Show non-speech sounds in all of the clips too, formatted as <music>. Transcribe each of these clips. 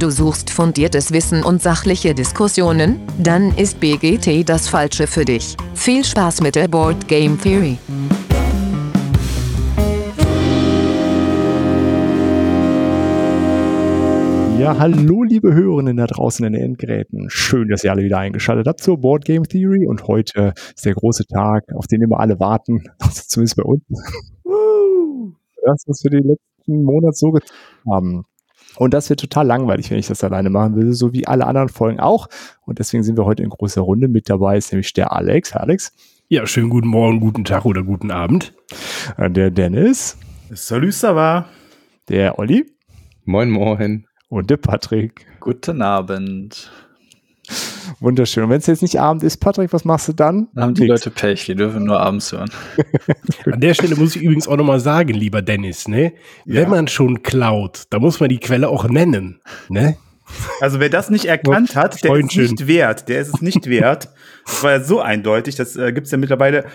Du suchst fundiertes Wissen und sachliche Diskussionen? Dann ist BGT das Falsche für dich. Viel Spaß mit der Board Game Theory. Ja, hallo liebe Hörerinnen da draußen in den Endgeräten. Schön, dass ihr alle wieder eingeschaltet habt zur Board Game Theory und heute ist der große Tag, auf den immer alle warten, <laughs> also zumindest bei uns. das, was wir den letzten Monat so getan haben. Und das wird total langweilig, wenn ich das alleine machen will, so wie alle anderen Folgen auch. Und deswegen sind wir heute in großer Runde. Mit dabei ist nämlich der Alex. Alex. Ja, schönen guten Morgen, guten Tag oder guten Abend. Äh, der Dennis. Salut, ça va. Der Olli. Moin, moin und der Patrick. Guten Abend. Wunderschön. Und wenn es jetzt nicht Abend ist, Patrick, was machst du dann? Dann haben die Nix. Leute Pech, die dürfen nur abends hören. An der Stelle muss ich übrigens auch nochmal sagen, lieber Dennis, ne? Ja. Wenn man schon klaut, da muss man die Quelle auch nennen, ne? Also wer das nicht erkannt hat, der ist nicht wert. Der ist es nicht wert. Das war ja so eindeutig. Das äh, gibt es ja mittlerweile.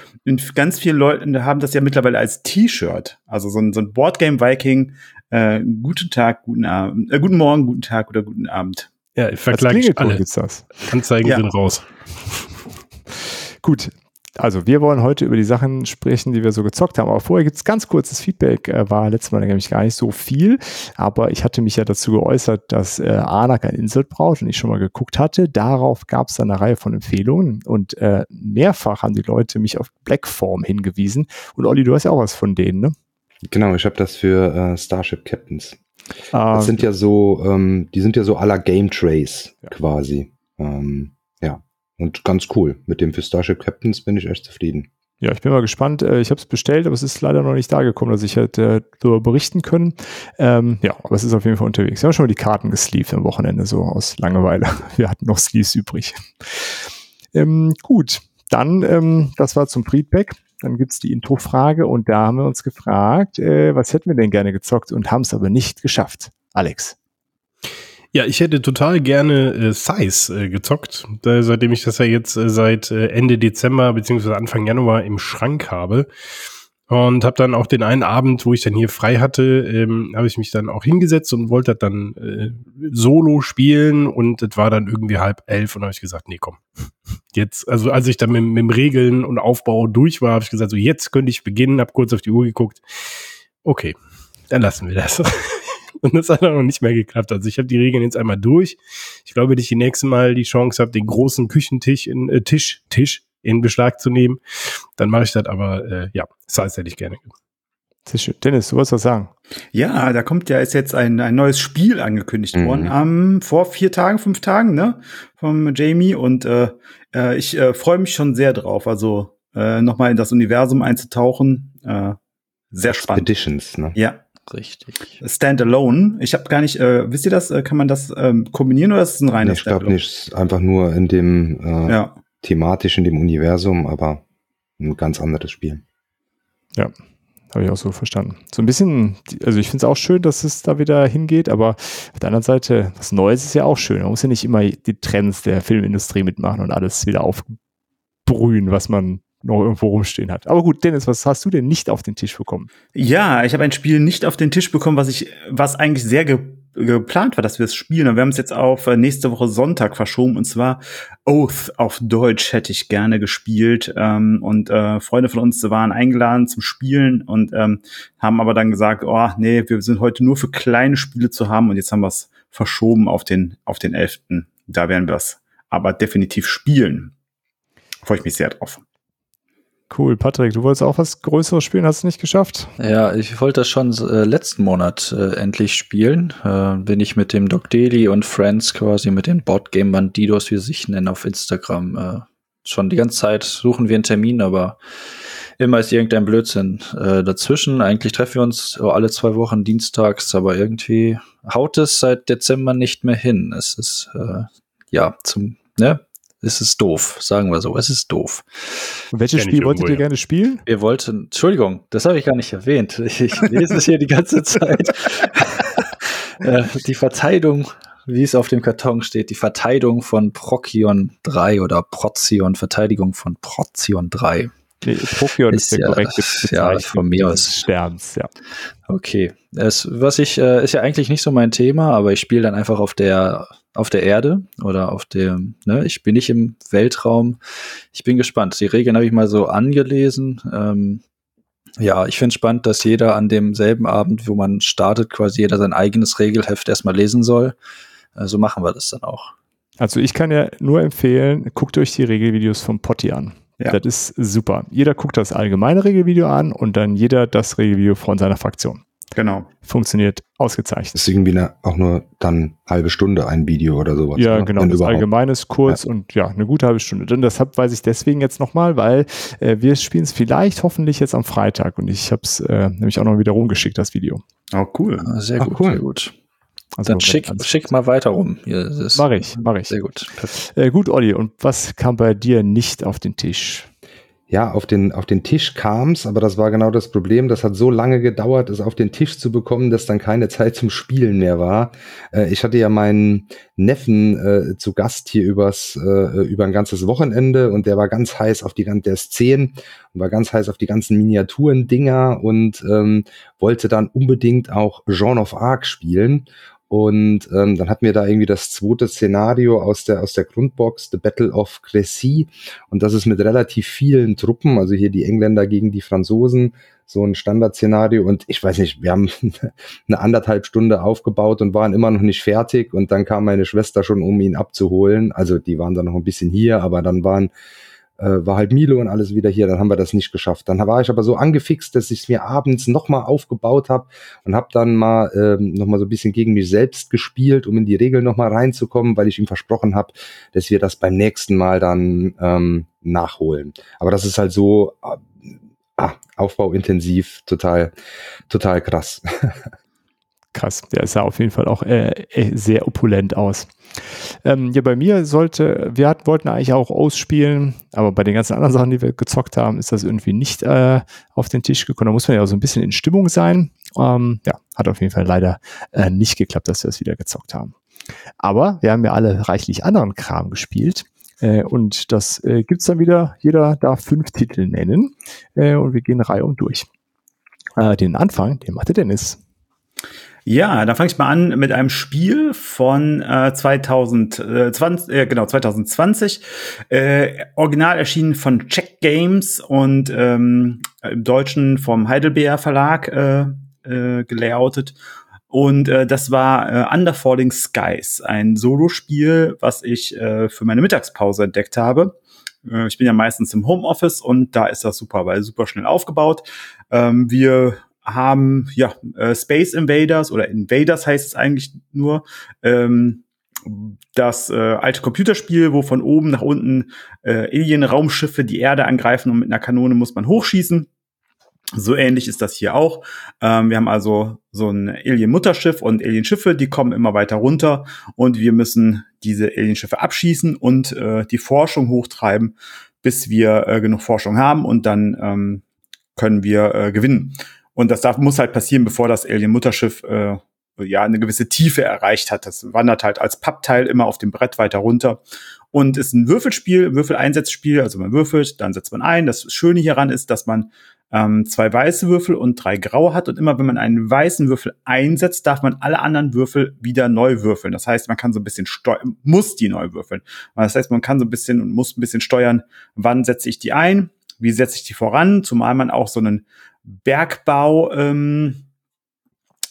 Ganz viele Leute haben das ja mittlerweile als T-Shirt. Also so ein, so ein Boardgame Viking äh, guten Tag, guten Abend, äh, guten Morgen, guten Tag oder guten Abend. Ja, ich vergleiche alle. Gibt's das. Anzeigen ja. sind raus. <laughs> Gut, also wir wollen heute über die Sachen sprechen, die wir so gezockt haben. Aber vorher gibt es ganz kurzes Feedback. Äh, war letztes Mal nämlich gar nicht so viel. Aber ich hatte mich ja dazu geäußert, dass äh, Anak ein Insert braucht und ich schon mal geguckt hatte. Darauf gab es dann eine Reihe von Empfehlungen. Und äh, mehrfach haben die Leute mich auf Blackform hingewiesen. Und Olli, du hast ja auch was von denen, ne? Genau, ich habe das für äh, Starship Captains. Ah, das sind ja so, ähm, die sind ja so aller Game Trays ja. quasi. Ähm, ja, und ganz cool. Mit dem für Starship Captains bin ich echt zufrieden. Ja, ich bin mal gespannt. Äh, ich habe es bestellt, aber es ist leider noch nicht da gekommen, dass ich hätte äh, darüber berichten können. Ähm, ja, aber es ist auf jeden Fall unterwegs. Wir haben schon mal die Karten gesleeved am Wochenende, so aus Langeweile. <laughs> Wir hatten noch Sleeves übrig. <laughs> Ähm, gut, dann, ähm, das war zum Prepack. Dann gibt's die Intro-Frage und da haben wir uns gefragt, äh, was hätten wir denn gerne gezockt und haben es aber nicht geschafft. Alex. Ja, ich hätte total gerne äh, Size äh, gezockt, da, seitdem ich das ja jetzt äh, seit äh, Ende Dezember beziehungsweise Anfang Januar im Schrank habe. Und habe dann auch den einen Abend, wo ich dann hier frei hatte, ähm, habe ich mich dann auch hingesetzt und wollte dann äh, solo spielen und es war dann irgendwie halb elf und habe ich gesagt, nee, komm. Jetzt, also als ich dann mit, mit dem Regeln und Aufbau durch war, habe ich gesagt, so jetzt könnte ich beginnen, habe kurz auf die Uhr geguckt. Okay, dann lassen wir das. <laughs> und das hat dann noch nicht mehr geklappt. Also ich habe die Regeln jetzt einmal durch. Ich glaube, dass ich die nächste Mal die Chance habe, den großen Küchentisch in äh, Tisch, Tisch in Beschlag zu nehmen. Dann mache ich das, aber äh, ja, Size hätte ich gerne. Sehr schön. Dennis, du wolltest was sagen? Ja, da kommt ja, ist jetzt ein, ein neues Spiel angekündigt mhm. worden, am, vor vier Tagen, fünf Tagen, ne, vom Jamie und äh, äh, ich äh, freue mich schon sehr drauf, also äh, nochmal in das Universum einzutauchen, äh, sehr spannend. Expeditions, ne? Ja. Richtig. Standalone. Ich habe gar nicht, äh, wisst ihr das, äh, kann man das ähm, kombinieren oder ist es ein reines nee, Ich glaube nicht, einfach nur in dem äh, ja thematisch in dem Universum, aber ein ganz anderes Spiel. Ja, habe ich auch so verstanden. So ein bisschen, also ich finde es auch schön, dass es da wieder hingeht, aber auf der anderen Seite, was Neues ist ja auch schön. Man muss ja nicht immer die Trends der Filmindustrie mitmachen und alles wieder aufbrühen, was man noch irgendwo rumstehen hat. Aber gut, Dennis, was hast du denn nicht auf den Tisch bekommen? Ja, ich habe ein Spiel nicht auf den Tisch bekommen, was ich, was eigentlich sehr ge geplant war, dass wir es spielen. Und wir haben es jetzt auf äh, nächste Woche Sonntag verschoben. Und zwar Oath auf Deutsch hätte ich gerne gespielt. Ähm, und äh, Freunde von uns waren eingeladen zum Spielen und ähm, haben aber dann gesagt, oh nee, wir sind heute nur für kleine Spiele zu haben. Und jetzt haben wir es verschoben auf den, auf den 11. Da werden wir es aber definitiv spielen. Freue ich mich sehr drauf. Cool, Patrick, du wolltest auch was Größeres spielen, hast es nicht geschafft? Ja, ich wollte das schon äh, letzten Monat äh, endlich spielen. Äh, bin ich mit dem Doc Daily und Friends quasi mit den Boardgame Bandidos, wie sie sich nennen, auf Instagram. Äh, schon die ganze Zeit suchen wir einen Termin, aber immer ist irgendein Blödsinn äh, dazwischen. Eigentlich treffen wir uns alle zwei Wochen dienstags, aber irgendwie haut es seit Dezember nicht mehr hin. Es ist äh, ja zum ne, es ist doof, sagen wir so. Es ist doof. Und welches Spiel wolltet ihr gerne spielen? Wir wollten, Entschuldigung, das habe ich gar nicht erwähnt. Ich, ich lese es hier die ganze Zeit. <laughs> Äh, die Verteidigung, wie es auf dem Karton steht, die Verteidigung von Prokion 3 oder Prozion, Verteidigung von Prozion 3. Nee, Prokion ist, ist der korrekte <laughs> Ja, von mir aus. Sterns, ja. Okay. Es, was ich, äh, ist ja eigentlich nicht so mein Thema, aber ich spiele dann einfach auf der, auf der Erde oder auf dem, ne, ich bin nicht im Weltraum. Ich bin gespannt. Die Regeln habe ich mal so angelesen. Ähm, ja, ich finde es spannend, dass jeder an demselben Abend, wo man startet, quasi jeder sein eigenes Regelheft erstmal lesen soll. Äh, so also machen wir das dann auch. Also ich kann ja nur empfehlen, guckt euch die Regelvideos vom Potti an. Ja. Das ist super. Jeder guckt das allgemeine Regelvideo an und dann jeder das Regelvideo von seiner Fraktion. Genau. Funktioniert ausgezeichnet. Das ist irgendwie eine, auch nur dann halbe Stunde ein Video oder sowas. Ja, oder? genau. Wenn das allgemeine ist kurz ja. und ja, eine gute halbe Stunde. Denn deshalb weiß ich deswegen jetzt nochmal, weil äh, wir spielen es vielleicht hoffentlich jetzt am Freitag und ich habe es äh, nämlich auch noch wieder rumgeschickt, das Video. Oh, cool. Ah, sehr Ach, gut, cool. sehr gut. Also Dann schick, schick mal weiter rum. Mach ich, mach ich. Sehr gut. Äh, gut, Olli, und was kam bei dir nicht auf den Tisch? Ja, auf den, auf den Tisch kam's, aber das war genau das Problem. Das hat so lange gedauert, es auf den Tisch zu bekommen, dass dann keine <laughs> Zeit zum Spielen mehr war. Äh, ich hatte ja meinen Neffen äh, zu Gast hier übers, äh, über ein ganzes Wochenende und der war ganz heiß auf die ganze, zehn und war ganz heiß auf die ganzen Miniaturen-Dinger und ähm, wollte dann unbedingt auch Jean of Arc spielen. Und ähm, dann hatten wir da irgendwie das zweite Szenario aus der, aus der Grundbox, The Battle of Crécy. Und das ist mit relativ vielen Truppen, also hier die Engländer gegen die Franzosen, so ein Standardszenario. Und ich weiß nicht, wir haben <laughs> eine anderthalb Stunde aufgebaut und waren immer noch nicht fertig. Und dann kam meine Schwester schon, um ihn abzuholen. Also die waren dann noch ein bisschen hier, aber dann waren äh, war halt Milo und alles wieder hier, dann haben wir das nicht geschafft. Dann war ich aber so angefixt, dass ich es mir abends nochmal aufgebaut habe und habe dann mal ähm, nochmal so ein bisschen gegen mich selbst gespielt, um in die Regeln nochmal reinzukommen, weil ich ihm versprochen habe, dass wir das beim nächsten Mal dann ähm, nachholen. Aber das ist halt so äh, ah, aufbauintensiv, total, total krass. <laughs> krass. Der sah auf jeden Fall auch äh, äh, sehr opulent aus. Ähm, ja, bei mir sollte, wir hatten, wollten eigentlich auch ausspielen, aber bei den ganzen anderen Sachen, die wir gezockt haben, ist das irgendwie nicht äh, auf den Tisch gekommen. Da muss man ja so ein bisschen in Stimmung sein. Ähm, ja, hat auf jeden Fall leider äh, nicht geklappt, dass wir das wieder gezockt haben. Aber wir haben ja alle reichlich anderen Kram gespielt. Äh, und das äh, gibt's dann wieder. Jeder darf fünf Titel nennen. Äh, und wir gehen Reihe um durch. Äh, den Anfang, den machte Dennis. Ja, dann fange ich mal an mit einem Spiel von äh, 2020, äh, genau 2020, äh, original erschienen von Check Games und ähm, im Deutschen vom Heidelbeer Verlag äh, äh, gelayoutet. Und äh, das war äh, Underfalling Skies, ein Solospiel, was ich äh, für meine Mittagspause entdeckt habe. Äh, ich bin ja meistens im Homeoffice und da ist das super, weil super schnell aufgebaut. Ähm, wir haben ja äh, Space Invaders oder Invaders heißt es eigentlich nur. Ähm, das äh, alte Computerspiel, wo von oben nach unten äh, Alien-Raumschiffe die Erde angreifen und mit einer Kanone muss man hochschießen. So ähnlich ist das hier auch. Ähm, wir haben also so ein Alien-Mutterschiff und Alien-Schiffe, die kommen immer weiter runter und wir müssen diese Alien-Schiffe abschießen und äh, die Forschung hochtreiben, bis wir äh, genug Forschung haben und dann ähm, können wir äh, gewinnen. Und das darf, muss halt passieren, bevor das Alien-Mutterschiff äh, ja eine gewisse Tiefe erreicht hat. Das wandert halt als Pappteil immer auf dem Brett weiter runter. Und ist ein Würfelspiel, Würfeleinsatzspiel. Also man würfelt, dann setzt man ein. Das Schöne hieran ist, dass man ähm, zwei weiße Würfel und drei graue hat. Und immer wenn man einen weißen Würfel einsetzt, darf man alle anderen Würfel wieder neu würfeln. Das heißt, man kann so ein bisschen steuern, muss die neu würfeln. Das heißt, man kann so ein bisschen und muss ein bisschen steuern, wann setze ich die ein, wie setze ich die voran, zumal man auch so einen Bergbau ähm,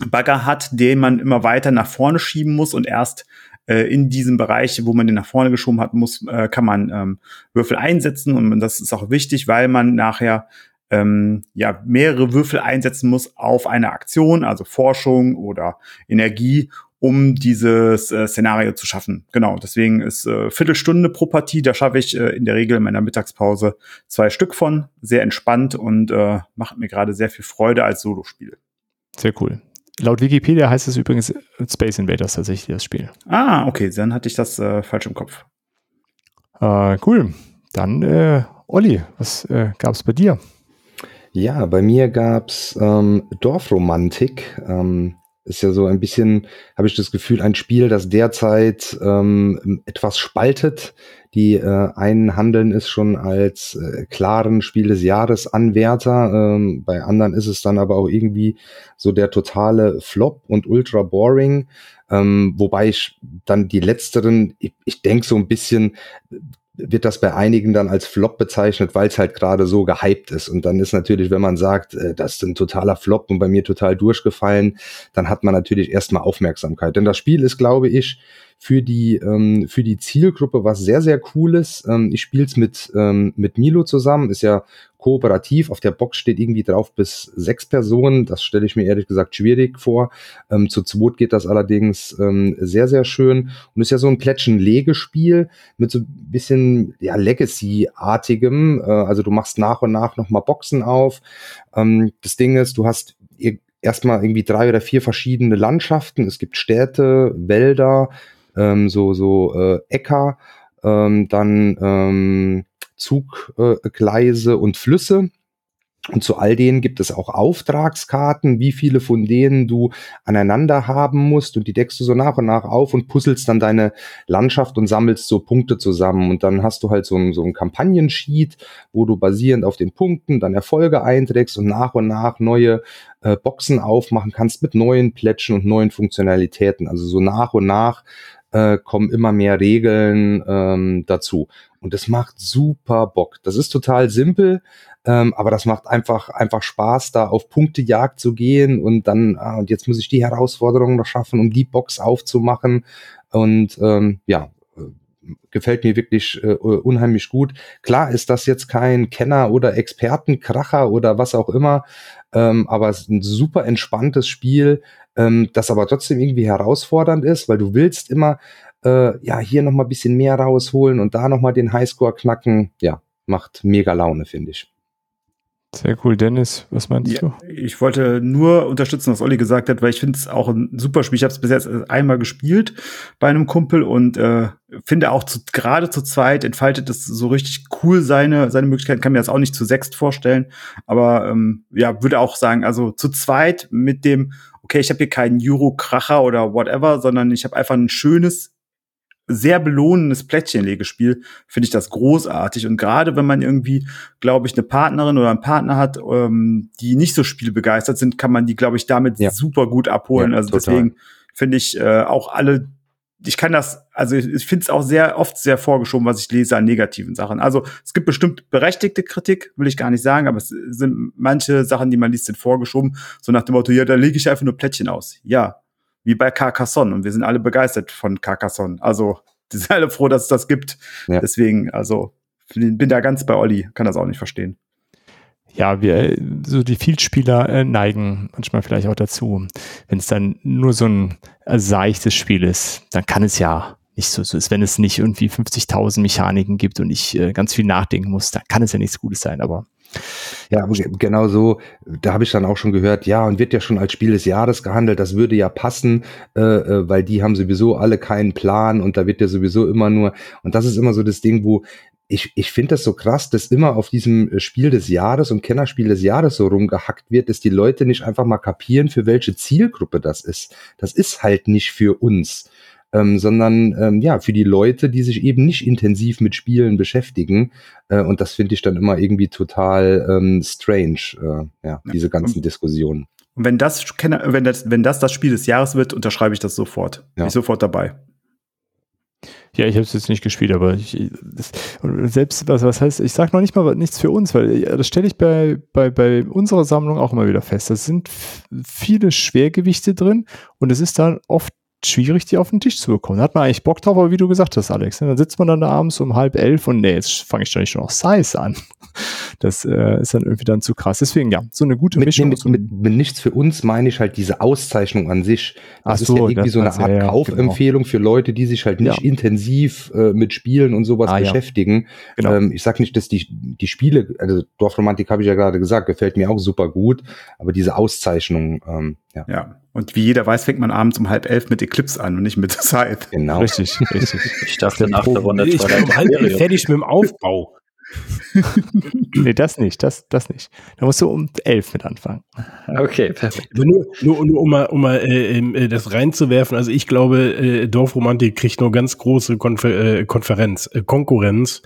Bagger hat, den man immer weiter nach vorne schieben muss und erst äh, in diesem Bereich, wo man den nach vorne geschoben hat, muss, äh, kann man ähm, Würfel einsetzen und das ist auch wichtig, weil man nachher ähm, ja mehrere Würfel einsetzen muss auf eine Aktion, also Forschung oder Energie, um dieses äh, Szenario zu schaffen. Genau, deswegen ist äh, Viertelstunde pro Partie, da schaffe ich äh, in der Regel in meiner Mittagspause zwei Stück von, sehr entspannt und äh, macht mir gerade sehr viel Freude als Solospiel. Sehr cool. Laut Wikipedia heißt es übrigens Space Invaders tatsächlich, das Spiel. Ah, okay, dann hatte ich das äh, falsch im Kopf. Äh, cool. Dann, äh, Olli, was äh, gab es bei dir? Ja, bei mir gab's ähm, Dorfromantik. Ähm, ist ja so ein bisschen, habe ich das Gefühl, ein Spiel, das derzeit ähm, etwas spaltet. Die äh, einen handeln es schon als äh, klaren Spiel des Jahres Anwärter, ähm, bei anderen ist es dann aber auch irgendwie so der totale Flop und ultra boring. Ähm, wobei ich dann die letzteren, ich, ich denke so ein bisschen, wird das bei einigen dann als Flop bezeichnet, weil es halt gerade so gehypt ist. Und dann ist natürlich, wenn man sagt, äh, das ist ein totaler Flop und bei mir total durchgefallen, dann hat man natürlich erstmal Aufmerksamkeit. Denn das Spiel ist, glaube ich, für die, ähm, für die Zielgruppe was sehr, sehr cooles. Ähm, ich spiele es mit, ähm, mit Milo zusammen, ist ja kooperativ. Auf der Box steht irgendwie drauf bis sechs Personen. Das stelle ich mir ehrlich gesagt schwierig vor. Ähm, zu zweit geht das allerdings ähm, sehr, sehr schön. Und ist ja so ein Plätschen-Legespiel mit so ein bisschen ja, Legacy-artigem. Äh, also du machst nach und nach nochmal Boxen auf. Ähm, das Ding ist, du hast erstmal irgendwie drei oder vier verschiedene Landschaften. Es gibt Städte, Wälder, ähm, so, so äh, Äcker, ähm, dann ähm, Zuggleise äh, und Flüsse. Und zu all denen gibt es auch Auftragskarten, wie viele von denen du aneinander haben musst. Und die deckst du so nach und nach auf und puzzelst dann deine Landschaft und sammelst so Punkte zusammen. Und dann hast du halt so ein, so ein Kampagnensheet, wo du basierend auf den Punkten dann Erfolge einträgst und nach und nach neue äh, Boxen aufmachen kannst mit neuen Plätschen und neuen Funktionalitäten. Also so nach und nach äh, kommen immer mehr Regeln ähm, dazu. Und das macht super Bock. Das ist total simpel, ähm, aber das macht einfach, einfach Spaß, da auf Punktejagd zu gehen und dann, ah, und jetzt muss ich die Herausforderung noch schaffen, um die Box aufzumachen. Und ähm, ja, gefällt mir wirklich äh, unheimlich gut. Klar ist das jetzt kein Kenner oder Expertenkracher oder was auch immer, ähm, aber es ist ein super entspanntes Spiel, ähm, das aber trotzdem irgendwie herausfordernd ist, weil du willst immer äh, ja hier noch mal ein bisschen mehr rausholen und da noch mal den Highscore knacken. Ja, macht mega Laune, finde ich. Sehr cool, Dennis, was meinst ja, du? Ich wollte nur unterstützen, was Olli gesagt hat, weil ich finde es auch ein super Spiel. Ich habe es bis jetzt einmal gespielt bei einem Kumpel und äh, finde auch zu, gerade zu zweit entfaltet es so richtig cool seine seine Möglichkeiten. Kann mir das auch nicht zu sechst vorstellen, aber ähm, ja würde auch sagen, also zu zweit mit dem okay, ich habe hier keinen Euro-Kracher oder whatever, sondern ich habe einfach ein schönes sehr belohnendes Plättchenlegespiel, finde ich das großartig. Und gerade wenn man irgendwie, glaube ich, eine Partnerin oder einen Partner hat, ähm, die nicht so spielbegeistert sind, kann man die, glaube ich, damit ja. super gut abholen. Ja, also total. deswegen finde ich äh, auch alle, ich kann das, also ich finde es auch sehr oft sehr vorgeschoben, was ich lese an negativen Sachen. Also es gibt bestimmt berechtigte Kritik, will ich gar nicht sagen, aber es sind manche Sachen, die man liest, sind vorgeschoben, so nach dem Motto, ja, da lege ich einfach nur Plättchen aus. Ja, wie bei Carcassonne. Und wir sind alle begeistert von Carcassonne. Also, <laughs> die sind alle froh, dass es das gibt. Ja. Deswegen, also, bin da ganz bei Olli, kann das auch nicht verstehen. Ja, wir, so die Vielspieler äh, neigen manchmal vielleicht auch dazu. Wenn es dann nur so ein äh, seichtes Spiel ist, dann kann es ja nicht so, so ist. Wenn es nicht irgendwie 50.000 Mechaniken gibt und ich äh, ganz viel nachdenken muss, dann kann es ja nichts Gutes sein. Aber ja, genau so. Da habe ich dann auch schon gehört, ja, und wird ja schon als Spiel des Jahres gehandelt. Das würde ja passen, äh, äh, weil die haben sowieso alle keinen Plan und da wird ja sowieso immer nur. Und das ist immer so das Ding, wo ich, ich finde das so krass, dass immer auf diesem Spiel des Jahres und Kennerspiel des Jahres so rumgehackt wird, dass die Leute nicht einfach mal kapieren, für welche Zielgruppe das ist. Das ist halt nicht für uns ähm, sondern ähm, ja für die Leute, die sich eben nicht intensiv mit Spielen beschäftigen. Äh, und das finde ich dann immer irgendwie total ähm, strange, äh, ja, diese ganzen und, Diskussionen. Und wenn das, wenn das, wenn das das Spiel des Jahres wird, unterschreibe ich das sofort. Ja. Bin ich sofort dabei. Ja, ich habe es jetzt nicht gespielt, aber ich, das, selbst was, was heißt, ich sage noch nicht mal nichts für uns, weil das stelle ich bei, bei, bei unserer Sammlung auch immer wieder fest. Da sind viele Schwergewichte drin und es ist dann oft schwierig, die auf den Tisch zu bekommen. Da hat man eigentlich Bock drauf, aber wie du gesagt hast, Alex, ne, dann sitzt man dann da abends um halb elf und nee, jetzt fange ich doch nicht schon noch Size an. <laughs> Das äh, ist dann irgendwie dann zu krass. Deswegen ja, so eine gute mit, Mischung. Mit, mit, mit, nichts für uns meine ich halt diese Auszeichnung an sich. Das Ach ist so, ja irgendwie so eine Art ja, Kaufempfehlung genau. für Leute, die sich halt nicht ja. intensiv äh, mit Spielen und sowas ah, beschäftigen. Genau. Ähm, ich sag nicht, dass die, die Spiele, also Dorfromantik habe ich ja gerade gesagt, gefällt mir auch super gut, aber diese Auszeichnung, ähm, ja. ja. Und wie jeder weiß, fängt man abends um halb elf mit Eclipse an und nicht mit <laughs> Scythe. Genau. Richtig, richtig. Ich dachte nach der Runde Ich bin um halb elf fertig mit dem Aufbau. <laughs> nee, das nicht, das, das nicht. Da musst du um elf mit anfangen. Okay, perfekt. Nur, nur, nur um mal, um mal äh, äh, das reinzuwerfen, also ich glaube, äh, Dorfromantik kriegt nur ganz große Konfer äh, Konferenz, äh, Konkurrenz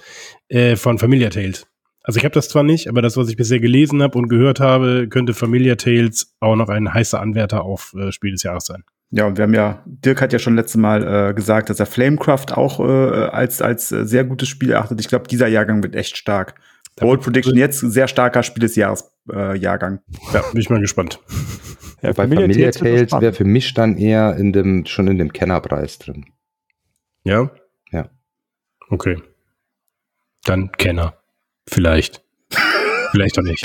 äh, von Familia Tales. Also ich habe das zwar nicht, aber das, was ich bisher gelesen habe und gehört habe, könnte Familia Tales auch noch ein heißer Anwärter auf äh, Spiel des Jahres sein. Ja, und wir haben ja, Dirk hat ja schon letztes Mal äh, gesagt, dass er Flamecraft auch äh, als, als äh, sehr gutes Spiel erachtet. Ich glaube, dieser Jahrgang wird echt stark. Bold Prediction jetzt sehr starker Spiel des Jahres äh, Jahrgang. Ja, bin ich mal gespannt. <laughs> Ja, Bei Familia, Familia Tales wäre für mich dann eher in dem, schon in dem Kennerpreis drin. Ja? Ja. Okay. Dann Kenner. Vielleicht. <laughs> Vielleicht auch nicht.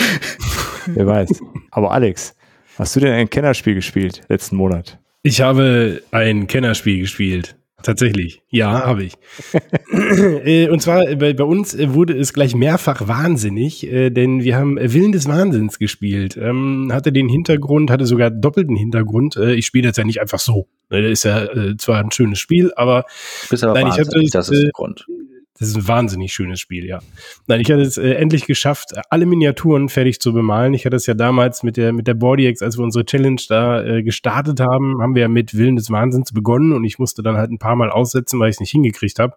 Wer weiß. Aber Alex, hast du denn ein Kennerspiel gespielt letzten Monat? Ich habe ein Kennerspiel gespielt. Tatsächlich. Ja, habe ich. <laughs> Äh, und zwar bei, bei, uns wurde es gleich mehrfach wahnsinnig, äh, denn wir haben Willen des Wahnsinns gespielt. Ähm, hatte den Hintergrund, hatte sogar doppelten Hintergrund. Äh, ich spiele jetzt ja nicht einfach so. Das ist ja äh, zwar ein schönes Spiel, aber, Bist aber nein, ich hatte, das ist der Grund. Das ist ein wahnsinnig schönes Spiel, ja. Nein, ich hatte es äh, endlich geschafft, alle Miniaturen fertig zu bemalen. Ich hatte es ja damals mit der, mit der Boardiex, als wir unsere Challenge da äh, gestartet haben, haben wir ja mit Willen des Wahnsinns begonnen und ich musste dann halt ein paar Mal aussetzen, weil ich es nicht hingekriegt habe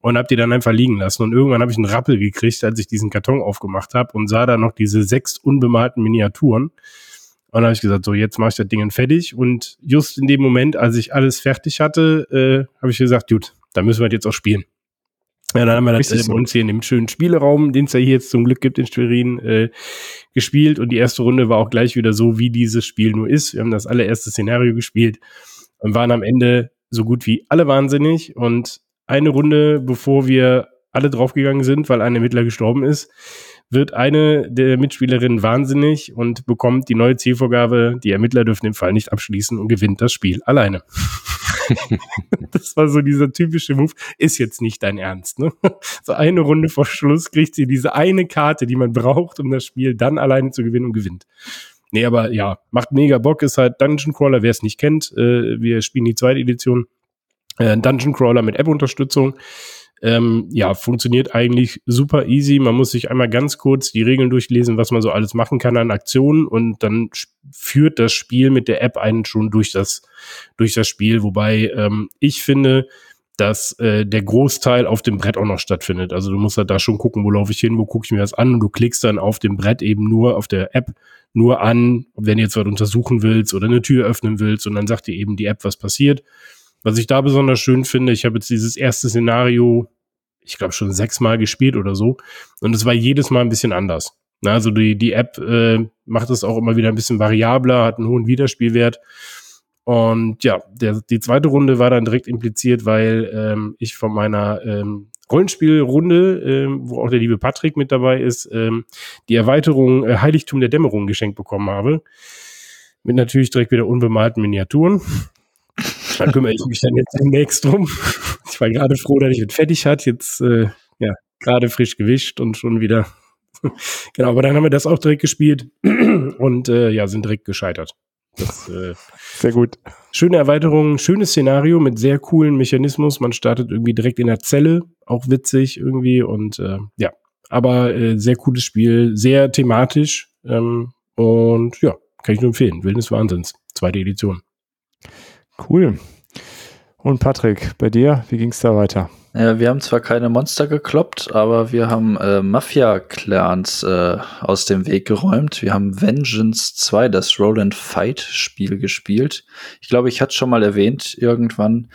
und habe die dann einfach liegen lassen. Und irgendwann habe ich einen Rappel gekriegt, als ich diesen Karton aufgemacht habe und sah da noch diese sechs unbemalten Miniaturen. Und dann habe ich gesagt, so jetzt mache ich das Ding fertig. Und just in dem Moment, als ich alles fertig hatte, äh, habe ich gesagt, gut, da müssen wir jetzt auch spielen. Ja, dann haben wir das bei uns hier in dem schönen Spieleraum, den es ja hier jetzt zum Glück gibt in Schwerin, äh, gespielt. Und die erste Runde war auch gleich wieder so, wie dieses Spiel nur ist. Wir haben das allererste Szenario gespielt und waren am Ende so gut wie alle wahnsinnig. Und eine Runde, bevor wir alle draufgegangen sind, weil ein Ermittler gestorben ist, wird eine der Mitspielerinnen wahnsinnig und bekommt die neue Zielvorgabe, die Ermittler dürfen den Fall nicht abschließen und gewinnt das Spiel alleine. <laughs> das war so dieser typische Move. Ist jetzt nicht dein Ernst, ne? So eine Runde vor Schluss kriegt sie diese eine Karte, die man braucht, um das Spiel dann alleine zu gewinnen und gewinnt. Nee, aber ja, macht mega Bock, ist halt Dungeon Crawler, wer es nicht kennt. Äh, wir spielen die zweite Edition. Äh, Dungeon Crawler mit App-Unterstützung. Ähm, ja, funktioniert eigentlich super easy. Man muss sich einmal ganz kurz die Regeln durchlesen, was man so alles machen kann an Aktionen und dann führt das Spiel mit der App einen schon durch das, durch das Spiel. Wobei ähm, ich finde, dass äh, der Großteil auf dem Brett auch noch stattfindet. Also du musst halt da schon gucken, wo laufe ich hin, wo gucke ich mir das an und du klickst dann auf dem Brett eben nur auf der App nur an, wenn du jetzt was untersuchen willst oder eine Tür öffnen willst und dann sagt dir eben die App, was passiert. Was ich da besonders schön finde, ich habe jetzt dieses erste Szenario ich glaube, schon sechsmal gespielt oder so. Und es war jedes Mal ein bisschen anders. Also die, die App äh, macht es auch immer wieder ein bisschen variabler, hat einen hohen Wiederspielwert. Und ja, der, die zweite Runde war dann direkt impliziert, weil ähm, ich von meiner ähm, Rollenspielrunde, ähm, wo auch der liebe Patrick mit dabei ist, ähm, die Erweiterung äh, Heiligtum der Dämmerung geschenkt bekommen habe. Mit natürlich direkt wieder unbemalten Miniaturen. Da kümmere ich mich dann jetzt demnächst drum. <laughs> Ich war gerade froh, dass ich es fertig hat. Jetzt, äh, ja, gerade frisch gewischt und schon wieder. <laughs> genau, aber dann haben wir das auch direkt gespielt <clears throat> und äh, ja, sind direkt gescheitert. Das, äh, sehr gut. Schöne Erweiterung, schönes Szenario mit sehr coolen Mechanismus. Man startet irgendwie direkt in der Zelle, auch witzig irgendwie und äh, ja, aber äh, sehr cooles Spiel, sehr thematisch ähm, und ja, kann ich nur empfehlen. Wildes Wahnsinns, zweite Edition. Cool. Und Patrick, bei dir, wie ging es da weiter? Ja, wir haben zwar keine Monster gekloppt, aber wir haben äh, Mafia-Clans äh, aus dem Weg geräumt. Wir haben Vengeance 2, das Roll-and-Fight-Spiel gespielt. Ich glaube, ich hatte schon mal erwähnt irgendwann.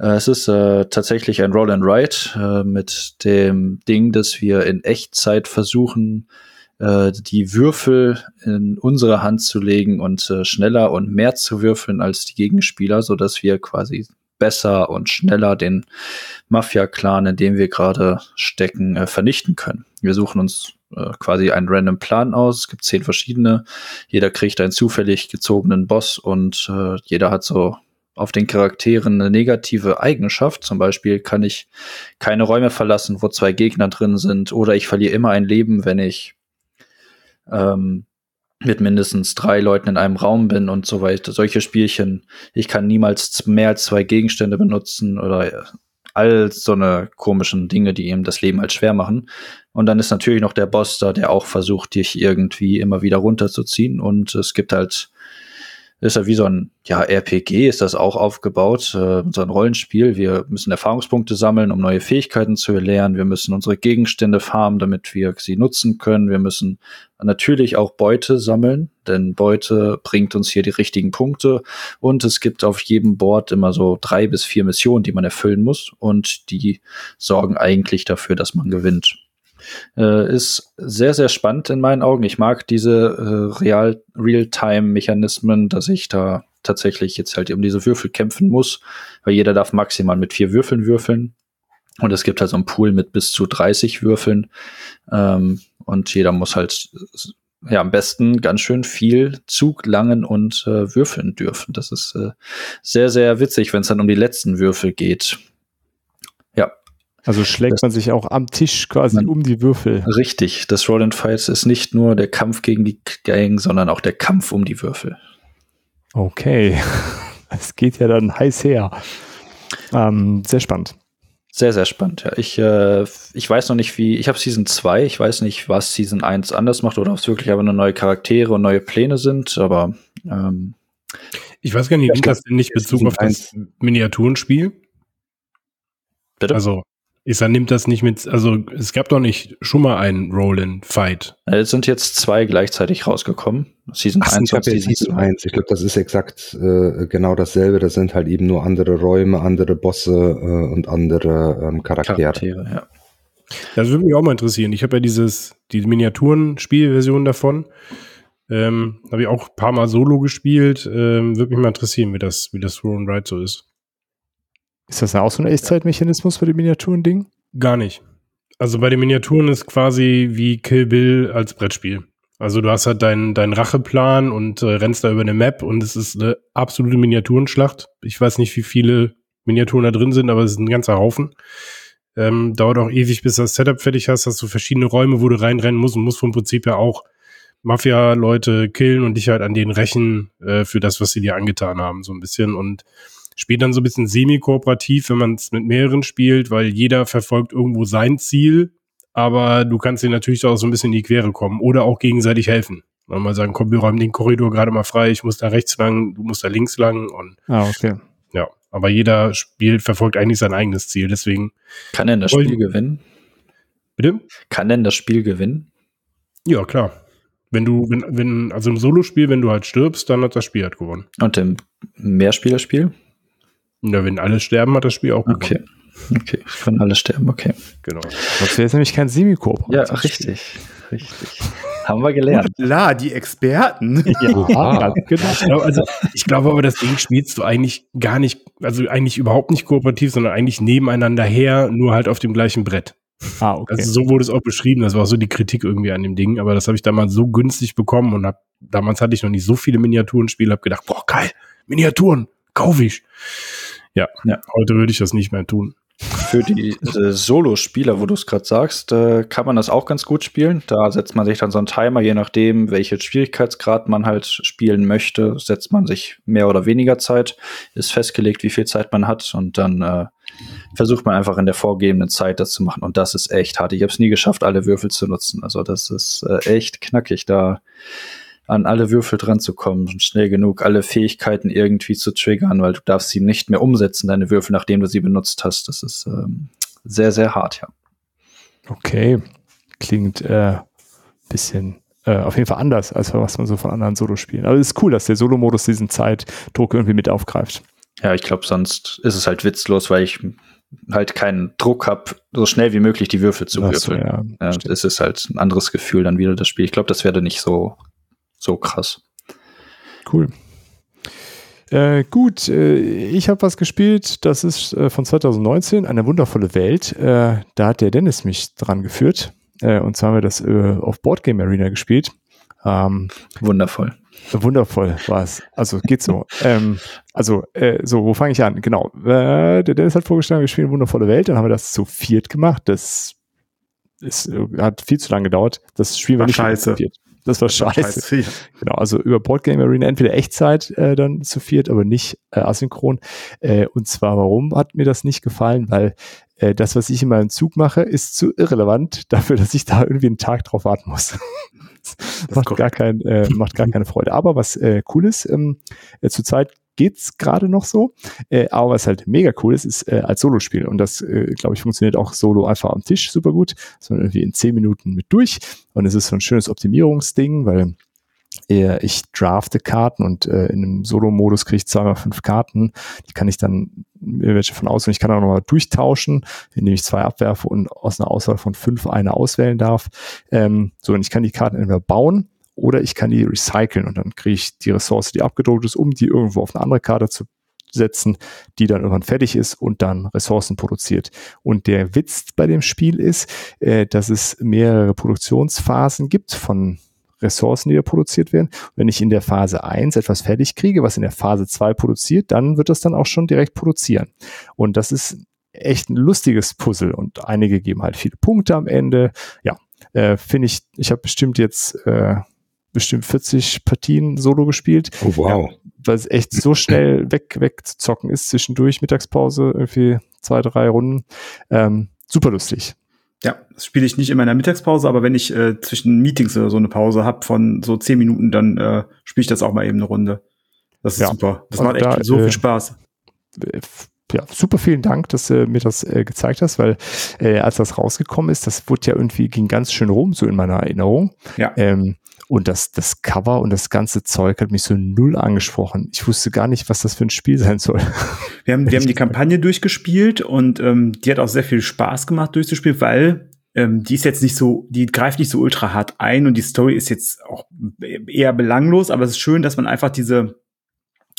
Äh, es ist äh, tatsächlich ein Roll-and-Ride äh, mit dem Ding, dass wir in Echtzeit versuchen, äh, die Würfel in unsere Hand zu legen und äh, schneller und mehr zu würfeln als die Gegenspieler, so dass wir quasi besser und schneller den Mafia-Clan, in dem wir gerade stecken, äh, vernichten können. Wir suchen uns äh, quasi einen random Plan aus. Es gibt zehn verschiedene. Jeder kriegt einen zufällig gezogenen Boss und äh, jeder hat so auf den Charakteren eine negative Eigenschaft. Zum Beispiel kann ich keine Räume verlassen, wo zwei Gegner drin sind, oder ich verliere immer ein Leben, wenn ich ähm, mit mindestens drei Leuten in einem Raum bin und so weiter. Solche Spielchen. Ich kann niemals mehr als zwei Gegenstände benutzen oder all so eine komischen Dinge, die ihm das Leben halt schwer machen. Und dann ist natürlich noch der Boss da, der auch versucht, dich irgendwie immer wieder runterzuziehen. Und es gibt halt ist ja wie so ein ja, RPG, ist das auch aufgebaut, äh, so ein Rollenspiel. Wir müssen Erfahrungspunkte sammeln, um neue Fähigkeiten zu erlernen. Wir müssen unsere Gegenstände farmen, damit wir sie nutzen können. Wir müssen natürlich auch Beute sammeln, denn Beute bringt uns hier die richtigen Punkte. Und es gibt auf jedem Board immer so drei bis vier Missionen, die man erfüllen muss. Und die sorgen eigentlich dafür, dass man gewinnt. Äh, ist sehr, sehr spannend in meinen Augen. Ich mag diese äh, Real Real-Time-Mechanismen, dass ich da tatsächlich jetzt halt um diese Würfel kämpfen muss, weil jeder darf maximal mit vier Würfeln würfeln. Und es gibt halt so einen Pool mit bis zu 30 Würfeln. Ähm, und jeder muss halt ja am besten ganz schön viel Zug langen und äh, würfeln dürfen. Das ist äh, sehr, sehr witzig, wenn es dann um die letzten Würfel geht. Also schlägt das man sich auch am Tisch quasi man, um die Würfel. Richtig, das Roll and Fight ist nicht nur der Kampf gegen die Gang, sondern auch der Kampf um die Würfel. Okay, <laughs> es geht ja dann heiß her. Ähm, sehr spannend. Sehr, sehr spannend, ja. Ich, äh, ich weiß noch nicht, wie. Ich habe Season 2, ich weiß nicht, was Season 1 anders macht oder ob es wirklich aber nur neue Charaktere und neue Pläne sind, aber ähm, ich weiß gar nicht, nimmt das denn nicht Bezug auf das Miniaturenspiel? Bitte? Also, ich sag, nimmt das nicht mit, also es gab doch nicht schon mal einen Roll-in-Fight. Es sind jetzt zwei gleichzeitig rausgekommen. Season Ach, 1 und Season, Season 1. Ich glaube, das ist exakt äh, genau dasselbe. Das sind halt eben nur andere Räume, andere Bosse äh, und andere ähm, Charaktere. Charaktere ja. Das würde mich auch mal interessieren. Ich habe ja dieses, die Miniaturen-Spielversion davon. Ähm, habe ich auch ein paar Mal solo gespielt. Ähm, würde mich mal interessieren, wie das, wie das Roll and Ride so ist. Ist das auch so ein Echtzeitmechanismus für die Miniaturen-Ding? Gar nicht. Also bei den Miniaturen ist quasi wie Kill Bill als Brettspiel. Also du hast halt deinen dein Racheplan und äh, rennst da über eine Map und es ist eine absolute Miniaturenschlacht. Ich weiß nicht, wie viele Miniaturen da drin sind, aber es ist ein ganzer Haufen. Ähm, dauert auch ewig, bis das Setup fertig hast. Hast du verschiedene Räume, wo du reinrennen musst und musst vom Prinzip ja auch Mafia-Leute killen und dich halt an denen rächen äh, für das, was sie dir angetan haben, so ein bisschen. Und Spielt dann so ein bisschen semi-kooperativ, wenn man es mit mehreren spielt, weil jeder verfolgt irgendwo sein Ziel, aber du kannst dir natürlich auch so ein bisschen in die Quere kommen oder auch gegenseitig helfen. Mal sagen, komm, wir räumen den Korridor gerade mal frei, ich muss da rechts lang, du musst da links lang und ah, okay. ja, aber jeder spielt, verfolgt eigentlich sein eigenes Ziel, deswegen. Kann denn das Spiel gewinnen? Bitte? Kann denn das Spiel gewinnen? Ja, klar. Wenn du, wenn, wenn, also im Solospiel, wenn du halt stirbst, dann hat das Spiel halt gewonnen. Und im Mehrspielerspiel? Na, wenn alle sterben, hat das Spiel auch gewonnen. Okay. Okay, wenn alle sterben, okay. Genau. Das wäre jetzt nämlich kein Semikoop. Ja, richtig. Richtig. Haben wir gelernt. Klar, die Experten. <laughs> Ja, genau. Also, ich glaube aber, das Ding spielst du eigentlich gar nicht, also eigentlich überhaupt nicht kooperativ, sondern eigentlich nebeneinander her, nur halt auf dem gleichen Brett. Ah, okay. Also so wurde es auch beschrieben, das war auch so die Kritik irgendwie an dem Ding, aber das habe ich damals so günstig bekommen und hab, damals hatte ich noch nicht so viele Miniaturenspiele, habe gedacht, boah, geil, Miniaturen, kaufe ich. Ja, ja, heute würde ich das nicht mehr tun. Für die <laughs> äh, Solo-Spieler, wo du es gerade sagst, äh, kann man das auch ganz gut spielen. Da setzt man sich dann so einen Timer, je nachdem, welchen Schwierigkeitsgrad man halt spielen möchte, setzt man sich mehr oder weniger Zeit, ist festgelegt, wie viel Zeit man hat und dann äh, versucht man einfach in der vorgegebenen Zeit das zu machen. Und das ist echt hart. Ich habe es nie geschafft, alle Würfel zu nutzen. Also das ist äh, echt knackig. Da an alle Würfel dran zu kommen und schnell genug alle Fähigkeiten irgendwie zu triggern, weil du darfst sie nicht mehr umsetzen, deine Würfel, nachdem du sie benutzt hast. Das ist ähm, sehr, sehr hart, ja. Okay. Klingt äh, bisschen äh, auf jeden Fall anders, als was man so von anderen Solo-Spielen. Aber es ist cool, dass der Solo-Modus diesen Zeitdruck irgendwie mit aufgreift. Ja, ich glaube, sonst ist es halt witzlos, weil ich halt keinen Druck habe, so schnell wie möglich die Würfel zu würfeln. So, ja, ja, es ist halt ein anderes Gefühl dann wieder das Spiel. Ich glaube, das werde nicht so so krass. Cool. Äh, gut, äh, ich habe was gespielt, das ist äh, von 2019, eine wundervolle Welt. Äh, da hat der Dennis mich dran geführt. Äh, und zwar haben wir das äh, auf Boardgame Arena gespielt. Ähm, Wundervoll. Wundervoll war es. Also geht so. <laughs> ähm, also, so, wo fange ich an? Genau. der Dennis hat vorgestellt, wir spielen eine wundervolle Welt. Dann haben wir das zu viert gemacht. Das ist, hat viel zu lange gedauert. Das Spiel war nicht scheiße. Viert. Das war scheiße. scheiße ja. Genau, also über Boardgame Arena entweder Echtzeit äh, dann zu viert, aber nicht äh, asynchron. Äh, und zwar, warum hat mir das nicht gefallen? Weil äh, das, was ich in meinem Zug mache, ist zu irrelevant <laughs> dafür, dass ich da irgendwie einen Tag drauf warten muss. <laughs> macht, gar kein, äh, macht gar keine Freude. Aber was äh, cool ist, ähm, äh, zurzeit geht's gerade noch so. Äh, aber was halt mega cool ist, ist äh, als Solospiel. Und das, äh, glaube ich, funktioniert auch solo einfach am Tisch super gut, sondern irgendwie in zehn Minuten mit durch. Und es ist so ein schönes Optimierungsding, weil äh, ich drafte Karten und äh, in einem Solo-Modus kriege ich zweimal fünf Karten. Die kann ich dann welche von außen. Ich kann auch nochmal durchtauschen, indem ich zwei abwerfe und aus einer Auswahl von fünf eine auswählen darf. Ähm, so, und ich kann die Karten entweder bauen oder ich kann die recyceln und dann kriege ich die Ressource, die abgedruckt ist, um die irgendwo auf eine andere Karte zu setzen, die dann irgendwann fertig ist und dann Ressourcen produziert. Und der Witz bei dem Spiel ist, äh, dass es mehrere Produktionsphasen gibt von Ressourcen, die da produziert werden. Wenn ich in der Phase 1 etwas fertig kriege, was in der Phase 2 produziert, dann wird das dann auch schon direkt produzieren. Und das ist echt ein lustiges Puzzle und einige geben halt viele Punkte am Ende. Ja, äh, finde ich, ich habe bestimmt jetzt äh, bestimmt 40 Partien Solo gespielt. Oh, wow. Ja, weil es echt so schnell <clears throat> weg, weg zu zocken ist zwischendurch, Mittagspause, irgendwie zwei, drei Runden. Ähm, super lustig. Ja, das spiele ich nicht in meiner Mittagspause, aber wenn ich äh, zwischen Meetings oder so eine Pause habe von so zehn Minuten, dann äh, spiele ich das auch mal eben eine Runde. Das ist ja. super. Das Und macht echt da, so viel äh, Spaß. Ja, super vielen Dank, dass du mir das äh, gezeigt hast, weil äh, als das rausgekommen ist, das wurde ja irgendwie, ging ganz schön rum, so in meiner Erinnerung. Ja. Ähm, und das, das Cover und das ganze Zeug hat mich so null angesprochen. Ich wusste gar nicht, was das für ein Spiel sein soll. Wir haben, wir haben die <laughs> Kampagne durchgespielt und ähm, die hat auch sehr viel Spaß gemacht durchzuspielen, weil ähm, die ist jetzt nicht so, die greift nicht so ultra hart ein und die Story ist jetzt auch eher belanglos, aber es ist schön, dass man einfach diese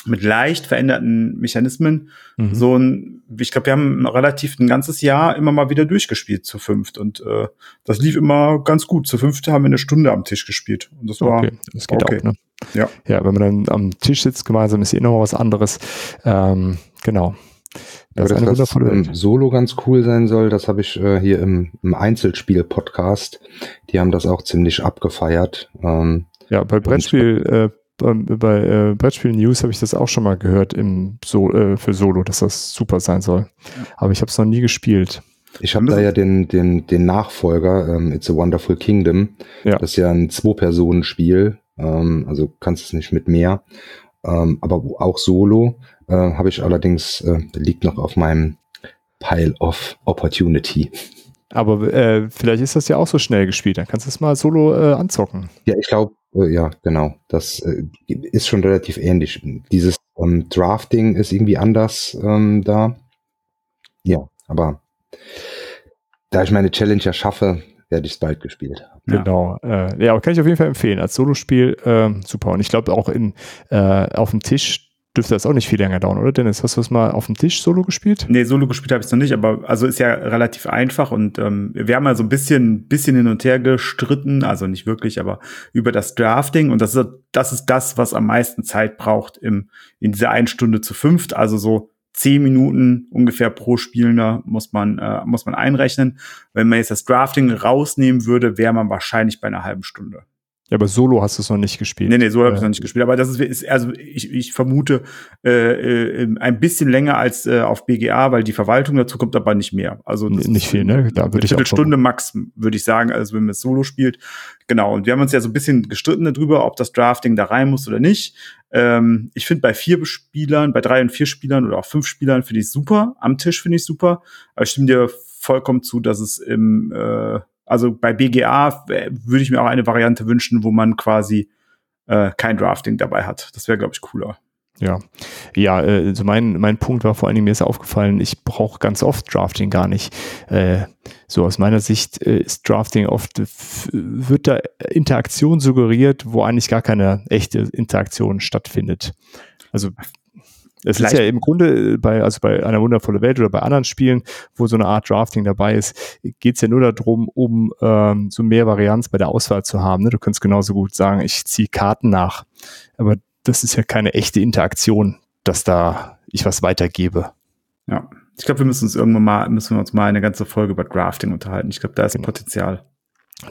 mit leicht veränderten Mechanismen mhm. so ein, ich glaube, wir haben relativ ein ganzes Jahr immer mal wieder durchgespielt zu fünft und äh, das lief immer ganz gut. Zu fünft haben wir eine Stunde am Tisch gespielt und das war okay. Das geht okay. auch, ne? Ja. ja, wenn man dann am Tisch sitzt gemeinsam, ist eh noch was anderes. Ähm, genau. Das ja, das, was ähm, Solo ganz cool sein soll, das habe ich äh, hier im, im Einzelspiel-Podcast. Die haben das auch ziemlich abgefeiert. Ähm, ja, bei Brettspiel, äh, bei, bei äh, Brettspiel News habe ich das auch schon mal gehört im so äh, für Solo, dass das super sein soll. Aber ich habe es noch nie gespielt. Ich habe da ja den, den, den Nachfolger, ähm, It's a Wonderful Kingdom. Ja. Das ist ja ein Zwei-Personen-Spiel. Ähm, also kannst es nicht mit mehr. Ähm, aber auch Solo äh, habe ich allerdings, äh, liegt noch auf meinem Pile of Opportunity. Aber äh, vielleicht ist das ja auch so schnell gespielt. Dann kannst du es mal solo äh, anzocken. Ja, ich glaube, äh, ja, genau. Das äh, ist schon relativ ähnlich. Dieses ähm, Drafting ist irgendwie anders ähm, da. Ja, aber da ich meine Challenge ja schaffe, werde ich es bald gespielt. Genau. Ja, äh, ja kann ich auf jeden Fall empfehlen. Als Solospiel äh, super. Und ich glaube auch in äh, auf dem Tisch dürfte das auch nicht viel länger dauern, oder Dennis? Hast du das mal auf dem Tisch Solo gespielt? Nee, Solo gespielt habe ich noch nicht, aber also ist ja relativ einfach und ähm, wir haben ja so ein bisschen, bisschen hin und her gestritten, also nicht wirklich, aber über das Drafting und das ist, das ist das, was am meisten Zeit braucht im, in dieser einen Stunde zu fünft, also so zehn Minuten ungefähr pro Spielender muss man, äh, muss man einrechnen. Wenn man jetzt das Drafting rausnehmen würde, wäre man wahrscheinlich bei einer halben Stunde. Ja, aber Solo hast du es noch nicht gespielt. Nee, nee, Solo habe ich noch nicht gespielt. Aber das ist, ist also ich, ich vermute äh, äh, ein bisschen länger als äh, auf BGA, weil die Verwaltung dazu kommt aber nicht mehr. Also nicht viel, ne? Da würde ich eine Stunde max, würde ich sagen, also wenn man es Solo spielt. Genau. Und wir haben uns ja so ein bisschen gestritten darüber, ob das Drafting da rein muss oder nicht. Ähm, ich finde bei vier Spielern, bei drei und vier Spielern oder auch fünf Spielern finde ich super. Am Tisch finde ich super. Aber ich stimme dir vollkommen zu, dass es im äh, also bei BGA würde ich mir auch eine Variante wünschen, wo man quasi äh, kein Drafting dabei hat. Das wäre, glaube ich, cooler. Ja, ja, äh, also mein, mein Punkt war vor allen Dingen, mir ist aufgefallen, ich brauche ganz oft Drafting gar nicht. Äh, so aus meiner Sicht äh, ist Drafting oft, wird da Interaktion suggeriert, wo eigentlich gar keine echte Interaktion stattfindet. Also es ist ja im Grunde bei, also bei einer wundervolle Welt oder bei anderen Spielen, wo so eine Art Drafting dabei ist, geht es ja nur darum, um ähm, so mehr Varianz bei der Auswahl zu haben. Ne? Du kannst genauso gut sagen, ich ziehe Karten nach. Aber das ist ja keine echte Interaktion, dass da ich was weitergebe. Ja. Ich glaube, wir müssen uns irgendwann mal, müssen wir uns mal eine ganze Folge über Drafting unterhalten. Ich glaube, da ist genau. Potenzial.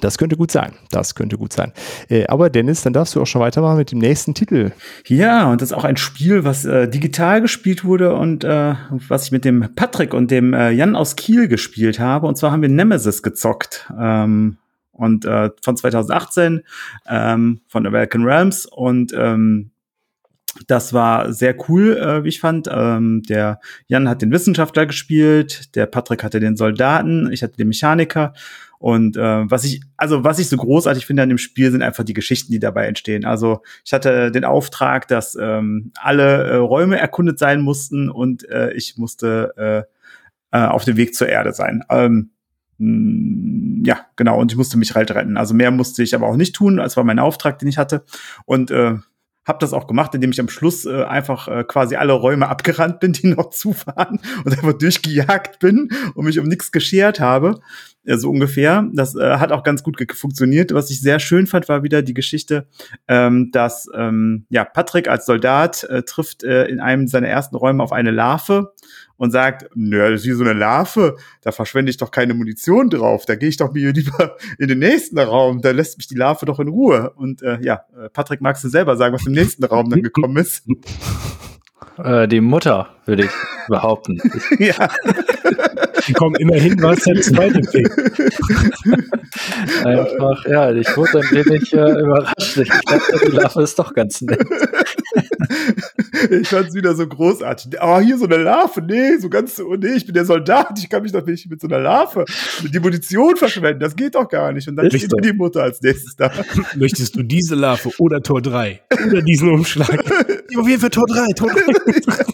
Das könnte gut sein. Das könnte gut sein. Äh, aber Dennis, dann darfst du auch schon weitermachen mit dem nächsten Titel. Ja, und das ist auch ein Spiel, was äh, digital gespielt wurde und äh, was ich mit dem Patrick und dem äh, Jan aus Kiel gespielt habe. Und zwar haben wir Nemesis gezockt. Ähm, und äh, von 2018 ähm, von American Realms und ähm, das war sehr cool, äh, wie ich fand. Ähm, der Jan hat den Wissenschaftler gespielt, der Patrick hatte den Soldaten, ich hatte den Mechaniker und äh, was ich, also was ich so großartig finde an dem Spiel, sind einfach die Geschichten, die dabei entstehen. Also ich hatte den Auftrag, dass ähm, alle äh, Räume erkundet sein mussten und äh, ich musste äh, äh, auf dem Weg zur Erde sein. Ähm, mh, ja, genau, und ich musste mich halt retten. Also mehr musste ich aber auch nicht tun, als war mein Auftrag, den ich hatte. Und äh, hab das auch gemacht, indem ich am Schluss äh, einfach äh, quasi alle Räume abgerannt bin, die <laughs> noch zufahren und einfach durchgejagt bin und mich um nichts geschert habe, äh, so ungefähr. Das äh, hat auch ganz gut funktioniert. Was ich sehr schön fand, war wieder die Geschichte, ähm, dass ähm, ja Patrick als Soldat äh, trifft äh, in einem seiner ersten Räume auf eine Larve und sagt, nö, das ist wie so eine Larve, da verschwende ich doch keine Munition drauf, da gehe ich doch mir lieber in den nächsten Raum, da lässt mich die Larve doch in Ruhe. Und äh, ja, äh, Patrick, magst du selber sagen, was im nächsten Raum dann gekommen ist? <laughs> Äh, die Mutter, würde ich behaupten. <laughs> ja. Die kommen immerhin was der zweite Pick. Einfach, ja, ich wurde ein wenig äh, überrascht. Ich dachte, die Larve ist doch ganz nett. Ich fand es wieder so großartig. Oh, hier so eine Larve. Nee, so ganz, oh nee, ich bin der Soldat. Ich kann mich doch nicht mit so einer Larve die Munition verschwenden. Das geht doch gar nicht. Und dann steht die Mutter als nächstes da. <laughs> Möchtest du diese Larve oder Tor 3? Oder diesen Umschlag? <laughs> Auf jeden Fall Tor 3, Tor 3 <laughs>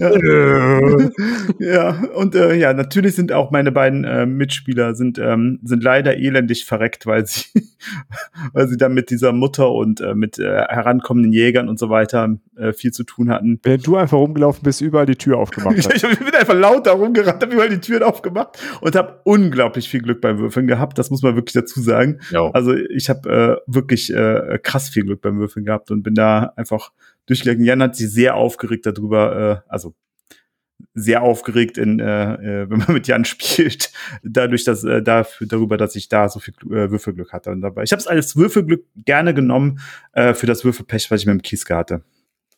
ja. <laughs> ja, und äh, ja, natürlich sind auch meine beiden äh, Mitspieler sind, ähm, sind leider elendig verreckt, weil sie, <laughs> weil sie dann mit dieser Mutter und äh, mit äh, herankommenden Jägern und so weiter äh, viel zu tun hatten. Wenn du einfach rumgelaufen bist, überall die Tür aufgemacht <laughs> hast. ich, ich bin einfach laut da rumgerannt, habe überall die Türen aufgemacht und habe unglaublich viel Glück beim Würfeln gehabt. Das muss man wirklich dazu sagen. Jo. Also ich habe äh, wirklich äh, krass viel Glück beim Würfeln gehabt und bin da einfach durchgegangen. Jan hat sich sehr aufgeregt darüber, äh, also sehr aufgeregt, in, äh, äh wenn man mit Jan <laughs> spielt, dadurch, dass äh, dafür, darüber, dass ich da so viel äh, Würfelglück hatte. Und dabei, ich habe es als Würfelglück gerne genommen äh, für das Würfelpech, was ich mit dem Kieske hatte.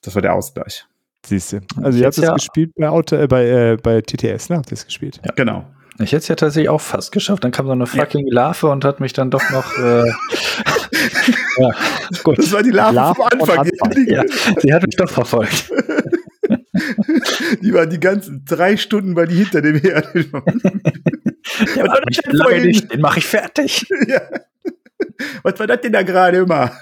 Das war der Ausgleich. Siehst du. Also ihr habt es ja gespielt bei, Auto, äh, bei, äh, bei TTS, ne? Habt ihr es gespielt? Ja. Genau. Ich hätte es ja tatsächlich auch fast geschafft. Dann kam so eine fucking. Larve und hat mich dann doch noch. Äh, <laughs> ja, gut. Das war die Larve, Larve vom Anfang. Anfang. Ja, die hat mich doch verfolgt. die war die ganzen drei Stunden bei die hinter dem her. ja, <laughs> was mich lange nicht, den mache ich fertig. <laughs> ja. Was war das denn da gerade immer?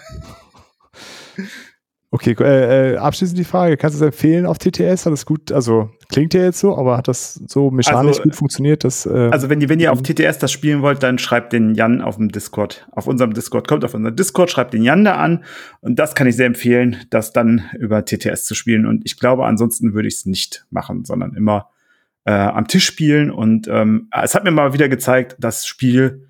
Okay, äh, äh, abschließend die Frage, kannst du es empfehlen auf TTS? Hat das gut, also klingt ja jetzt so, aber hat das so mechanisch also, gut funktioniert? Dass, äh, also wenn ihr, wenn ihr auf TTS das spielen wollt, dann schreibt den Jan auf dem Discord, auf unserem Discord, kommt auf unseren Discord, schreibt den Jan da an und das kann ich sehr empfehlen, das dann über TTS zu spielen und ich glaube, ansonsten würde ich es nicht machen, sondern immer äh, am Tisch spielen und ähm, es hat mir mal wieder gezeigt, das Spiel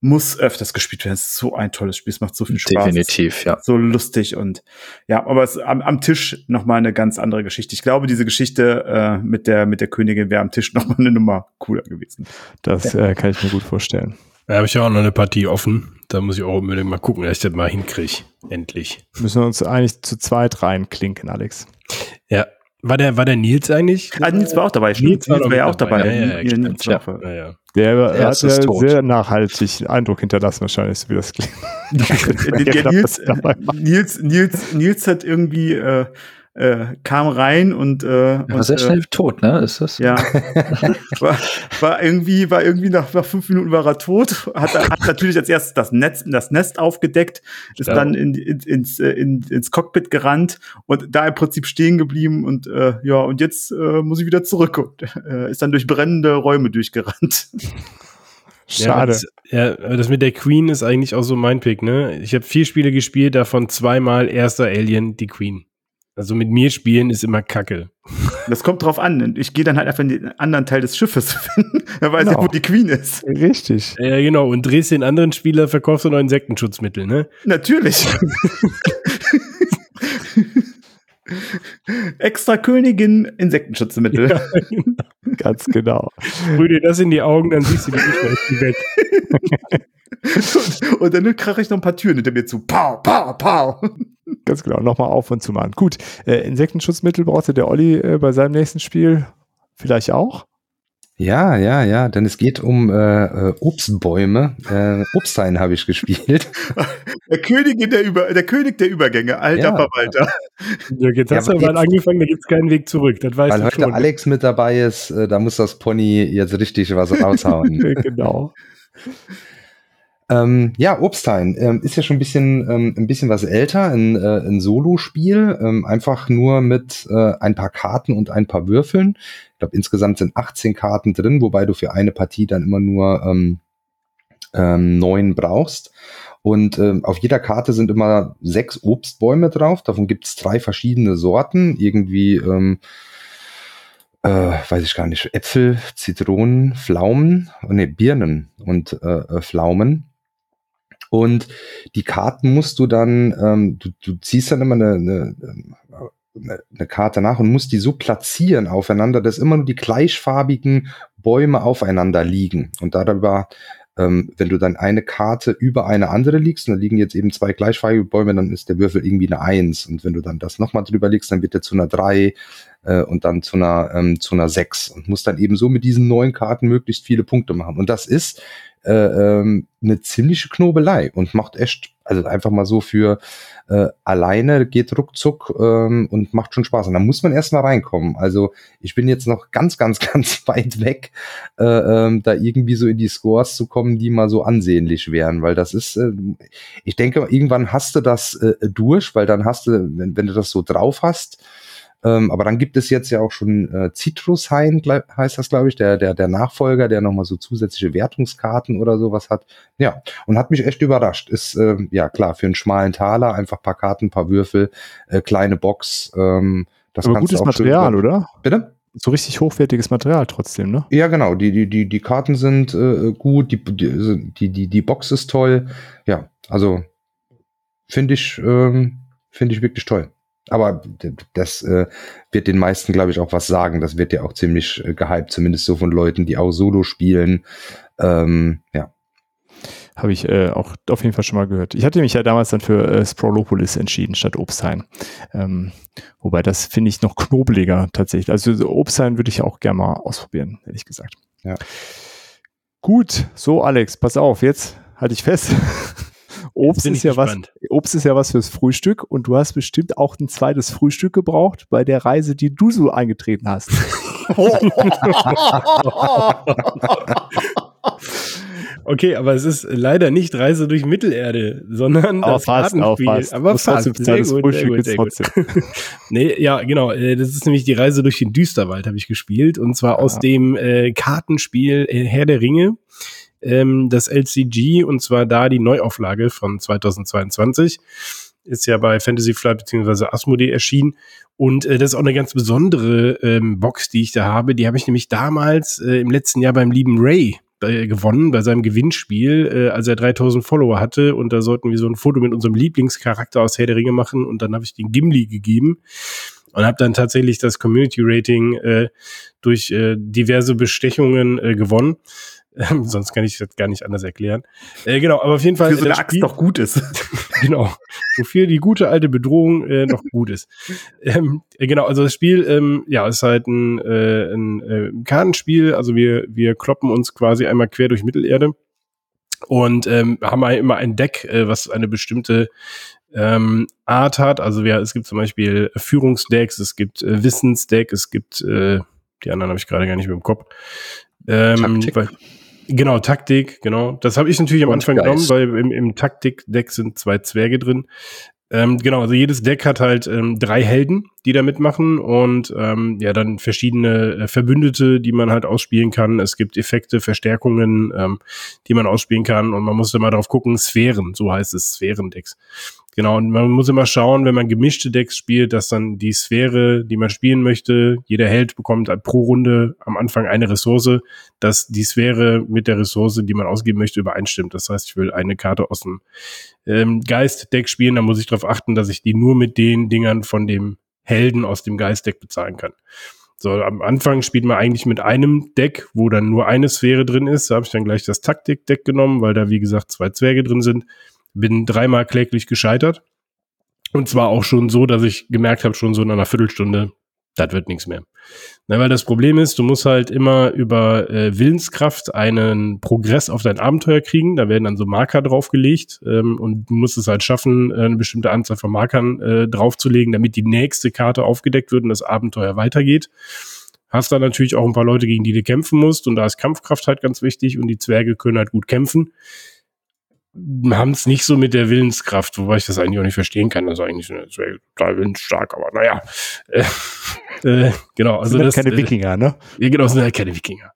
muss öfters gespielt werden. Es ist so ein tolles Spiel, es macht so viel Spaß. Definitiv, ja. So lustig und ja, aber es am, am Tisch noch mal eine ganz andere Geschichte. Ich glaube, diese Geschichte äh, mit der mit der Königin wäre am Tisch <laughs> noch mal eine Nummer cooler gewesen. Das ja. äh, kann ich mir gut vorstellen. Da habe ich ja auch noch eine Partie offen. Da muss ich auch unbedingt mal gucken, dass ich das mal hinkriege. Endlich. Müssen wir uns eigentlich zu zweit reinklinken, Alex. Ja, war der, war der Nils eigentlich? Ah, Nils war auch dabei. Nils, Nils war ja auch dabei. Ja, ja, ja, Nils ja, ja, ja. Der ja, hat sehr nachhaltig Eindruck hinterlassen, wahrscheinlich, so wie das klingt. <laughs> <laughs> Nils, Nils, Nils, Nils hat irgendwie äh, äh, kam rein und, äh, war sehr äh, schnell tot, ne? Ist das? Ja. <laughs> war, war irgendwie, war irgendwie nach, nach fünf Minuten war er tot. Hat, hat natürlich als erstes das Netz, das Nest aufgedeckt, ist ja. dann in, in, ins, äh, in, ins Cockpit gerannt und da im Prinzip stehen geblieben und äh, ja, und jetzt äh, muss ich wieder zurück und äh, ist dann durch brennende Räume durchgerannt. <laughs> Schade. Ja das, ja, das mit der Queen ist eigentlich auch so mein Pick, ne? Ich habe vier Spiele gespielt, davon zweimal erster Alien, die Queen. Also mit mir spielen ist immer Kacke. Das kommt drauf an. Ich gehe dann halt einfach in den anderen Teil des Schiffes <laughs> finden. Er weiß genau. nicht, wo die Queen ist. Richtig. Ja, genau. Und drehst den anderen Spieler, verkaufst du noch Insektenschutzmittel, ne? Natürlich. <laughs> Extra Königin Insektenschutzmittel. Ja, ganz genau. Sprüh dir das in die Augen, dann siehst du die nicht weg. <laughs> und, und dann krache ich noch ein paar Türen hinter mir zu. Pow, pow, pow. Ganz genau, nochmal auf und zu machen. Gut, äh, Insektenschutzmittel brauchte der Olli äh, bei seinem nächsten Spiel vielleicht auch? Ja, ja, ja, denn es geht um äh, äh Obstbäume. Äh, Obsthain habe ich gespielt. <laughs> Der König der, Über der König der Übergänge, alter ja. Verwalter. Ja, jetzt hast ja, du mal angefangen, da gibt es keinen Weg zurück. Das weißt weil heute schon. Alex mit dabei ist, äh, da muss das Pony jetzt richtig was raushauen. <laughs> genau. Ähm, ja, Obsthain ähm, ist ja schon ein bisschen, ähm, ein bisschen was älter, ein, äh, ein Solo-Spiel, ähm, einfach nur mit äh, ein paar Karten und ein paar Würfeln. Ich glaube, insgesamt sind 18 Karten drin, wobei du für eine Partie dann immer nur ähm, ähm, neun brauchst. Und ähm, auf jeder Karte sind immer sechs Obstbäume drauf. Davon gibt es drei verschiedene Sorten. Irgendwie, ähm, äh, weiß ich gar nicht, Äpfel, Zitronen, Pflaumen, ne, Birnen und äh, äh Pflaumen. Und die Karten musst du dann, ähm, du, du ziehst dann immer eine, eine, eine Karte nach und musst die so platzieren aufeinander, dass immer nur die gleichfarbigen Bäume aufeinander liegen. Und darüber, ähm, wenn du dann eine Karte über eine andere liegst, und da liegen jetzt eben zwei gleichfarbige Bäume, dann ist der Würfel irgendwie eine Eins. Und wenn du dann das nochmal drüber legst, dann wird der zu einer Drei äh, und dann zu einer, ähm, zu einer Sechs. Und musst dann eben so mit diesen neuen Karten möglichst viele Punkte machen. Und das ist äh, ähm, eine ziemliche Knobelei und macht echt, also einfach mal so für äh, alleine geht ruckzuck ähm, und macht schon Spaß. Und da muss man erst mal reinkommen. Also ich bin jetzt noch ganz, ganz, <laughs> ganz weit weg, äh, ähm, da irgendwie so in die Scores zu kommen, die mal so ansehnlich wären, weil das ist, äh, ich denke, irgendwann hast du das äh, durch, weil dann hast du, wenn, wenn du das so drauf hast, ähm, aber dann gibt es jetzt ja auch schon äh, Citrus Hain, heißt das, glaube ich, der, der, der Nachfolger, der nochmal so zusätzliche Wertungskarten oder sowas hat. Ja, und hat mich echt überrascht. Ist, äh, ja klar, für einen schmalen Taler einfach paar Karten, paar Würfel, äh, kleine Box. Ähm, das Aber gutes Material, oder? Bitte? so richtig hochwertiges Material trotzdem, ne? Ja, genau. Die, die, die, die Karten sind äh, gut, die, die, die, die Box ist toll. Ja, also finde ich, ähm, finde ich wirklich toll. Aber das äh, wird den meisten, glaube ich, auch was sagen. Das wird ja auch ziemlich äh, gehypt, zumindest so von Leuten, die auch Solo spielen. Ähm, ja. Habe ich äh, auch auf jeden Fall schon mal gehört. Ich hatte mich ja damals dann für äh, Sprolopolis entschieden statt Obstheim. Ähm, wobei das finde ich noch knobeliger tatsächlich. Also so Obstheim würde ich auch gerne mal ausprobieren, ehrlich gesagt. Ja. Gut, so Alex, pass auf, jetzt halte ich fest. <laughs> Obst ist ja was, Obst ist ja was fürs Frühstück und du hast bestimmt auch ein zweites Frühstück gebraucht bei der Reise, die du so eingetreten hast. <laughs> Okay, aber es ist leider nicht Reise durch Mittelerde, sondern das fast, Kartenspiel. Aber fast. Sehr gut, sehr gut, sehr gut. <laughs> nee, ja, genau. Äh, das ist nämlich die Reise durch den Düsterwald, habe ich gespielt. Und zwar ja. aus dem äh, Kartenspiel äh, Herr der Ringe ähm, das LCG und zwar da die Neuauflage von 2022 ist ja bei Fantasy Flight bzw. Asmodee erschienen. Und äh, das ist auch eine ganz besondere ähm, Box, die ich da habe. Die habe ich nämlich damals äh, im letzten Jahr beim lieben Ray äh, gewonnen, bei seinem Gewinnspiel, äh, als er 3000 Follower hatte. Und da sollten wir so ein Foto mit unserem Lieblingscharakter aus Herr der Ringe machen. Und dann habe ich den Gimli gegeben und habe dann tatsächlich das Community Rating äh, durch äh, diverse Bestechungen äh, gewonnen. Ähm, sonst kann ich das gar nicht anders erklären. Äh, genau, aber auf jeden Fall. Für so eine Axt doch gut ist. <laughs> genau. Wofür die gute alte Bedrohung äh, noch gut ist. Ähm, äh, genau, also das Spiel, ähm, ja, ist halt ein, äh, ein äh, Kartenspiel. Also wir, wir kloppen uns quasi einmal quer durch Mittelerde und ähm, haben immer ein Deck, äh, was eine bestimmte ähm, Art hat. Also wir, es gibt zum Beispiel Führungsdecks, es gibt äh, Wissensdeck, es gibt äh, die anderen habe ich gerade gar nicht mehr im Kopf. Ähm, weil, Genau, Taktik, genau. Das habe ich natürlich am Anfang genommen, weil im, im Taktik-Deck sind zwei Zwerge drin. Ähm, genau, also jedes Deck hat halt ähm, drei Helden, die da mitmachen und ähm, ja, dann verschiedene äh, Verbündete, die man halt ausspielen kann. Es gibt Effekte, Verstärkungen, ähm, die man ausspielen kann und man muss immer darauf gucken, Sphären, so heißt es, Sphärendecks. Genau, und man muss immer schauen, wenn man gemischte Decks spielt, dass dann die Sphäre, die man spielen möchte, jeder Held bekommt pro Runde am Anfang eine Ressource, dass die Sphäre mit der Ressource, die man ausgeben möchte, übereinstimmt. Das heißt, ich will eine Karte aus dem ähm, Geist-Deck spielen, dann muss ich darauf achten, dass ich die nur mit den Dingern von dem Helden aus dem Geistdeck bezahlen kann. So, am Anfang spielt man eigentlich mit einem Deck, wo dann nur eine Sphäre drin ist. Da habe ich dann gleich das Taktik-Deck genommen, weil da, wie gesagt, zwei Zwerge drin sind. Bin dreimal kläglich gescheitert. Und zwar auch schon so, dass ich gemerkt habe, schon so in einer Viertelstunde, das wird nichts mehr. Na, weil das Problem ist, du musst halt immer über äh, Willenskraft einen Progress auf dein Abenteuer kriegen. Da werden dann so Marker draufgelegt ähm, und du musst es halt schaffen, äh, eine bestimmte Anzahl von Markern äh, draufzulegen, damit die nächste Karte aufgedeckt wird und das Abenteuer weitergeht. Hast da natürlich auch ein paar Leute, gegen die du kämpfen musst und da ist Kampfkraft halt ganz wichtig und die Zwerge können halt gut kämpfen haben es nicht so mit der Willenskraft, wobei ich das eigentlich auch nicht verstehen kann. Das ist eigentlich total willensstark, aber naja. Äh, <laughs> äh, genau, also sind das. keine äh, Wikinger, ne? Ja, genau, sind halt keine Wikinger.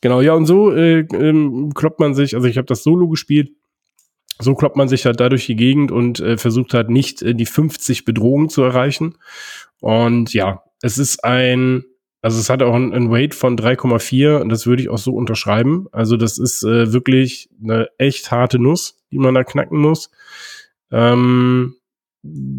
Genau, ja, und so äh, ähm, kloppt man sich, also ich habe das Solo gespielt, so kloppt man sich halt dadurch die Gegend und äh, versucht halt nicht äh, die 50 Bedrohungen zu erreichen. Und ja, es ist ein also es hat auch ein, Weight von 3,4 und das würde ich auch so unterschreiben. Also das ist äh, wirklich eine echt harte Nuss, die man da knacken muss. Ähm,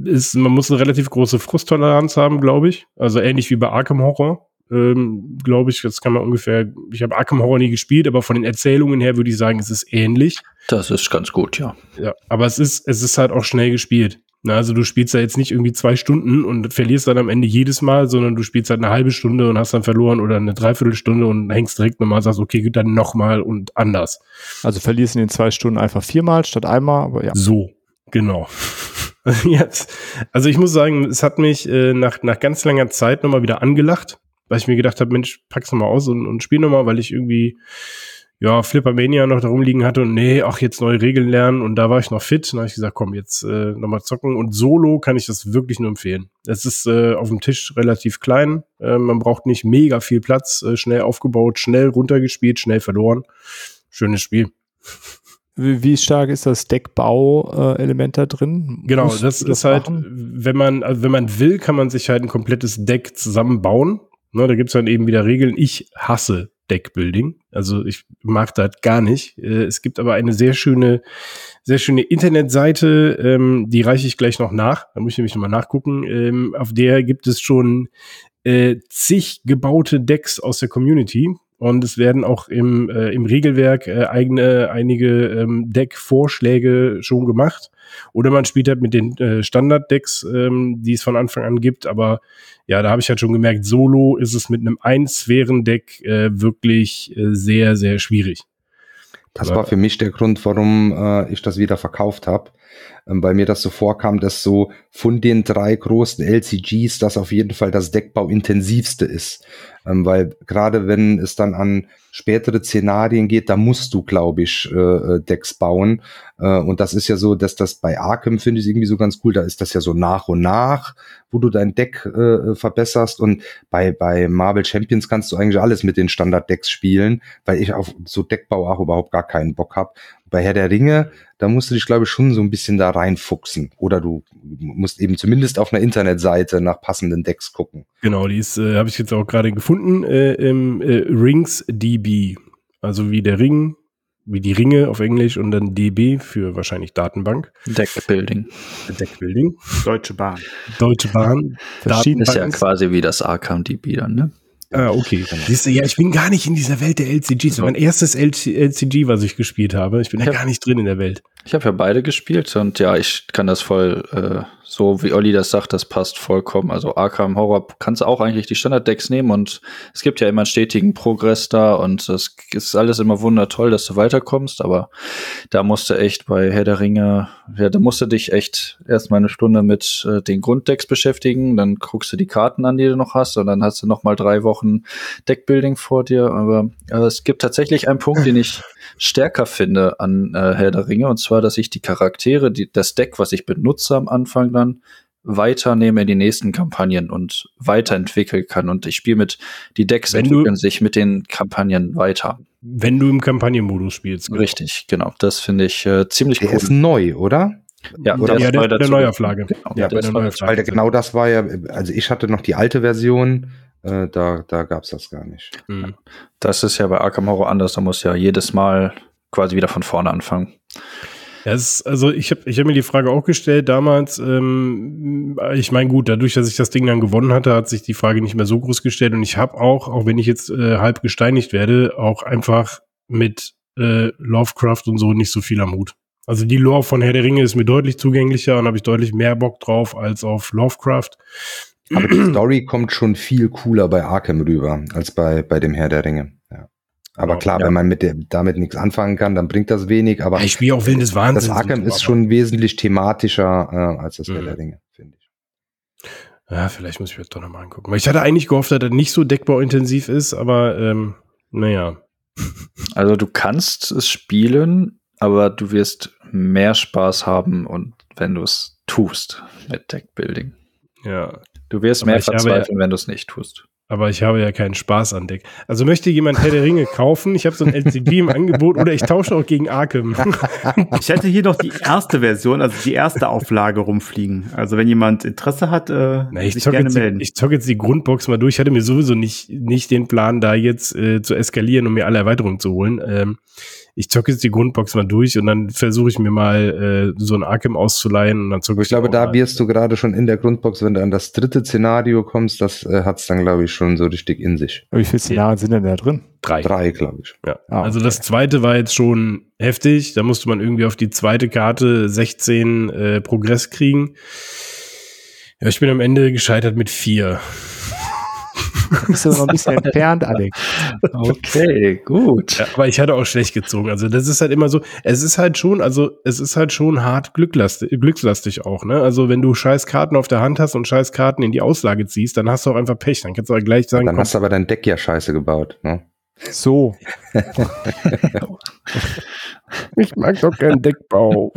ist, man muss eine relativ große Frusttoleranz haben, glaube ich. Also ähnlich wie bei Arkham Horror. Ähm, glaube ich, jetzt kann man ungefähr, ich habe Arkham Horror nie gespielt, aber von den Erzählungen her würde ich sagen, es ist ähnlich. Das ist ganz gut, ja. Ja, aber es ist, es ist halt auch schnell gespielt. Na, also du spielst da jetzt nicht irgendwie zwei Stunden und verlierst dann am Ende jedes Mal, sondern du spielst halt eine halbe Stunde und hast dann verloren oder eine Dreiviertelstunde und hängst direkt nochmal und sagst, okay, dann nochmal und anders. Also verlierst in den zwei Stunden einfach viermal statt einmal, aber ja. So, genau. <laughs> jetzt, also ich muss sagen, es hat mich äh, nach, nach ganz langer Zeit nochmal wieder angelacht, weil ich mir gedacht habe, Mensch, pack's nochmal aus und, und spiel nochmal, weil ich irgendwie ja, Flippermania noch darum liegen hatte und nee, ach, jetzt neue Regeln lernen und da war ich noch fit. Dann habe ich gesagt, komm, jetzt äh, nochmal zocken. Und solo kann ich das wirklich nur empfehlen. Es ist äh, auf dem Tisch relativ klein. Äh, man braucht nicht mega viel Platz, äh, schnell aufgebaut, schnell runtergespielt, schnell verloren. Schönes Spiel. Wie stark ist das Deckbau-Element da drin? Genau, Musst das ist halt, wenn man, also wenn man will, kann man sich halt ein komplettes Deck zusammenbauen. Ne, da gibt's dann eben wieder Regeln. Ich hasse Deckbuilding. Also ich mag das gar nicht. Äh, es gibt aber eine sehr schöne, sehr schöne Internetseite, ähm, die reiche ich gleich noch nach. Da muss ich nämlich nochmal nachgucken. Ähm, auf der gibt es schon äh, zig gebaute Decks aus der Community. Und es werden auch im, äh, im Regelwerk äh, eigene, einige ähm, Deck-Vorschläge schon gemacht. Oder man spielt halt mit den äh, Standard-Decks, ähm, die es von Anfang an gibt. Aber ja, da habe ich halt schon gemerkt, solo ist es mit einem Ein-Sphären-Deck äh, wirklich äh, sehr, sehr schwierig. Das war für mich der Grund, warum äh, ich das wieder verkauft habe, weil mir das so vorkam, dass so von den drei großen LCGs das auf jeden Fall das Deckbau intensivste ist, ähm, weil gerade wenn es dann an spätere Szenarien geht, da musst du, glaube ich, äh, äh, Decks bauen. Äh, und das ist ja so, dass das bei Arkham finde ich irgendwie so ganz cool. Da ist das ja so nach und nach, wo du dein Deck verbesserst. Und bei, bei Marvel Champions kannst du eigentlich alles mit den Standard-Decks spielen, weil ich auf so Deckbau auch überhaupt gar keinen Bock hab. Bei Herr der Ringe, da musst du dich, glaube ich, schon so ein bisschen da reinfuchsen. Oder du musst eben zumindest auf einer Internetseite nach passenden Decks gucken. Genau, die ist, äh, habe ich jetzt auch gerade gefunden, äh, im äh, Rings DB. Also wie der Ring, wie die Ringe auf Englisch und dann DB für wahrscheinlich Datenbank. Deckbuilding. Deckbuilding. Deutsche Bahn. Deutsche Bahn. Verschieden ist ja quasi wie das Arkham DB dann, ne? Ah, okay. Siehst du, ja, ich bin gar nicht in dieser Welt der LCGs. Das war mein erstes LCG, was ich gespielt habe. Ich bin ich ja gar nicht drin in der Welt. Ich habe ja beide gespielt und ja, ich kann das voll äh, so wie Olli das sagt, das passt vollkommen. Also Arkham Horror kannst du auch eigentlich die Standard-Decks nehmen und es gibt ja immer einen stetigen Progress da und es ist alles immer wundertoll, dass du weiterkommst, aber da musst du echt bei Herr der Ringe, ja, da musst du dich echt erstmal eine Stunde mit äh, den Grunddecks beschäftigen, dann guckst du die Karten an, die du noch hast und dann hast du noch mal drei Wochen Deckbuilding vor dir, aber äh, es gibt tatsächlich einen Punkt, den ich <laughs> stärker finde an äh, Herr der Ringe und zwar, dass ich die Charaktere, die, das Deck, was ich benutze am Anfang dann weiternehme in die nächsten Kampagnen und weiterentwickeln kann. Und ich spiele mit, die Decks wenn entwickeln du, sich mit den Kampagnen weiter. Wenn du im Kampagnenmodus spielst. Genau. Richtig, genau. Das finde ich äh, ziemlich der cool. ist neu, oder? Ja, oder ja, der, der Neuauflage. Genau, ja, der Neuauflage. Weil genau das war ja, also ich hatte noch die alte Version, äh, da, da gab es das gar nicht. Mhm. Das ist ja bei Arkham Horror anders, da muss ja jedes Mal quasi wieder von vorne anfangen. Ja, ist, also ich habe ich hab mir die Frage auch gestellt damals. Ähm, ich meine, gut, dadurch, dass ich das Ding dann gewonnen hatte, hat sich die Frage nicht mehr so groß gestellt. Und ich habe auch, auch wenn ich jetzt äh, halb gesteinigt werde, auch einfach mit äh, Lovecraft und so nicht so viel am Hut. Also die Lore von Herr der Ringe ist mir deutlich zugänglicher und habe ich deutlich mehr Bock drauf als auf Lovecraft. Aber die Story kommt schon viel cooler bei Arkham rüber als bei, bei dem Herr der Ringe. Aber Genau, klar, ja. wenn man mit der, damit nichts anfangen kann, dann bringt das wenig. Aber Ja, ich spiele auch Willen des Wahnsinns. das Arkham ist schon wesentlich thematischer äh, als das Herr Mhm. der Ringe, finde ich. Ja, vielleicht muss ich mir das doch nochmal angucken. Weil ich hatte eigentlich gehofft, dass er nicht so deckbauintensiv ist, aber ähm, naja. <laughs> Also du kannst es spielen, aber du wirst mehr Spaß haben und wenn du es tust mit Deckbuilding. Ja. Du wirst Aber mehr ich habe verzweifeln, wenn du es nicht tust. Aber ich habe ja keinen Spaß an Deck. Also möchte jemand Herr der Ringe kaufen? Ich habe so ein LCG im Angebot oder ich tausche auch gegen Arkham. <laughs> Ich hätte hier noch die erste Version, also die erste Auflage rumfliegen. Also wenn jemand Interesse hat, äh, Na, ich sich zocke gerne jetzt, die- melden. ich zock jetzt die Grundbox mal durch. Ich hatte mir sowieso nicht, nicht den Plan, da jetzt äh, zu eskalieren und mir alle Erweiterungen zu holen. Ähm, ich zocke jetzt die Grundbox mal durch und dann versuche ich mir mal äh, so ein Arkham auszuleihen und dann zocke Ich glaube, auch da mal. wirst du gerade schon in der Grundbox, wenn du an das dritte Szenario kommst, das äh, hat's dann, glaube ich, schon so richtig in sich. Wie viele Szenarien sind denn da drin? drei. Drei, glaube ich. Ja. Ah, also okay. das zweite war jetzt schon heftig. Da musste man irgendwie auf die zweite Karte 16 äh, Progress kriegen. Ja, ich bin am Ende gescheitert mit vier. <laughs> Bist du noch ein bisschen entfernt, Alex? Okay, gut. Ja, aber ich hatte auch schlecht gezogen. Also das ist halt immer so, es ist halt schon, also es ist halt schon hart glücklastig, glückslastig auch, ne? Also wenn du scheiß Karten auf der Hand hast und scheiß Karten in die Auslage ziehst, dann hast du auch einfach Pech. Dann kannst du auch gleich sagen, Dann komm, hast du aber dein Deck ja scheiße gebaut. Ne? So. <laughs> ich mag doch keinen Deckbau.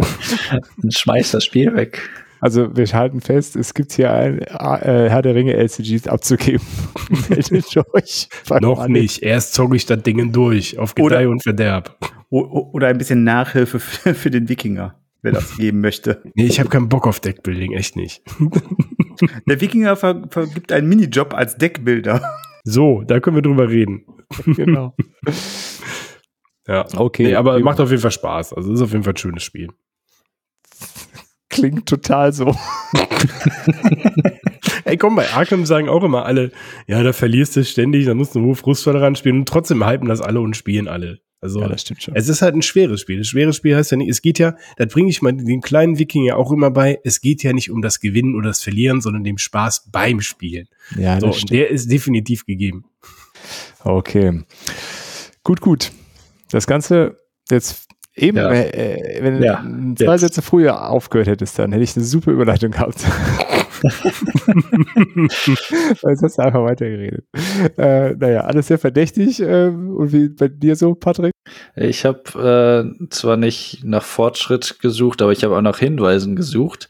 Dann schmeiß das Spiel weg. Also wir halten fest, es gibt hier ein äh, Herr der Ringe LCGs abzugeben. <laughs> Meldet euch. Noch Alex. nicht. Erst zocke ich das Ding durch. Auf Gedeih Oder- und Verderb. Oder ein bisschen Nachhilfe für, für den Wikinger, wer das geben möchte. Nee, ich habe keinen Bock auf Deckbuilding, echt nicht. <laughs> Der Wikinger ver vergibt einen Minijob als Deckbilder. So, da können wir drüber reden. Genau. <laughs> Ja. Okay. Nee, aber macht auf jeden Fall Spaß. Also ist auf jeden Fall ein schönes Spiel. Klingt total so. <laughs> Ey, komm, bei Arkham sagen auch immer alle, ja, da verlierst du ständig, da musst du hohe Frusttoleranz spielen und trotzdem hypen das alle und spielen alle. Also, Ja, das stimmt schon. es ist halt ein schweres Spiel. Das schwere Spiel heißt ja nicht, es geht ja, das bringe ich mal den kleinen Wikinger auch immer bei, es geht ja nicht um das Gewinnen oder das Verlieren, sondern dem Spaß beim Spielen. Ja, So, das stimmt. der ist definitiv gegeben. Okay. Gut, gut. Das Ganze jetzt eben, Ja. äh, äh, wenn Ja, du zwei jetzt. Sätze früher aufgehört hättest, dann hätte ich eine super Überleitung gehabt. <laughs> <laughs> Jetzt hast du einfach weitergeredet. Äh, naja, alles sehr verdächtig. ähm, und wie bei dir so, Patrick? Ich habe äh, zwar nicht nach Fortschritt gesucht, aber ich habe auch nach Hinweisen gesucht.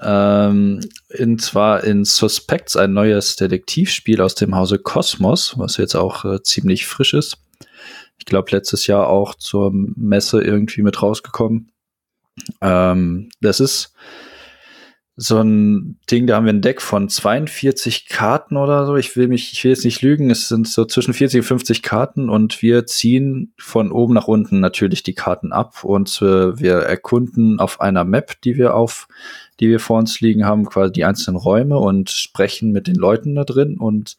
Ähm, in zwar in Suspects ein neues Detektivspiel aus dem Hause Kosmos, was jetzt auch äh, ziemlich frisch ist. Ich glaube letztes Jahr auch zur Messe irgendwie mit rausgekommen. Ähm, das ist so ein Ding, da haben wir ein Deck von 42 Karten oder so. Ich will mich, ich will jetzt nicht lügen, es sind so zwischen 40 und 50 Karten und wir ziehen von oben nach unten natürlich die Karten ab und äh, wir erkunden auf einer Map, die wir auf, die wir vor uns liegen haben, quasi die einzelnen Räume und sprechen mit den Leuten da drin und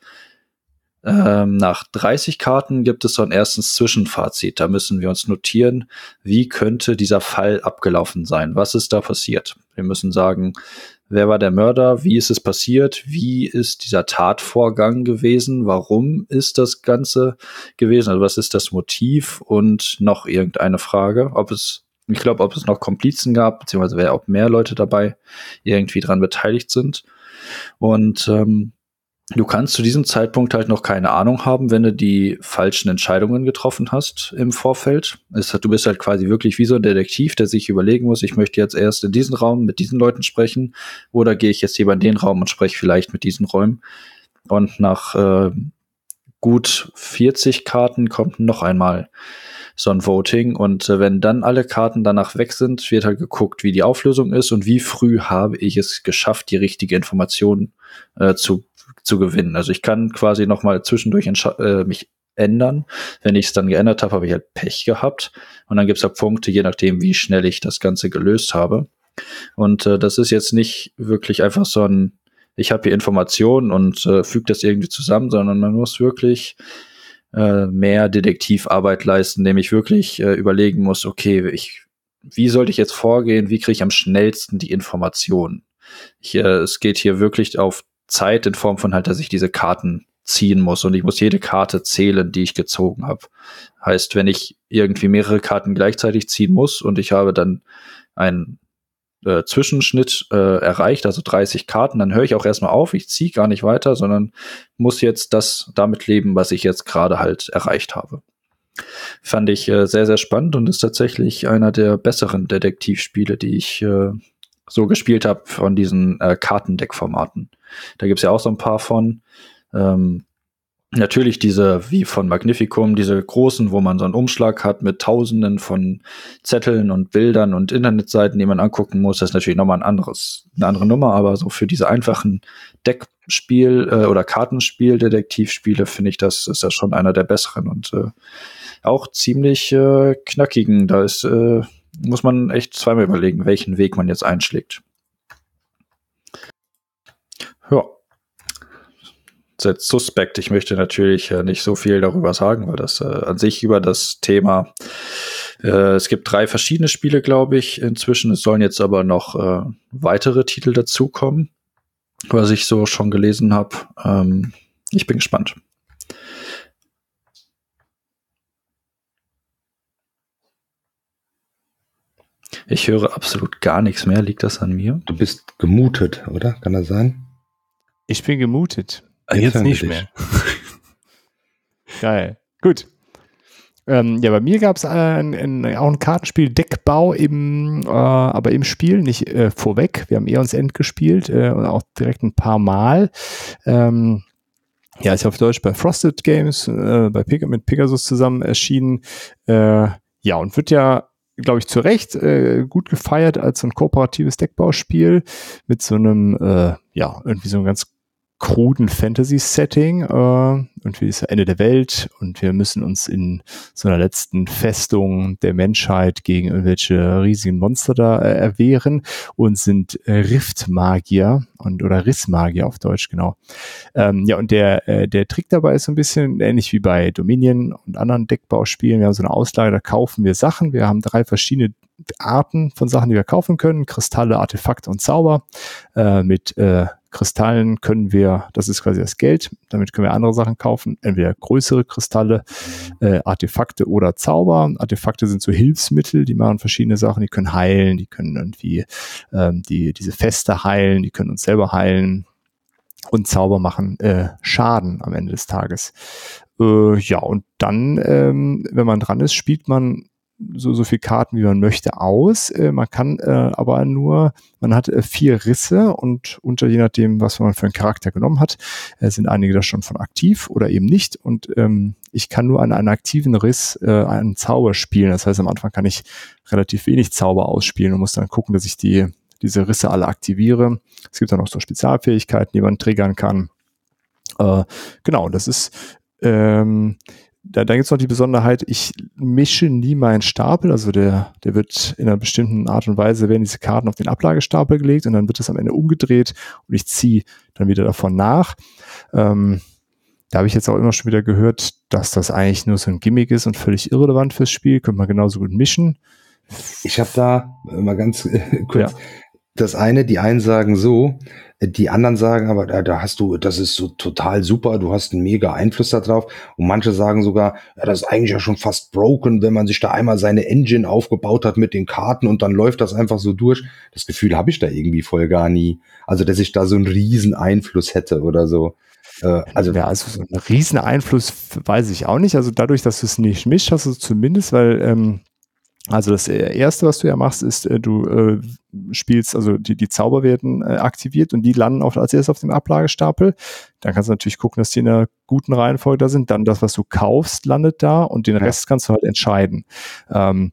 ähm, nach 30 Karten gibt es so ein erstes Zwischenfazit. Da müssen wir uns notieren, wie könnte dieser Fall abgelaufen sein? Was ist da passiert? Wir müssen sagen, wer war der Mörder? Wie ist es passiert? Wie ist dieser Tatvorgang gewesen? Warum ist das Ganze gewesen? Also was ist das Motiv? Und noch irgendeine Frage, ob es, ich glaube, ob es noch Komplizen gab, beziehungsweise wer, ob mehr Leute dabei irgendwie dran beteiligt sind. Und ähm, Du kannst zu diesem Zeitpunkt halt noch keine Ahnung haben, wenn du die falschen Entscheidungen getroffen hast im Vorfeld. Es du bist halt quasi wirklich wie so ein Detektiv, der sich überlegen muss, ich möchte jetzt erst in diesen Raum mit diesen Leuten sprechen oder gehe ich jetzt lieber in den Raum und spreche vielleicht mit diesen Räumen. Und nach äh, gut 40 Karten kommt noch einmal so ein Voting. Und äh, wenn dann alle Karten danach weg sind, wird halt geguckt, wie die Auflösung ist und wie früh habe ich es geschafft, die richtige Information äh, zu, zu gewinnen. Also ich kann quasi noch mal zwischendurch äh, mich ändern. Wenn ich es dann geändert habe, habe ich halt Pech gehabt. Und dann gibt es halt Punkte, je nachdem, wie schnell ich das Ganze gelöst habe. Und äh, das ist jetzt nicht wirklich einfach so ein, ich habe hier Informationen und äh, füge das irgendwie zusammen, sondern man muss wirklich äh, mehr Detektivarbeit leisten, indem ich wirklich äh, überlegen muss, okay, ich, wie sollte ich jetzt vorgehen, wie kriege ich am schnellsten die Informationen? Ich, äh, es geht hier wirklich auf Zeit in Form von halt, dass ich diese Karten ziehen muss und ich muss jede Karte zählen, die ich gezogen habe. Heißt, wenn ich irgendwie mehrere Karten gleichzeitig ziehen muss und ich habe dann einen äh, Zwischenschnitt äh, erreicht, also 30 Karten, dann höre ich auch erstmal auf, ich ziehe gar nicht weiter, sondern muss jetzt das damit leben, was ich jetzt gerade halt erreicht habe. Fand ich äh, sehr, sehr spannend und ist tatsächlich einer der besseren Detektivspiele, die ich äh, so gespielt habe von diesen äh, Kartendeck-Formaten. Da gibt's ja auch so ein paar von. Ähm, Natürlich diese, wie von Magnificum, diese großen, wo man so einen Umschlag hat mit tausenden von Zetteln und Bildern und Internetseiten, die man angucken muss, das ist natürlich nochmal ein anderes, eine andere Nummer, aber so für diese einfachen Deckspiel äh, oder Kartenspiel, Detektivspiele, finde ich, das ist ja schon einer der besseren und äh, auch ziemlich äh, knackigen. Da ist, äh, muss man echt zweimal überlegen, welchen Weg man jetzt einschlägt. Ja suspekt. Ich möchte natürlich äh, nicht so viel darüber sagen, weil das äh, an sich über das Thema äh, es gibt drei verschiedene Spiele, glaube ich, inzwischen. Es sollen jetzt aber noch äh, weitere Titel dazukommen, was ich so schon gelesen habe. Ähm, ich bin gespannt. Ich höre absolut gar nichts mehr. Liegt das an mir? Du bist gemutet, oder? Kann das sein? Ich bin gemutet. Jetzt, Jetzt nicht mehr. <laughs> Geil. Gut. Ähm, ja, bei mir gab es auch ein Kartenspiel Deckbau im, äh, aber im Spiel, nicht äh, vorweg. Wir haben eher uns End gespielt äh, und auch direkt ein paar Mal. Ähm, ja, ist auf Deutsch bei Frosted Games, äh, bei Peg mit Pegasus zusammen erschienen. Äh, ja, und wird ja glaube ich, zu Recht äh, gut gefeiert als so ein kooperatives Deckbauspiel mit so einem, äh, ja, irgendwie so einem ganz kruden Fantasy-Setting. Äh, und wie ist Ende der Welt und wir müssen uns in so einer letzten Festung der Menschheit gegen irgendwelche riesigen Monster da äh, erwehren und sind Riftmagier und oder Rissmagier auf Deutsch, genau. Ähm, ja, und der, äh, der Trick dabei ist so ein bisschen ähnlich wie bei Dominion und anderen Deckbauspielen. Wir haben so eine Auslage, da kaufen wir Sachen. Wir haben drei verschiedene Arten von Sachen, die wir kaufen können. Kristalle, Artefakte und Zauber. Äh, mit äh, Kristallen können wir, das ist quasi das Geld, damit können wir andere Sachen kaufen, entweder größere Kristalle, äh, Artefakte oder Zauber. Artefakte sind so Hilfsmittel, die machen verschiedene Sachen, die können heilen, die können irgendwie ähm, die, diese Feste heilen, die können uns selber heilen und Zauber machen äh, Schaden am Ende des Tages. Äh, ja, und dann, ähm, wenn man dran ist, spielt man so, so viel Karten, wie man möchte, aus. Äh, man kann äh, aber nur, man hat äh, vier Risse und unter je nachdem, was man für einen Charakter genommen hat, äh, sind einige da schon von aktiv oder eben nicht. Und ähm, ich kann nur an einen aktiven Riss äh, einen Zauber spielen. Das heißt, am Anfang kann ich relativ wenig Zauber ausspielen und muss dann gucken, dass ich die, diese Risse alle aktiviere. Es gibt dann auch so Spezialfähigkeiten, die man triggern kann. Äh, genau, das ist ähm, da, da gibt es noch die Besonderheit, ich mische nie meinen Stapel, also der, der wird in einer bestimmten Art und Weise, werden diese Karten auf den Ablagestapel gelegt und dann wird es am Ende umgedreht und ich ziehe dann wieder davon nach. Ähm, da habe ich jetzt auch immer schon wieder gehört, dass das eigentlich nur so ein Gimmick ist und völlig irrelevant fürs Spiel, könnte man genauso gut mischen. Ich habe da mal ganz äh, kurz, ja. Das eine, die einen sagen so, die anderen sagen aber, da, da hast du, das ist so total super, du hast einen mega Einfluss darauf. Und manche sagen sogar, ja, das ist eigentlich ja schon fast broken, wenn man sich da einmal seine Engine aufgebaut hat mit den Karten und dann läuft das einfach so durch. Das Gefühl habe ich da irgendwie voll gar nie. Also, dass ich da so einen riesen Einfluss hätte oder so. Äh, also, ja, also so einen riesen Einfluss weiß ich auch nicht. Also dadurch, dass du es nicht mischst, hast du zumindest, weil ähm, also das erste, was du ja machst, ist, äh, du äh, spielst, also die, die Zauber werden äh, aktiviert und die landen auch als erstes auf dem Ablagestapel. Dann kannst du natürlich gucken, dass die in einer guten Reihenfolge da sind. Dann das, was du kaufst, landet da und den. Rest kannst du halt entscheiden. Ähm,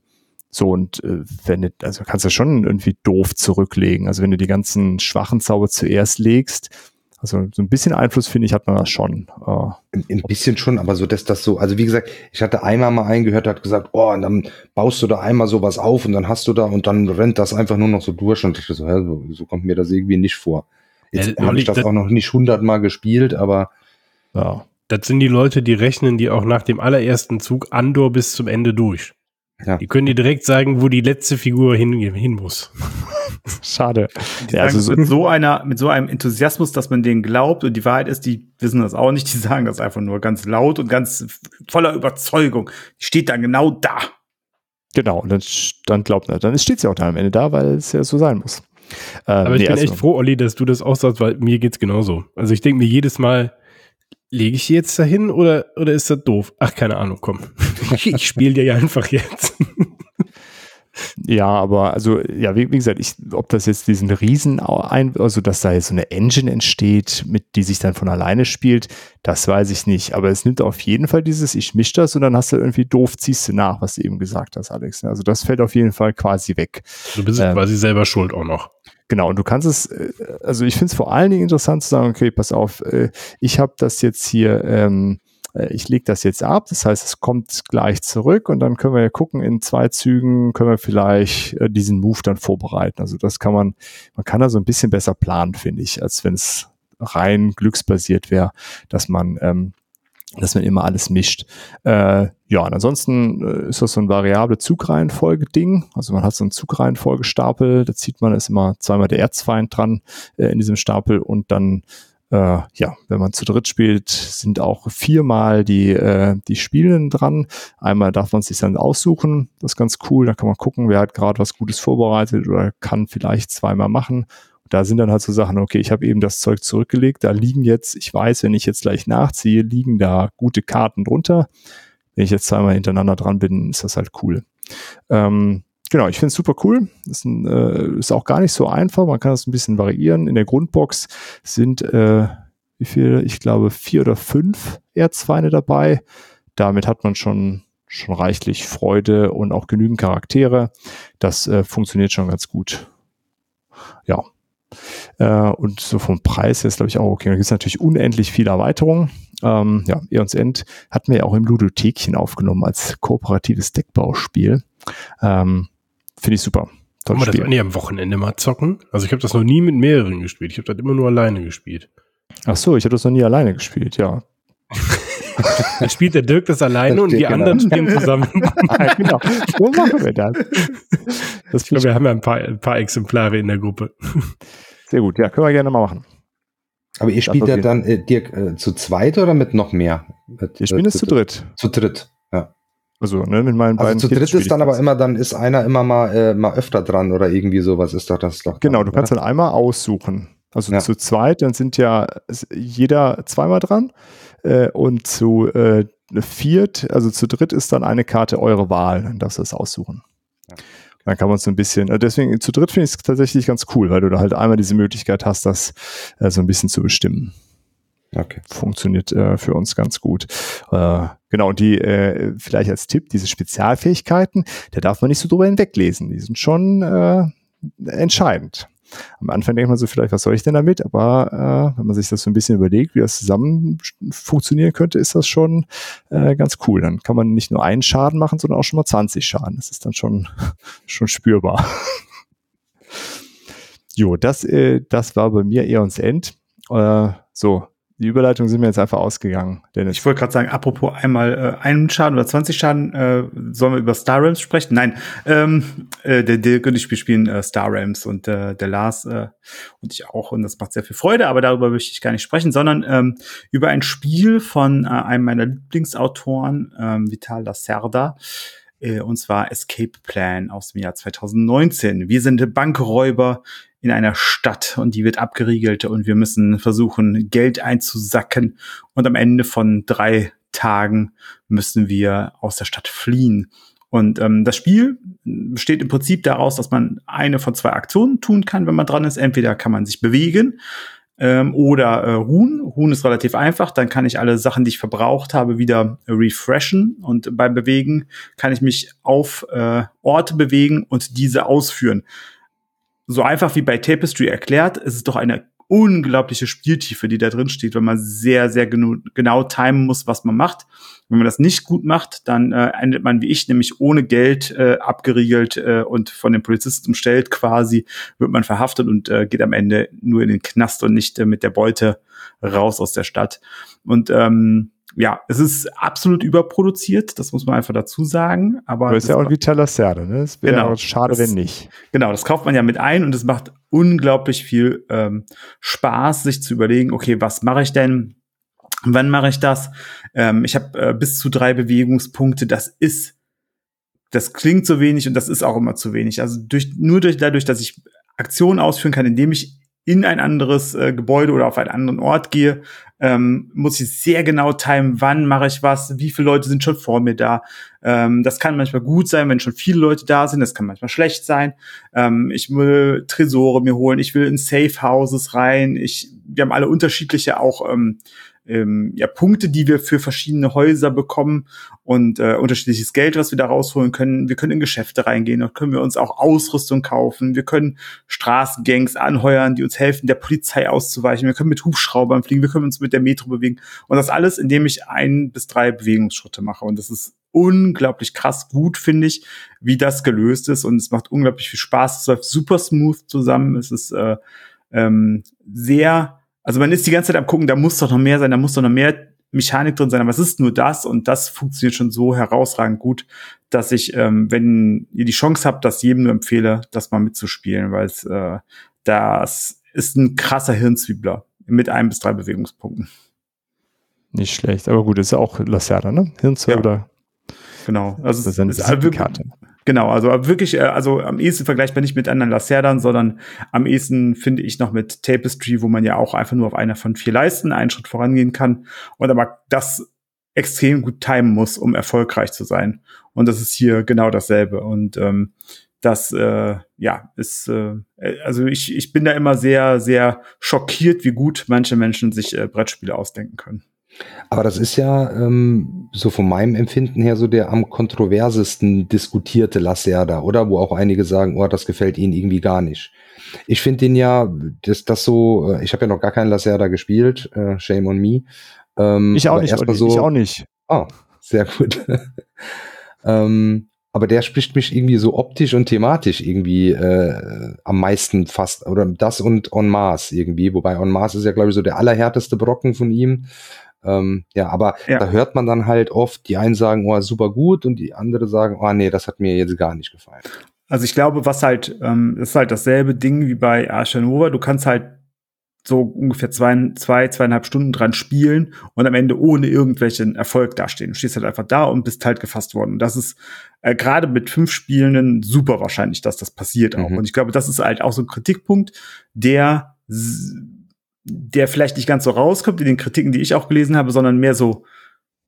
so, und äh, wenn du, also kannst du schon irgendwie doof zurücklegen. Also wenn du die ganzen schwachen Zauber zuerst legst, Also so ein bisschen Einfluss, finde ich, hat man das schon. Äh. Ein, ein, bisschen schon, aber so, dass das so, also wie gesagt, ich hatte einmal mal eingehört, hat gesagt, oh, und dann baust du da einmal sowas auf und dann hast du da und dann rennt das einfach nur noch so durch und ich so, hä, so, so kommt mir das irgendwie nicht vor. Jetzt ja, habe ich das, das auch noch nicht hundertmal gespielt, aber ja. Das sind die Leute, die rechnen die auch nach dem allerersten Zug Andor bis zum Ende durch. Ja. Die können dir direkt sagen, wo die letzte Figur hin, hin muss. <laughs> Schade. Ja, also so mit so einer, mit so einem Enthusiasmus, dass man denen glaubt und die Wahrheit ist, die wissen das auch nicht, die sagen das einfach nur ganz laut und ganz voller Überzeugung. Die steht dann genau da. Genau, und dann, dann glaubt er, dann steht sie auch da am Ende da, weil es ja so sein muss. Ähm, Aber ich nee, bin also, echt froh, Olli, dass du das auch sagst, weil mir geht's genauso. Also ich denke mir jedes Mal, lege ich die jetzt dahin oder, oder ist das doof? Ach, keine Ahnung, komm. <laughs> ich spiele dir ja einfach jetzt. Ja, aber also, ja, wie, wie, gesagt, ich, ob das jetzt diesen Riesen, also dass da jetzt so eine Engine entsteht, mit die sich dann von alleine spielt, das weiß ich nicht. Aber es nimmt auf jeden Fall dieses, ich misch das und dann hast du irgendwie doof, ziehst du nach, was du eben gesagt hast, Alex. Also das fällt auf jeden Fall quasi weg. Du bist ähm, quasi selber schuld auch noch. Genau, und du kannst es, äh, also ich finde es vor allen Dingen interessant zu sagen, okay, pass auf, äh, ich habe das jetzt hier, ähm, äh, ich lege das jetzt ab, das heißt, es kommt gleich zurück und dann können wir ja gucken, in zwei Zügen können wir vielleicht diesen Move dann vorbereiten. Also das kann man, man kann da so ein bisschen besser planen, finde ich, als wenn es rein glücksbasiert wäre, dass man ähm, dass man immer alles mischt. Äh, ja, und ansonsten äh, ist das so ein variable Zugreihenfolge-Ding. Also man hat so einen Zugreihenfolgestapel, da zieht man ist immer zweimal der Erzfeind dran äh, in diesem Stapel und dann äh, ja, wenn man zu dritt spielt, sind auch viermal die, äh, die Spielenden dran. Einmal darf man sich dann aussuchen, das ist ganz cool. Da kann man gucken, wer hat gerade was Gutes vorbereitet oder kann vielleicht zweimal machen da sind dann halt so Sachen, okay, ich habe eben das Zeug zurückgelegt, da liegen jetzt, ich weiß, wenn ich jetzt gleich nachziehe, liegen da gute Karten drunter. Wenn ich jetzt zweimal hintereinander dran bin, ist das halt cool. Ähm, genau, ich finde es super cool. Ist, ein, äh, ist auch gar nicht so einfach. Man kann das ein bisschen variieren. In der Grundbox sind, äh, wie viel? Ich glaube, vier oder fünf Erzfeinde dabei. Damit hat man schon schon reichlich Freude und auch genügend Charaktere. Das äh, funktioniert schon ganz gut. Ja, äh, und so vom Preis her ist, glaube ich, auch okay. Da gibt es natürlich unendlich viele Erweiterungen. Ähm, ja, Eons End hatten wir ja auch im Ludothekchen aufgenommen als kooperatives Deckbauspiel. Ähm, Finde ich super. Kann man das nie am Wochenende mal zocken? Also ich habe das noch nie mit mehreren gespielt. Ich habe das immer nur alleine gespielt. Ach so, ich habe das noch nie alleine gespielt, ja. <laughs> Dann spielt der Dirk das alleine das und die genau. anderen spielen zusammen. <laughs> genau. So machen wir das. das ich glaube, wir haben ja ein paar, ein paar Exemplare in der Gruppe. <laughs> Sehr gut, ja, können wir gerne mal machen. Aber ihr spielt ja dann, äh, Dirk, äh, zu zweit oder mit noch mehr? Mit, wir spielen es zu dritt. Zu dritt. Also, ne, mit meinen also beiden zu dritt ist dann aber immer, dann ist einer immer mal, äh, mal öfter dran oder irgendwie sowas ist doch das doch. Genau, dann, du kannst oder? dann einmal aussuchen. Also ja. zu zweit, dann sind ja jeder zweimal dran. Äh, und zu äh, viert, also zu dritt ist dann eine Karte eure Wahl. Dann darfst du das aussuchen. Ja. Dann kann man so ein bisschen, äh, deswegen zu dritt finde ich es tatsächlich ganz cool, weil du da halt einmal diese Möglichkeit hast, das äh, so ein bisschen zu bestimmen. Okay. Funktioniert äh, für uns ganz gut. Äh, genau, und die, äh, vielleicht als Tipp, diese Spezialfähigkeiten, da darf man nicht so drüber hinweglesen. Die sind schon äh, entscheidend. Am Anfang denkt man so, vielleicht, was soll ich denn damit? Aber äh, wenn man sich das so ein bisschen überlegt, wie das zusammen funktionieren könnte, ist das schon äh, ganz cool. Dann kann man nicht nur einen Schaden machen, sondern auch schon mal 20 Schaden. Das ist dann schon, <laughs> schon spürbar. <laughs> jo, das, äh, das war bei mir Eons End. Äh, so, die Überleitung sind mir jetzt einfach ausgegangen. Dennis. Ich wollte gerade sagen, apropos einmal äh, einen Schaden oder 20 Schaden, äh, sollen wir über Star Realms sprechen? Nein, ähm, äh, der Dirk und ich spielen äh, Star Realms und äh, der Lars äh, und ich auch und das macht sehr viel Freude, aber darüber möchte ich gar nicht sprechen, sondern ähm, über ein Spiel von äh, einem meiner Lieblingsautoren, ähm, Vital Lacerda, äh, und zwar Escape Plan aus dem Jahr 2019. Wir sind Bankräuber in einer Stadt und die wird abgeriegelt und wir müssen versuchen, Geld einzusacken und am Ende von drei Tagen müssen wir aus der Stadt fliehen. Und ähm, das Spiel besteht im Prinzip daraus, dass man eine von zwei Aktionen tun kann, wenn man dran ist. Entweder kann man sich bewegen ähm, oder äh, ruhen. Ruhen ist relativ einfach. Dann kann ich alle Sachen, die ich verbraucht habe, wieder refreshen. Und beim Bewegen kann ich mich auf äh, Orte bewegen und diese ausführen. So einfach wie bei Tapestry erklärt, ist es doch eine unglaubliche Spieltiefe, die da drin steht, weil man sehr, sehr genau, genau timen muss, was man macht. Wenn man das nicht gut macht, dann äh, endet man wie ich, nämlich ohne Geld äh, abgeriegelt äh, und von den Polizisten umstellt quasi, wird man verhaftet und äh, geht am Ende nur in den Knast und nicht äh, mit der Beute raus aus der Stadt. Und ähm, ja, es ist absolut überproduziert, das muss man einfach dazu sagen. Aber das ist ja auch wie Talaserde, ne? Es wäre genau, schade, das, wenn nicht. Genau, das kauft man ja mit ein und es macht unglaublich viel ähm, Spaß, sich zu überlegen, okay, was mache ich denn? Wann mache ich das? Ähm, ich habe äh, bis zu drei Bewegungspunkte. Das ist, das klingt so wenig und das ist auch immer zu wenig. Also durch, nur durch dadurch, dass ich Aktionen ausführen kann, indem ich in ein anderes äh, Gebäude oder auf einen anderen Ort gehe, ähm, muss ich sehr genau timen, wann mache ich was, wie viele Leute sind schon vor mir da. Ähm, das kann manchmal gut sein, wenn schon viele Leute da sind, das kann manchmal schlecht sein. Ähm, ich will Tresore mir holen, ich will in Safe Houses rein. Ich, wir haben alle unterschiedliche auch ähm, ähm, ja, Punkte, die wir für verschiedene Häuser bekommen und äh, unterschiedliches Geld, was wir da rausholen können. Wir können in Geschäfte reingehen, und können wir uns auch Ausrüstung kaufen. Wir können Straßengangs anheuern, die uns helfen, der Polizei auszuweichen. Wir können mit Hubschraubern fliegen, wir können uns mit der Metro bewegen. Und das alles, indem ich ein bis drei Bewegungsschritte mache. Und das ist unglaublich krass gut, finde ich, wie das gelöst ist. Und es macht unglaublich viel Spaß. Es läuft super smooth zusammen. Es ist äh, ähm, sehr also man ist die ganze Zeit am gucken, da muss doch noch mehr sein, da muss doch noch mehr Mechanik drin sein, aber es ist nur das und das funktioniert schon so herausragend gut, dass ich, ähm, wenn ihr die Chance habt, das jedem nur empfehle, das mal mitzuspielen, weil es äh, das ist ein krasser Hirnzwiebler mit ein bis drei Bewegungspunkten. Nicht schlecht, aber gut, ist ja auch Lacerda, ne? Hirnzwiebler. Ja. Genau, also das ist eine es ist Karte. Genau, also wirklich, äh, also am ehesten vergleichbar nicht mit anderen Lacerdern, sondern am ehesten finde ich noch mit Tapestry, wo man ja auch einfach nur auf einer von vier Leisten einen Schritt vorangehen kann und aber das extrem gut timen muss, um erfolgreich zu sein. Und das ist hier genau dasselbe. Und ähm, das äh, ja ist äh, also ich ich bin da immer sehr sehr schockiert, wie gut manche Menschen sich äh, Brettspiele ausdenken können. Aber das ist ja ähm, so von meinem Empfinden her so der am kontroversesten diskutierte Lacerda, oder? Wo auch einige sagen, oh, das gefällt ihnen irgendwie gar nicht. Ich finde den ja, dass das so, äh, ich habe ja noch gar keinen Lacerda gespielt, äh, shame on me. Ähm, ich auch nicht, so, ich auch nicht. Ah, sehr gut. <laughs> ähm, aber der spricht mich irgendwie so optisch und thematisch irgendwie äh, am meisten fast, oder das und On Mars irgendwie, wobei On Mars ist ja, glaube ich, so der allerhärteste Brocken von ihm. Ähm, ja, aber ja. da hört man dann halt oft, die einen sagen, oh, super gut und die andere sagen, oh nee, das hat mir jetzt gar nicht gefallen. Also ich glaube, was halt, ähm, ist halt dasselbe Ding wie bei Archanova. Du kannst halt so ungefähr zwei, zwei, zweieinhalb Stunden dran spielen und am Ende ohne irgendwelchen Erfolg dastehen. Du stehst halt einfach da und bist halt gefasst worden. Und das ist äh, gerade mit fünf Spielenden super wahrscheinlich, dass das passiert auch. Mhm. Und ich glaube, das ist halt auch so ein Kritikpunkt, der der vielleicht nicht ganz so rauskommt in den Kritiken, die ich auch gelesen habe, sondern mehr so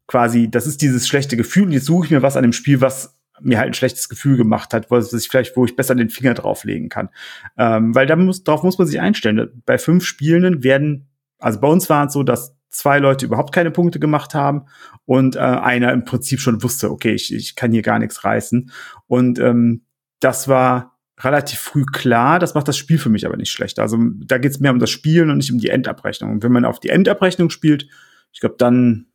quasi, das ist dieses schlechte Gefühl und jetzt suche ich mir was an dem Spiel, was mir halt ein schlechtes Gefühl gemacht hat, was ich vielleicht, wo ich besser den Finger drauflegen kann. Ähm, weil da muss, darauf muss man sich einstellen. Bei fünf Spielenden werden, also bei uns war es so, dass zwei Leute überhaupt keine Punkte gemacht haben und äh, einer im Prinzip schon wusste, okay, ich, ich kann hier gar nichts reißen. Und ähm, das war relativ früh klar. Das macht das Spiel für mich aber nicht schlechter. Also da geht es mehr um das Spielen und nicht um die Endabrechnung. Und wenn man auf die Endabrechnung spielt, ich glaube, dann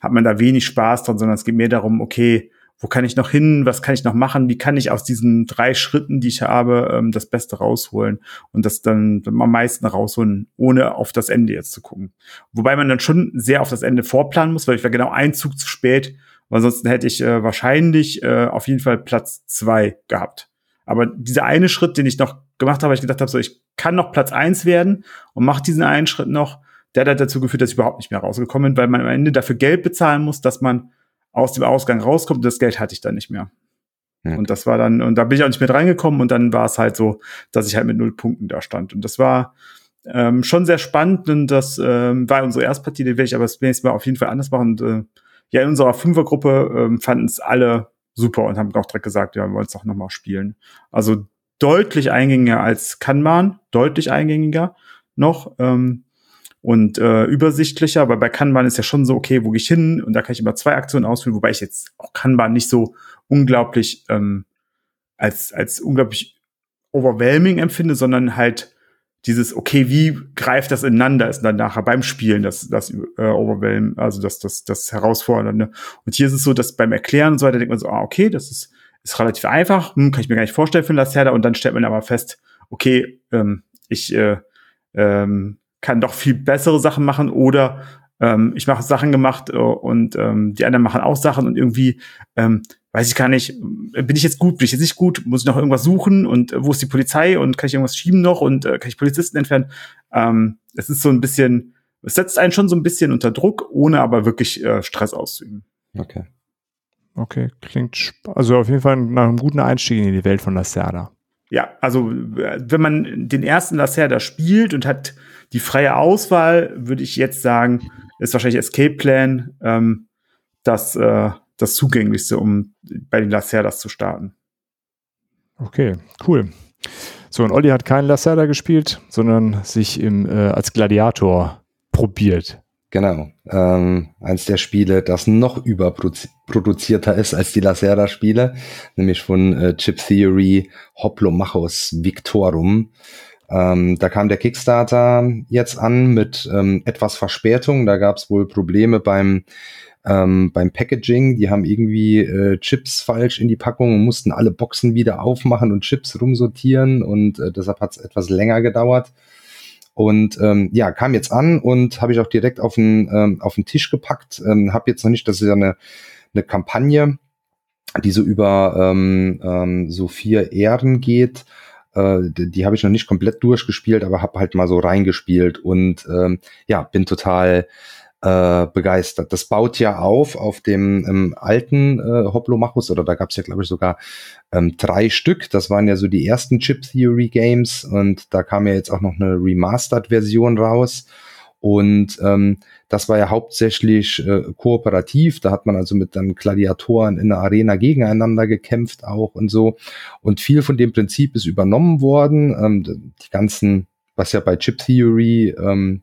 hat man da wenig Spaß dran, sondern es geht mehr darum, okay, wo kann ich noch hin, was kann ich noch machen, wie kann ich aus diesen drei Schritten, die ich habe, ähm, das Beste rausholen und das dann am meisten rausholen, ohne auf das Ende jetzt zu gucken. Wobei man dann schon sehr auf das Ende vorplanen muss, weil ich war genau ein Zug zu spät, weil ansonsten hätte ich äh, wahrscheinlich äh, auf jeden Fall Platz zwei gehabt. Aber dieser eine Schritt, den ich noch gemacht habe, ich gedacht habe, so, ich kann noch Platz eins werden und mache diesen einen Schritt noch, der hat dazu geführt, dass ich überhaupt nicht mehr rausgekommen bin, weil man am Ende dafür Geld bezahlen muss, dass man aus dem Ausgang rauskommt. Und das Geld hatte ich dann nicht mehr. Ja. Und das war dann, und da bin ich auch nicht mehr reingekommen und dann war es halt so, dass ich halt mit null Punkten da stand. Und das war ähm, schon sehr spannend und das ähm, war unsere Erstpartie, die werde ich aber das nächste Mal auf jeden Fall anders machen. Und äh, ja, in unserer Fünfergruppe ähm, fanden es alle super und haben auch direkt gesagt, ja, wir wollen es doch nochmal spielen. Also deutlich eingängiger als Kanban, deutlich eingängiger noch ähm, und äh, übersichtlicher, aber bei Kanban ist ja schon so, okay, wo gehe ich hin? Und da kann ich immer zwei Aktionen ausführen, wobei ich jetzt auch Kanban nicht so unglaublich ähm, als, als unglaublich overwhelming empfinde, sondern halt dieses, okay, wie greift das ineinander, ist dann nachher beim Spielen das, das äh, Overwhelm, also das, das, das Herausfordernde. Und hier ist es so, dass beim Erklären und so weiter denkt man so, ah, okay, das ist, ist relativ einfach, hm, kann ich mir gar nicht vorstellen für Lacerda, und dann stellt man aber fest, okay, ähm, ich äh, ähm, kann doch viel bessere Sachen machen oder ähm, ich mache Sachen gemacht äh, und ähm, die anderen machen auch Sachen und irgendwie ähm, weiß ich gar nicht, bin ich jetzt gut, bin ich jetzt nicht gut, muss ich noch irgendwas suchen und äh, wo ist die Polizei und kann ich irgendwas schieben noch und äh, kann ich Polizisten entfernen? Ähm, es ist so ein bisschen, es setzt einen schon so ein bisschen unter Druck, ohne aber wirklich äh, Stress auszuüben. Okay. Okay, klingt also auf jeden Fall nach einem guten Einstieg in die Welt von Lacerda. Ja, also wenn man den ersten Lacerda spielt und hat die freie Auswahl, würde ich jetzt sagen, ist wahrscheinlich Escape Plan ähm, das, äh, das zugänglichste, um bei den Lacerdas zu starten. Okay, cool. So, und Olli hat keinen Lacerda gespielt, sondern sich im, äh, als Gladiator probiert. Genau. Ähm, eins der Spiele, das noch überproduzierter ist als die Lacerda-Spiele, nämlich von äh, Chip Theory Hoplomachus Victorum. Ähm, da kam der Kickstarter jetzt an mit ähm, etwas Verspätung. Da gab es wohl Probleme beim ähm, beim Packaging. Die haben irgendwie äh, Chips falsch in die Packung und mussten alle Boxen wieder aufmachen und Chips rumsortieren und äh, deshalb hat es etwas länger gedauert. Und ähm, ja, kam jetzt an und habe ich auch direkt auf den, ähm, auf den Tisch gepackt. Ähm, habe jetzt noch nicht, das ist ja eine, eine Kampagne, die so über ähm, ähm, so vier Ehren geht. Äh, die die habe ich noch nicht komplett durchgespielt, aber habe halt mal so reingespielt und ähm, ja, bin total äh, begeistert. Das baut ja auf auf dem ähm, alten äh, Hoplomachus oder da gab es ja glaube ich sogar ähm, drei Stück. Das waren ja so die ersten Chip Theory Games und da kam ja jetzt auch noch eine Remastered-Version raus. Und ähm, das war ja hauptsächlich äh, kooperativ. Da hat man also mit dann Gladiatoren in der Arena gegeneinander gekämpft auch und so. Und viel von dem Prinzip ist übernommen worden. Ähm, die ganzen, was ja bei Chip Theory ähm,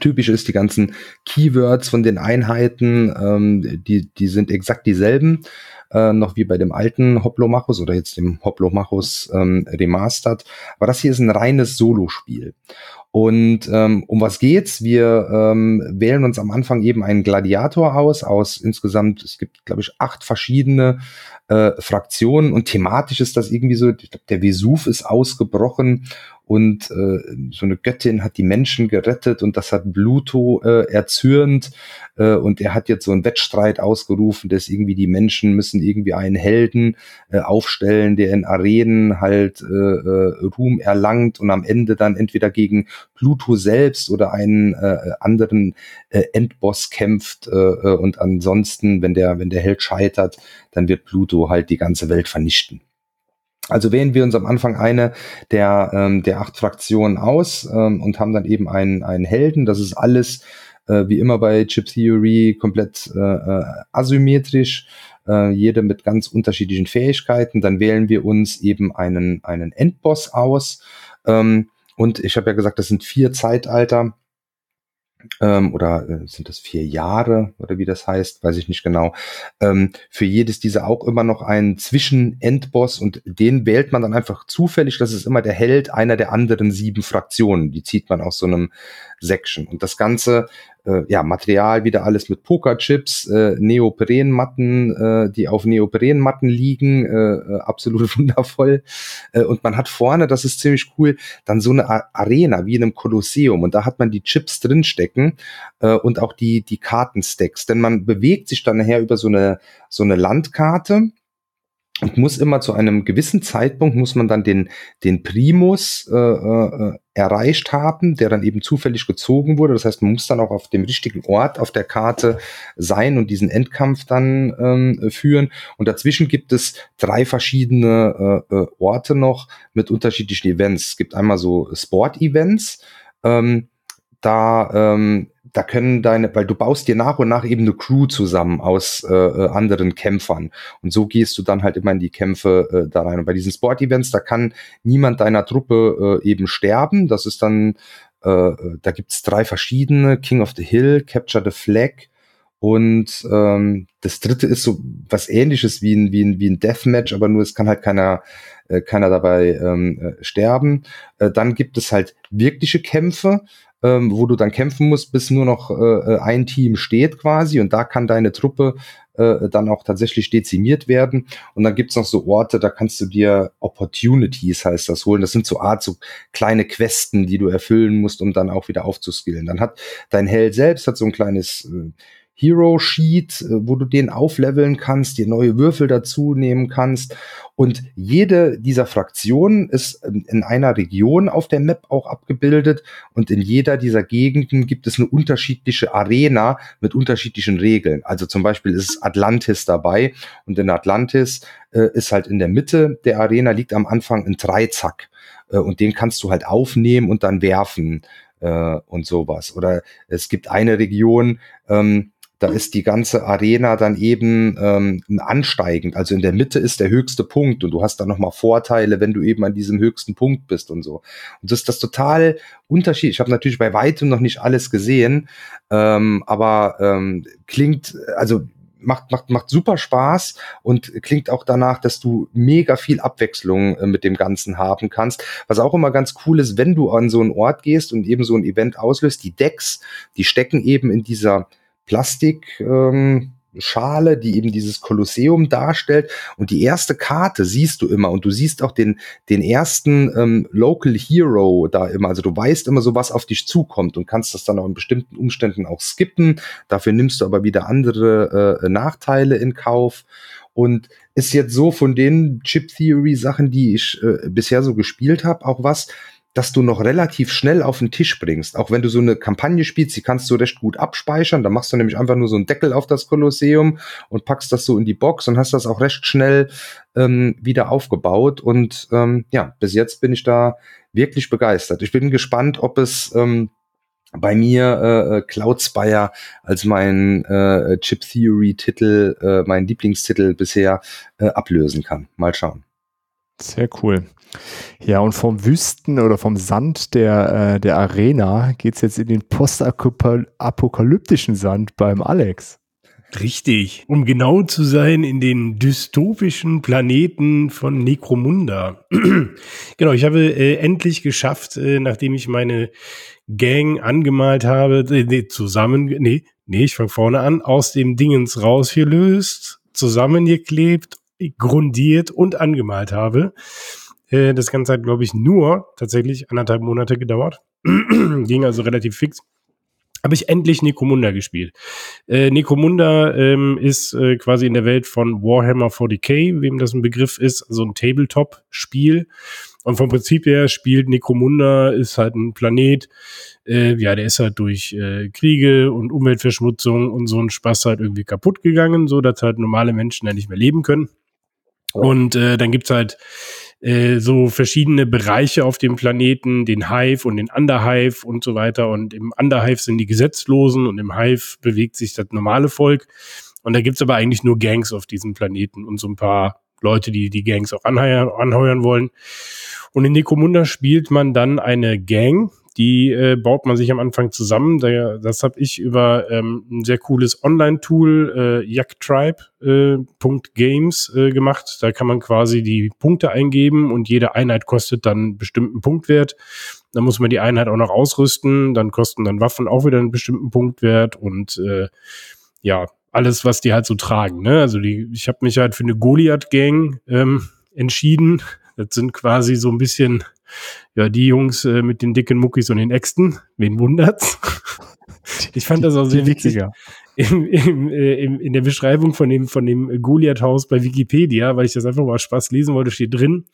typisch ist, die ganzen Keywords von den Einheiten, ähm, die, die sind exakt dieselben, äh, noch wie bei dem alten Hoplomachus oder jetzt dem Hoplomachus ähm, Remastered. Aber das hier ist ein reines Solospiel. Und ähm, um was geht's? Wir ähm, wählen uns am Anfang eben einen Gladiator aus, aus insgesamt, es gibt, glaube ich, acht verschiedene äh, Fraktionen und thematisch ist das irgendwie so, ich glaub, der Vesuv ist ausgebrochen und äh, so eine Göttin hat die Menschen gerettet und das hat Pluto äh, erzürnt äh, und er hat jetzt so einen Wettstreit ausgerufen, dass irgendwie die Menschen müssen irgendwie einen Helden äh, aufstellen, der in Arenen halt äh, äh, Ruhm erlangt und am Ende dann entweder gegen Pluto selbst oder einen äh, anderen äh, Endboss kämpft äh, äh und ansonsten, wenn der wenn der Held scheitert, dann wird Pluto halt die ganze Welt vernichten. Also wählen wir uns am Anfang eine der, ähm, der acht Fraktionen aus ähm, und haben dann eben einen, einen Helden. Das ist alles, äh, wie immer bei Chip Theory, komplett äh, äh, asymmetrisch, äh, jede mit ganz unterschiedlichen Fähigkeiten. Dann wählen wir uns eben einen, einen Endboss aus. Ähm, und ich habe ja gesagt, das sind vier Zeitalter ähm, oder äh, sind das vier Jahre oder wie das heißt, weiß ich nicht genau. Ähm, für jedes dieser auch immer noch einen Zwischen-Endboss und den wählt man dann einfach zufällig. Das ist immer der Held einer der anderen sieben Fraktionen. Die zieht man aus so einem Section. Und das Ganze äh, ja, Material wieder alles mit Pokerchips, äh, Neoprenmatten, äh, die auf Neoprenmatten liegen, äh, äh absolut <laughs> wundervoll. Äh, und man hat vorne, das ist ziemlich cool, dann so eine Arena wie in einem Kolosseum und da hat man die Chips drinstecken äh, und auch die, die Kartenstacks, denn man bewegt sich dann nachher über so eine, so eine Landkarte und muss immer zu einem gewissen Zeitpunkt muss man dann den den Primus äh, äh, erreicht haben, der dann eben zufällig gezogen wurde. Das heißt, man muss dann auch auf dem richtigen Ort auf der Karte sein und diesen Endkampf dann ähm, führen. Und dazwischen gibt es drei verschiedene äh, äh, Orte noch mit unterschiedlichen Events. Es gibt einmal so Sport-Events. Ähm, da ähm, da können deine, weil du baust dir nach und nach eben eine Crew zusammen aus äh, äh, anderen Kämpfern. Und so gehst du dann halt immer in die Kämpfe äh, da rein. Und bei diesen Sport-Events, da kann niemand deiner Truppe äh, eben sterben. Das ist dann, äh, äh da gibt's drei verschiedene, King of the Hill, Capture the Flag Und ähm, das dritte ist so was ähnliches wie ein, wie ein, wie ein Deathmatch, aber nur es kann halt keiner, äh, keiner dabei ähm, äh, sterben. Äh, dann gibt es halt wirkliche Kämpfe, ähm, wo du dann kämpfen musst, bis nur noch äh, äh ein Team steht quasi und da kann deine Truppe äh, dann auch tatsächlich dezimiert werden. Und dann gibt's noch so Orte, da kannst du dir Opportunities, heißt das, holen. Das sind so Art so kleine Questen, die du erfüllen musst, um dann auch wieder aufzuskillen. Dann hat dein Held selbst hat so ein kleines äh, Hero Sheet, äh, wo du den aufleveln kannst, dir neue Würfel dazu nehmen kannst. Und jede dieser Fraktionen ist ähm, in einer Region auf der Map auch abgebildet. Und in jeder dieser Gegenden gibt es eine unterschiedliche Arena mit unterschiedlichen Regeln. Also zum Beispiel ist Atlantis dabei. Und in Atlantis äh, ist halt in der Mitte der Arena liegt am Anfang ein Dreizack. Äh, und den kannst du halt aufnehmen und dann werfen äh, und sowas. Oder es gibt eine Region, ähm, da ist die ganze Arena dann eben ähm, ansteigend. Also in der Mitte ist der höchste Punkt und du hast dann nochmal Vorteile, wenn du eben an diesem höchsten Punkt bist und so. Und das ist das total Unterschied. Ich habe natürlich bei weitem noch nicht alles gesehen, ähm, aber ähm, klingt, also macht, macht, macht super Spaß und klingt auch danach, dass du mega viel Abwechslung äh, mit dem Ganzen haben kannst. Was auch immer ganz cool ist, wenn du an so einen Ort gehst und eben so ein Event auslöst, die Decks, die stecken eben in dieser Plastikschale, ähm, die eben dieses Kolosseum darstellt. Und die erste Karte siehst du immer und du siehst auch den, den ersten ähm, Local Hero da immer. Also du weißt immer so, was auf dich zukommt und kannst das dann auch in bestimmten Umständen auch skippen. Dafür nimmst du aber wieder andere äh, Nachteile in Kauf. Und ist jetzt so von den Chip Theory Sachen, die ich äh, bisher so gespielt habe, auch was, dass du noch relativ schnell auf den Tisch bringst. Auch wenn du so eine Kampagne spielst, die kannst du recht gut abspeichern. Da machst du nämlich einfach nur so einen Deckel auf das Kolosseum und packst das so in die Box und hast das auch recht schnell ähm, wieder aufgebaut. Und ähm, ja, bis jetzt bin ich da wirklich begeistert. Ich bin gespannt, ob es ähm, bei mir äh, äh Cloud Spire als mein äh, Chip Theory Titel, äh, mein Lieblingstitel bisher äh, ablösen kann. Mal schauen. Sehr cool. Ja, und vom Wüsten oder vom Sand der, äh, der Arena geht es jetzt in den postapokalyptischen Sand beim Alex. Richtig. Um genau zu sein, in den dystopischen Planeten von Necromunda. <clears throat> genau, ich habe äh, endlich geschafft, äh, nachdem ich meine Gang angemalt habe, äh, nee, zusammen, nee, nee, ich fange vorne an, aus dem Dingens rausgelöst, zusammengeklebt, grundiert und angemalt habe. Äh, das Ganze hat, glaube ich, nur tatsächlich anderthalb Monate gedauert. <clears throat> Ging also relativ fix. Habe ich endlich Necromunda gespielt. Äh, Necromunda ähm, ist äh, quasi in der Welt von Warhammer 40k, wem das ein Begriff ist, so ein Tabletop-Spiel. Und vom Prinzip her spielt Necromunda, ist halt ein Planet, äh, ja, der ist halt durch äh, Kriege und Umweltverschmutzung und so ein Spaß halt irgendwie kaputt gegangen, so dass halt normale Menschen da nicht mehr leben können. Und äh, dann gibt's halt äh, so verschiedene Bereiche auf dem Planeten, den Hive und den Underhive und so weiter. Und im Underhive sind die Gesetzlosen und im Hive bewegt sich das normale Volk. Und da gibt's aber eigentlich nur Gangs auf diesem Planeten und so ein paar Leute, die die Gangs auch anheuern, anheuern wollen. Und in Necromunda spielt man dann eine Gang, die äh, baut man sich am Anfang zusammen. Da, das habe ich über ähm, ein sehr cooles Online-Tool, äh, yaktribe.games äh, äh, gemacht. Da kann man quasi die Punkte eingeben und jede Einheit kostet dann einen bestimmten Punktwert. Da muss man die Einheit auch noch ausrüsten. Dann kosten dann Waffen auch wieder einen bestimmten Punktwert und äh, ja, alles, was die halt so tragen. Ne? Also die, ich habe mich halt für eine Goliath-Gang ähm, entschieden. Das sind quasi so ein bisschen ja, die Jungs äh, mit den dicken Muckis und den Äxten, wen wundert's? Ich fand das auch sehr witzig. Im, im, äh, im, in der Beschreibung von dem, von dem Goliath-Haus bei Wikipedia, weil ich das einfach mal Spaß lesen wollte, steht drin,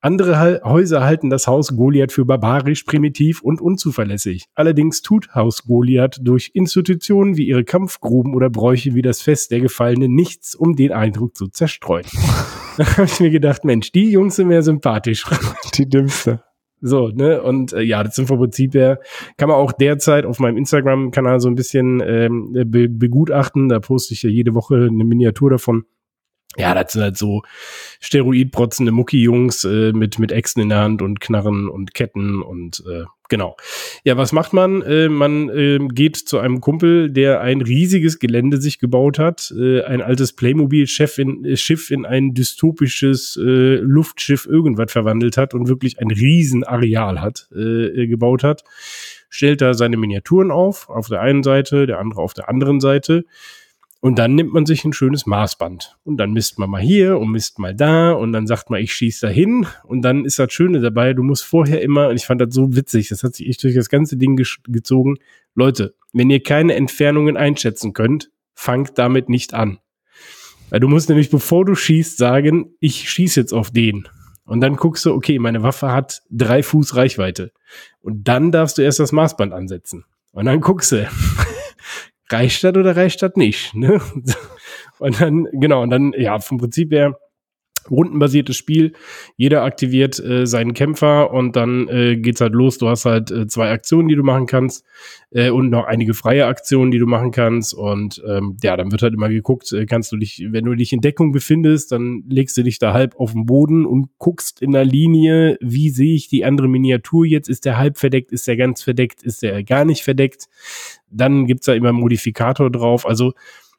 andere Häuser halten das Haus Goliath für barbarisch, primitiv und unzuverlässig. Allerdings tut Haus Goliath durch Institutionen wie ihre Kampfgruben oder Bräuche wie das Fest der Gefallenen nichts, um den Eindruck zu zerstreuen. <laughs> da habe ich mir gedacht, Mensch, die Jungs sind mir sympathisch. <laughs> Die dümmste. So, ne? Und äh, ja, das sind vom Prinzip her, kann man auch derzeit auf meinem Instagram-Kanal so ein bisschen ähm, be begutachten. Da poste ich ja jede Woche eine Miniatur davon. Ja, das sind halt so steroidprotzende Mucki-Jungs äh, mit, mit Äxten in der Hand und Knarren und Ketten und äh, genau. Ja, was macht man? Äh, man äh, geht zu einem Kumpel, der ein riesiges Gelände sich gebaut hat, äh, ein altes Playmobil-Schiff in, äh, Schiff in ein dystopisches äh, Luftschiff irgendwas verwandelt hat und wirklich ein Riesenareal hat, äh, gebaut hat. Stellt da seine Miniaturen auf, auf der einen Seite, der andere auf der anderen Seite und dann nimmt man sich ein schönes Maßband. Und dann misst man mal hier und misst mal da. Und dann sagt man, ich schieße da hin. Und dann ist das Schöne dabei, du musst vorher immer, und ich fand das so witzig, das hat sich echt durch das ganze Ding gezogen. Leute, wenn ihr keine Entfernungen einschätzen könnt, fangt damit nicht an. Weil du musst nämlich, bevor du schießt, sagen, ich schieße jetzt auf den. Und dann guckst du, okay, meine Waffe hat drei Fuß Reichweite. Und dann darfst du erst das Maßband ansetzen. Und dann guckst du, <laughs> reicht das oder reicht das nicht? Ne? <laughs> Und dann, genau, und dann, ja, vom Prinzip her, rundenbasiertes Spiel. Jeder aktiviert äh, seinen Kämpfer und dann äh, geht's halt los. Du hast halt äh, zwei Aktionen, die du machen kannst äh, und noch einige freie Aktionen, die du machen kannst. Und ähm, ja, dann wird halt immer geguckt, äh, kannst du dich, wenn du dich in Deckung befindest, dann legst du dich da halb auf den Boden und guckst in der Linie, wie sehe ich die andere Miniatur jetzt? Ist der halb verdeckt? Ist der ganz verdeckt? Ist der gar nicht verdeckt? Dann gibt's da immer einen Modifikator drauf. Also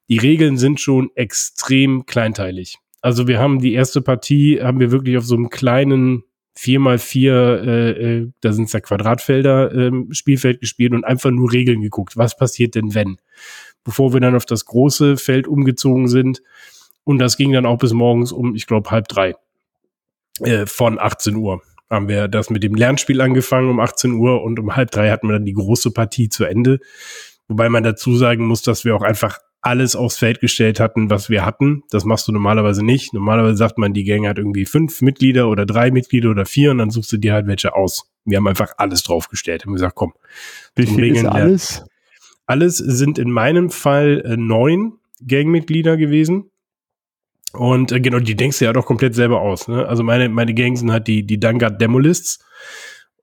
die Regeln sind schon extrem kleinteilig. Also wir haben die erste Partie, haben wir wirklich auf so einem kleinen 4x4, äh, äh, da sind es ja Quadratfelder, äh, Spielfeld gespielt und einfach nur Regeln geguckt. Was passiert denn, wenn? Bevor wir dann auf das große Feld umgezogen sind. Und das ging dann auch bis morgens um, ich glaube, halb drei. Äh, von 18 Uhr haben wir das mit dem Lernspiel angefangen um 18 Uhr und um halb drei hatten wir dann die große Partie zu Ende. Wobei man dazu sagen muss, dass wir auch einfach alles aufs Feld gestellt hatten, was wir hatten. Das machst du normalerweise nicht. Normalerweise sagt man, die Gang hat irgendwie fünf Mitglieder oder drei Mitglieder oder vier und dann suchst du dir halt welche aus. Wir haben einfach alles draufgestellt. Haben gesagt, komm. Wie viel Regeln ist alles? Alles sind in meinem Fall äh, neun Gangmitglieder gewesen. Und äh, genau, die denkst du ja doch komplett selber aus. Ne? Also meine, meine Gang sind halt die, die Dungard Demolists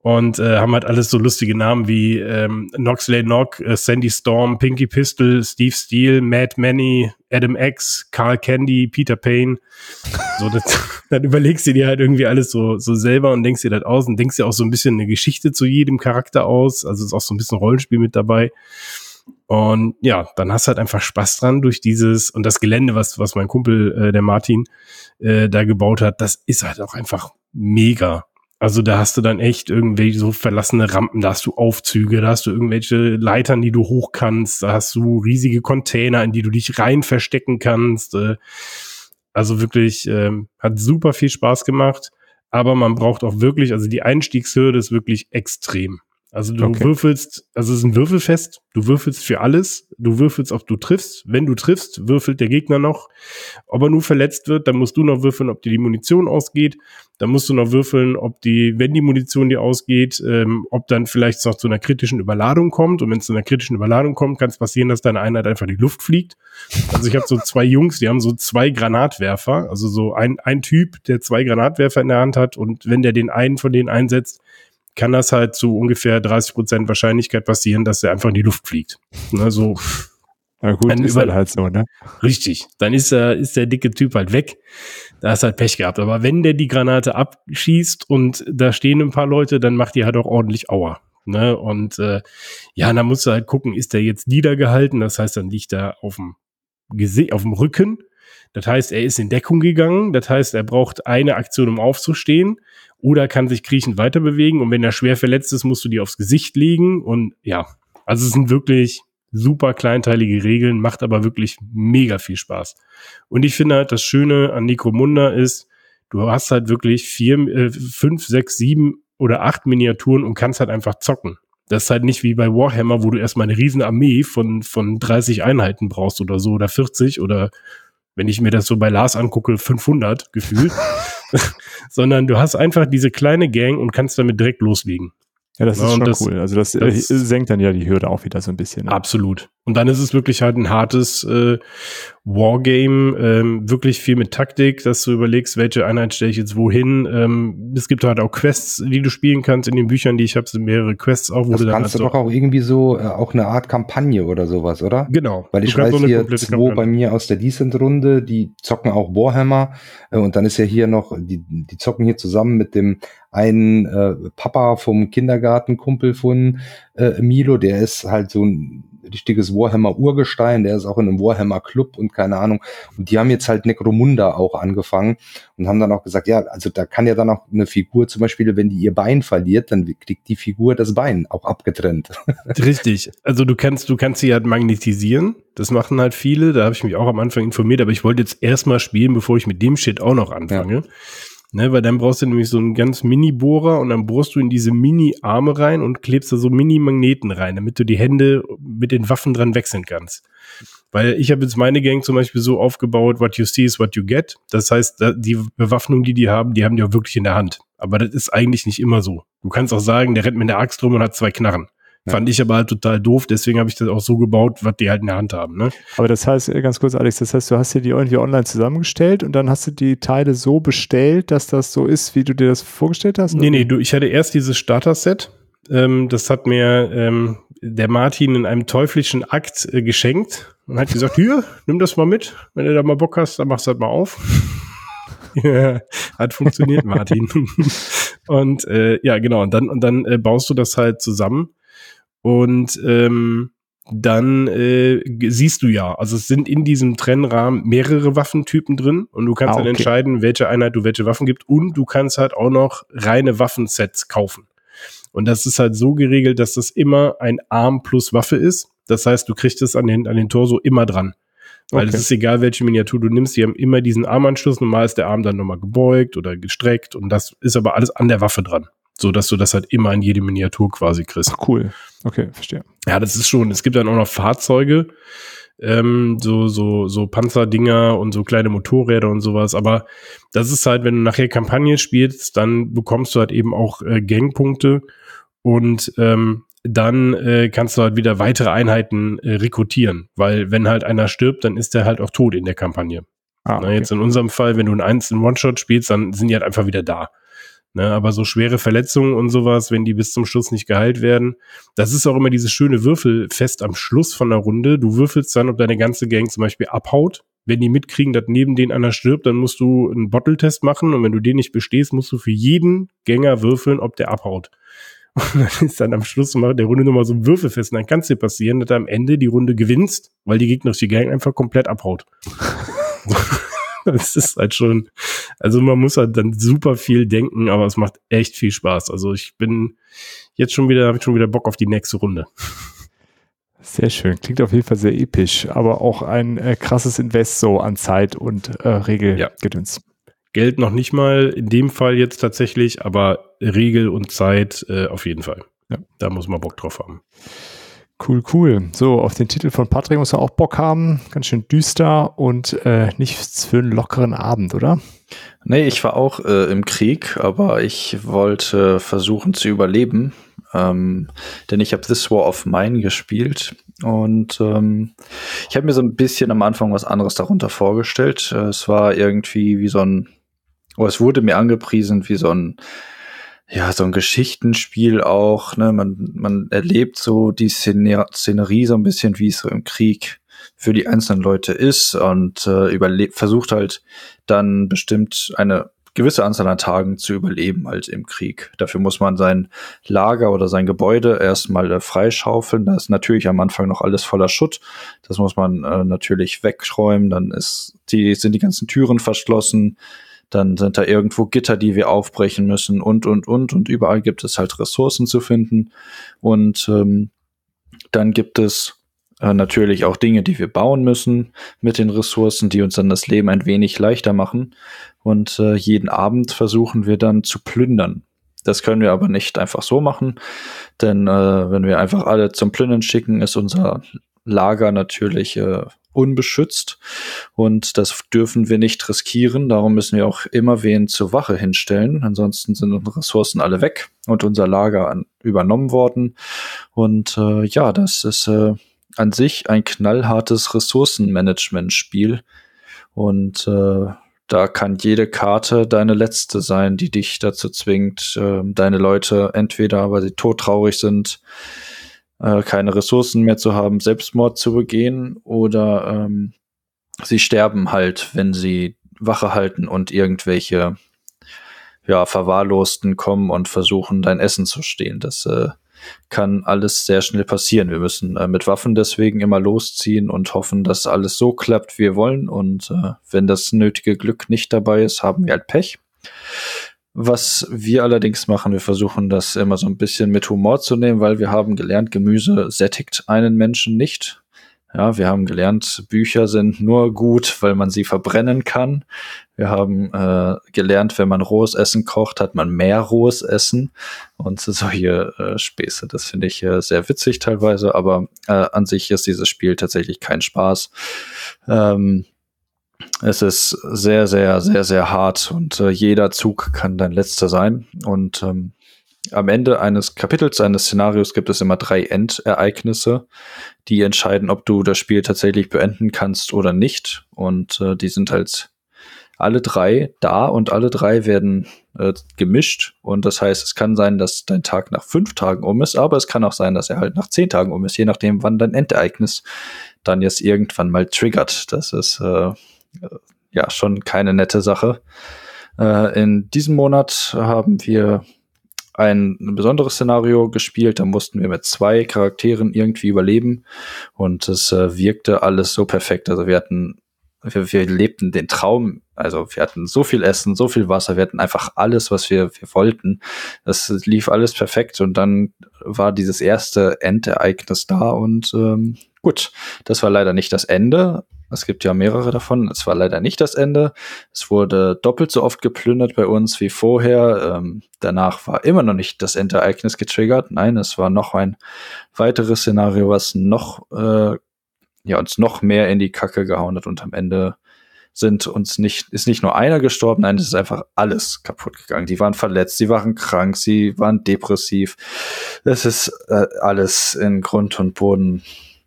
und äh, haben halt alles so lustige Namen wie ähm, Noxley Nock, äh, Sandy Storm, Pinky Pistol, Steve Steele, Matt Manny, Adam X, Carl Candy, Peter Payne. So, das, <laughs> dann überlegst du dir halt irgendwie alles so, so selber und denkst dir das aus und denkst dir auch so ein bisschen eine Geschichte zu jedem Charakter aus. Also ist auch so ein bisschen Rollenspiel mit dabei. Und ja, dann hast du halt einfach Spaß dran durch dieses und das Gelände, was, was mein Kumpel, äh, der Martin, äh, da gebaut hat, das ist halt auch einfach mega. Also da hast du dann echt irgendwelche so verlassene Rampen, da hast du Aufzüge, da hast du irgendwelche Leitern, die du hoch kannst, da hast du riesige Container, in die du dich rein verstecken kannst. Äh. Also wirklich, ähm, hat super viel Spaß gemacht, aber man braucht auch wirklich, also die Einstiegshürde ist wirklich extrem. Also du okay. würfelst, also es ist ein Würfelfest, du würfelst für alles, du würfelst, ob du triffst. Wenn du triffst, würfelt der Gegner noch. Ob er nur verletzt wird, dann musst du noch würfeln, ob dir die Munition ausgeht. Dann musst du noch würfeln, ob die, wenn die Munition dir ausgeht, ähm, ob dann vielleicht noch zu einer kritischen Überladung kommt. Und wenn es zu einer kritischen Überladung kommt, kann es passieren, dass deine Einheit einfach in die Luft fliegt. Also ich habe so zwei Jungs, die haben so zwei Granatwerfer, also so ein, ein Typ, der zwei Granatwerfer in der Hand hat und wenn der den einen von denen einsetzt, kann das halt zu ungefähr 30 Prozent Wahrscheinlichkeit passieren, dass er einfach in die Luft fliegt. Ne, so. Ja gut, dann ist über, halt so, ne? Richtig. Dann ist er, ist der dicke Typ halt weg. Da hast halt Pech gehabt. Aber wenn der die Granate abschießt und da stehen ein paar Leute, dann macht die halt auch ordentlich Aua. Ne? Und äh, ja, dann musst du halt gucken, ist der jetzt niedergehalten? Das heißt, dann liegt er auf dem Gesicht, auf dem Rücken. Das heißt, er ist in Deckung gegangen. Das heißt, er braucht eine Aktion, um aufzustehen oder kann sich kriechend weiter bewegen. Und wenn er schwer verletzt ist, musst du die aufs Gesicht legen. Und ja, also es sind wirklich super kleinteilige Regeln, macht aber wirklich mega viel Spaß. Und ich finde halt, das Schöne an Necromunda ist, du hast halt wirklich vier, äh, fünf, sechs, sieben oder acht Miniaturen und kannst halt einfach zocken. Das ist halt nicht wie bei Warhammer, wo du erstmal eine riesen Armee von, von 30 Einheiten brauchst oder so oder 40 oder wenn ich mir das so bei Lars angucke, 500 gefühlt. <laughs> <laughs> sondern du hast einfach diese kleine Gang und kannst damit direkt loslegen. Ja, das ist schon das, cool. Also das, das, senkt dann ja die Hürde auch wieder so ein bisschen. Ne? Absolut. Und dann ist es wirklich halt ein hartes äh, Wargame, ähm, wirklich viel mit Taktik, dass du überlegst, welche Einheit stelle ich jetzt wohin. Ähm, es gibt halt auch Quests, die du spielen kannst. In den Büchern, die ich habe, sind mehrere Quests auch. Wo das du kannst halt du doch auch irgendwie so, äh, auch eine Art Kampagne oder sowas, oder? Genau. Weil ich weiß so hier zwei Kampagne. bei mir aus der Decent-Runde, die zocken auch Warhammer. Äh, und dann ist ja hier noch, die, die zocken hier zusammen mit dem einen äh, Papa vom Kindergartenkumpel von äh, Milo, der ist halt so ein richtiges Warhammer-Urgestein, der ist auch in einem Warhammer-Club und keine Ahnung. Und die haben jetzt halt Necromunda auch angefangen und haben dann auch gesagt, ja, also da kann ja dann auch eine Figur zum Beispiel, wenn die ihr Bein verliert, dann kriegt die Figur das Bein auch abgetrennt. <laughs> Richtig. Also du kannst, du kannst sie halt magnetisieren. Das machen halt viele. Da habe ich mich auch am Anfang informiert, aber ich wollte jetzt erstmal spielen, bevor ich mit dem Shit auch noch anfange. Ja. Ne, weil dann brauchst du nämlich so einen ganz Mini-Bohrer und dann bohrst du in diese Mini-Arme rein und klebst da so Mini-Magneten rein, damit du die Hände mit den Waffen dran wechseln kannst. Weil ich habe jetzt meine Gang zum Beispiel so aufgebaut, what you see is what you get. Das heißt, die Bewaffnung, die die haben, die haben die auch wirklich in der Hand. Aber das ist eigentlich nicht immer so. Du kannst auch sagen, der rennt mit der Axt rum und hat zwei Knarren. Ja. Fand ich aber halt total doof, deswegen habe ich das auch so gebaut, was die halt in der Hand haben. Ne? Aber das heißt, äh, ganz kurz, Alex, das heißt, du hast dir die irgendwie online zusammengestellt und dann hast du die Teile so bestellt, dass das so ist, wie du dir das vorgestellt hast? Nee, nee, du, ich hatte erst dieses Starter-Set. Ähm, das hat mir ähm, der Martin in einem teuflischen Akt äh, geschenkt und hat gesagt, hier, nimm das mal mit. Wenn du da mal Bock hast, dann machst du das mal auf. <laughs> ja, hat funktioniert, Martin. <laughs> und äh, ja, genau, und dann, und dann äh, baust du das halt zusammen. Und ähm, dann äh, siehst du ja, also es sind in diesem Trennrahmen mehrere Waffentypen drin und du kannst ah, okay. dann entscheiden, welche Einheit du welche Waffen gibt und du kannst halt auch noch reine Waffensets kaufen. Und das ist halt so geregelt, dass das immer ein Arm plus Waffe ist. Das heißt, du kriegst es an den, an den Torso immer dran. Weil okay. es ist egal, welche Miniatur du nimmst, die haben immer diesen Armanschluss. Normal ist der Arm dann nochmal gebeugt oder gestreckt und das ist aber alles an der Waffe dran so dass du das halt immer in jede Miniatur quasi kriegst. Ach, cool. Okay, verstehe. Ja, das ist schon. Es gibt dann auch noch Fahrzeuge, ähm, so so so Panzerdinger und so kleine Motorräder und sowas. Aber das ist halt, wenn du nachher Kampagne spielst, dann bekommst du halt eben auch äh, Gangpunkte und ähm, dann äh, kannst du halt wieder weitere Einheiten äh, rekrutieren, weil wenn halt einer stirbt, dann ist der halt auch tot in der Kampagne. Ah, okay. Na, jetzt in unserem Fall, wenn du einen einzelnen One-Shot spielst, dann sind die halt einfach wieder da. Ne, aber so schwere Verletzungen und sowas, wenn die bis zum Schluss nicht geheilt werden, das ist auch immer dieses schöne Würfelfest am Schluss von der Runde. Du würfelst dann, ob deine ganze Gang zum Beispiel abhaut. Wenn die mitkriegen, dass neben denen einer stirbt, dann musst du einen Bottle-Test machen und wenn du den nicht bestehst, musst du für jeden Gänger würfeln, ob der abhaut. <laughs> Und dann ist dann am Schluss der Runde nochmal so ein Würfelfest. Und dann kann es dir passieren, dass du am Ende die Runde gewinnst, weil die gegnerische Gang einfach komplett abhaut. <laughs> <laughs> das ist halt schon, also man muss halt dann super viel denken, aber es macht echt viel Spaß. Also ich bin jetzt schon wieder, habe ich schon wieder Bock auf die nächste Runde. Sehr schön. Klingt auf jeden Fall sehr episch, aber auch ein äh, krasses Invest so an Zeit und äh, Regelgedöns. Ja. Geld noch nicht mal in dem Fall jetzt tatsächlich, aber Regel und Zeit äh, auf jeden Fall. Ja. Da muss man Bock drauf haben. Cool, cool. So, auf den Titel von Patrick muss er auch Bock haben. Ganz schön düster und äh, nichts für einen lockeren Abend, oder? Nee, ich war auch äh, im Krieg, aber ich wollte versuchen zu überleben. Ähm, denn ich habe This War of Mine gespielt und ähm, ich habe mir so ein bisschen am Anfang was anderes darunter vorgestellt. Äh, es war irgendwie wie so ein, oh, es wurde mir angepriesen wie so ein ja, so ein Geschichtenspiel auch, ne, man, man erlebt so die Szener Szenerie so ein bisschen, wie es so im Krieg für die einzelnen Leute ist und äh, überlebt, versucht halt dann bestimmt eine gewisse Anzahl an Tagen zu überleben halt im Krieg. Dafür muss man sein Lager oder sein Gebäude erstmal äh, freischaufeln. Da ist natürlich am Anfang noch alles voller Schutt. Das muss man äh, natürlich wegräumen. Dann ist die, sind die ganzen Türen verschlossen dann sind da irgendwo Gitter, die wir aufbrechen müssen und, und, und. Und überall gibt es halt Ressourcen zu finden. Und ähm, dann gibt es äh, natürlich auch Dinge, die wir bauen müssen mit den Ressourcen, die uns dann das Leben ein wenig leichter machen. Und äh, jeden Abend versuchen wir dann zu plündern. Das können wir aber nicht einfach so machen, denn äh, wenn wir einfach alle zum Plündern schicken, ist unser Lager natürlich äh, unbeschützt und das dürfen wir nicht riskieren. Darum müssen wir auch immer wen zur Wache hinstellen. Ansonsten sind unsere Ressourcen alle weg und unser Lager an, übernommen worden. Und äh, ja, das ist äh, an sich ein knallhartes Ressourcenmanagement-Spiel und äh, da kann jede Karte deine letzte sein, die dich dazu zwingt, äh, deine Leute entweder, weil sie todtraurig sind, äh, keine Ressourcen mehr zu haben, Selbstmord zu begehen oder ähm, sie sterben halt, wenn sie Wache halten und irgendwelche ja, Verwahrlosten kommen und versuchen, dein Essen zu stehlen. Das äh, kann alles sehr schnell passieren. Wir müssen äh, mit Waffen deswegen immer losziehen und hoffen, dass alles so klappt, wie wir wollen. Und äh, wenn das nötige Glück nicht dabei ist, haben wir halt Pech. Was wir allerdings machen, wir versuchen das immer so ein bisschen mit Humor zu nehmen, weil wir haben gelernt, Gemüse sättigt einen Menschen nicht. Ja, wir haben gelernt, Bücher sind nur gut, weil man sie verbrennen kann. Wir haben äh, gelernt, wenn man rohes Essen kocht, hat man mehr rohes Essen und solche äh, Späße. Das finde ich äh, sehr witzig teilweise, aber äh, an sich ist dieses Spiel tatsächlich kein Spaß. Ähm, es ist sehr, sehr, sehr, sehr hart und äh, jeder Zug kann dein letzter sein. Und ähm, am Ende eines Kapitels, eines Szenarios gibt es immer drei Endereignisse, die entscheiden, ob du das Spiel tatsächlich beenden kannst oder nicht. Und äh, die sind halt alle drei da und alle drei werden äh, gemischt. Und das heißt, es kann sein, dass dein Tag nach fünf Tagen um ist, aber es kann auch sein, dass er halt nach zehn Tagen um ist, je nachdem, wann dein Endereignis dann jetzt irgendwann mal triggert. Das ist äh, ja schon keine nette Sache. Äh, in diesem Monat haben wir ein besonderes Szenario gespielt. Da mussten wir mit zwei Charakteren irgendwie überleben und es äh, wirkte alles so perfekt. Also wir hatten, wir, wir lebten den Traum. Also wir hatten so viel Essen, so viel Wasser, wir hatten einfach alles, was wir, wir wollten. Das lief alles perfekt und dann war dieses erste Endereignis da und ähm, gut, das war leider nicht das Ende, es gibt ja mehrere davon. Es war leider nicht das Ende. Es wurde doppelt so oft geplündert bei uns wie vorher. Ähm, danach war immer noch nicht das Endereignis getriggert. Nein, es war noch ein weiteres Szenario, was noch, äh, ja, uns noch mehr in die Kacke gehauen hat und am Ende sind uns nicht, ist nicht nur einer gestorben, nein, es ist einfach alles kaputt gegangen. Die waren verletzt, sie waren krank, sie waren depressiv. Es ist äh, alles in Grund und Boden,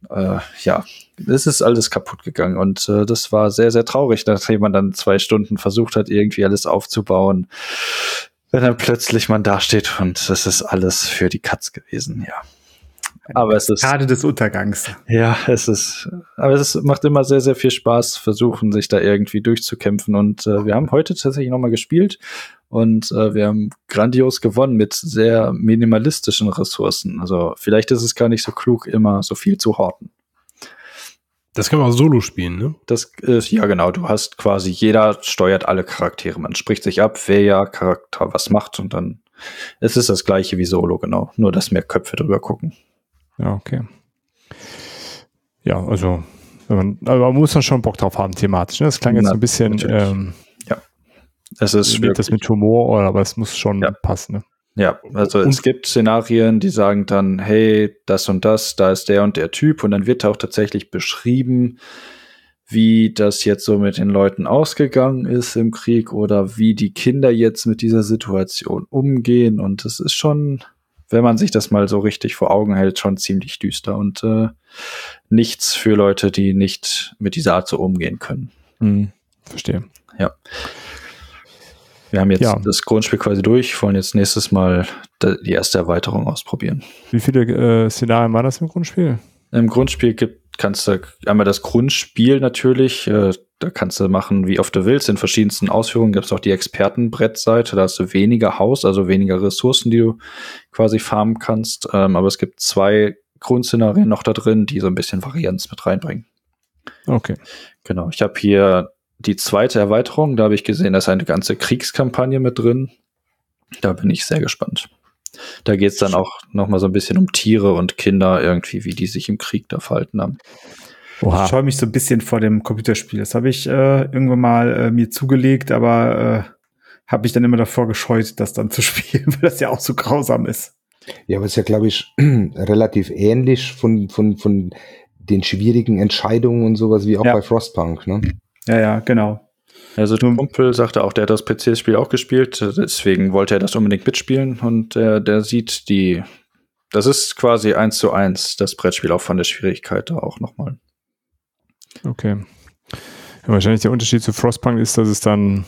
äh, ja, es ist alles kaputt gegangen und äh, das war sehr, sehr traurig, nachdem man dann zwei Stunden versucht hat, irgendwie alles aufzubauen. Wenn dann plötzlich man dasteht und es ist alles für die Katz gewesen, ja. Aber es ist gerade des Untergangs. Ja, es ist, aber es ist, macht immer sehr, sehr viel Spaß, versuchen sich da irgendwie durchzukämpfen. Und äh, wir haben heute tatsächlich nochmal gespielt und äh, wir haben grandios gewonnen mit sehr minimalistischen Ressourcen. Also vielleicht ist es gar nicht so klug, immer so viel zu horten. Das kann man auch solo spielen, ne? Das ist, ja genau, du hast quasi, jeder steuert alle Charaktere. Man spricht sich ab, wer ja Charakter was macht und dann es ist das gleiche wie Solo, genau. Nur, dass mehr Köpfe drüber gucken. Ja, okay. Ja, also, man, aber man muss dann schon Bock drauf haben, thematisch. Ne? Das klang jetzt Na, ein bisschen, ähm, ja. Es ist das mit Humor, aber es muss schon ja. passen. Ne? Ja, also und es gibt Szenarien, die sagen dann, hey, das und das, da ist der und der Typ und dann wird auch tatsächlich beschrieben, wie das jetzt so mit den Leuten ausgegangen ist im Krieg oder wie die Kinder jetzt mit dieser Situation umgehen und es ist schon, wenn man sich das mal so richtig vor Augen hält, schon ziemlich düster und äh, nichts für Leute, die nicht mit dieser Art so umgehen können. Hm, verstehe. Ja. Wir haben jetzt ja. das Grundspiel quasi durch, wollen jetzt nächstes Mal die erste Erweiterung ausprobieren. Wie viele äh, Szenarien waren das im Grundspiel? Im Grundspiel gibt, kannst du einmal das Grundspiel natürlich, äh, da kannst du machen, wie oft du willst, in verschiedensten Ausführungen. Gibt es auch die Expertenbrettseite, da hast du weniger Haus, also weniger Ressourcen, die du quasi farmen kannst. Ähm, aber es gibt zwei Grundszenarien noch da drin, die so ein bisschen Varianz mit reinbringen. Okay. Genau. Ich habe hier die zweite Erweiterung, da habe ich gesehen, da ist eine ganze Kriegskampagne mit drin. Da bin ich sehr gespannt. Da geht es dann auch noch mal so ein bisschen um Tiere und Kinder irgendwie, wie die sich im Krieg da verhalten haben. Oha. Ich scheue mich so ein bisschen vor dem Computerspiel. Das habe ich äh, irgendwann mal äh, mir zugelegt, aber äh, habe mich dann immer davor gescheut, das dann zu <laughs> spielen, weil das ja auch so grausam ist. Ja, aber es ist ja, glaube ich, <clears throat> relativ ähnlich von, von, von den schwierigen Entscheidungen und sowas, wie auch Ja. bei Frostpunk, ne? Ja, ja, genau. Also der Kumpel sagte auch, der hat das PC-Spiel auch gespielt, deswegen wollte er das unbedingt mitspielen und äh, der sieht die, das ist quasi eins zu eins das Brettspiel auch von der Schwierigkeit da auch nochmal. Okay. Ja, wahrscheinlich der Unterschied zu Frostpunk ist, dass es dann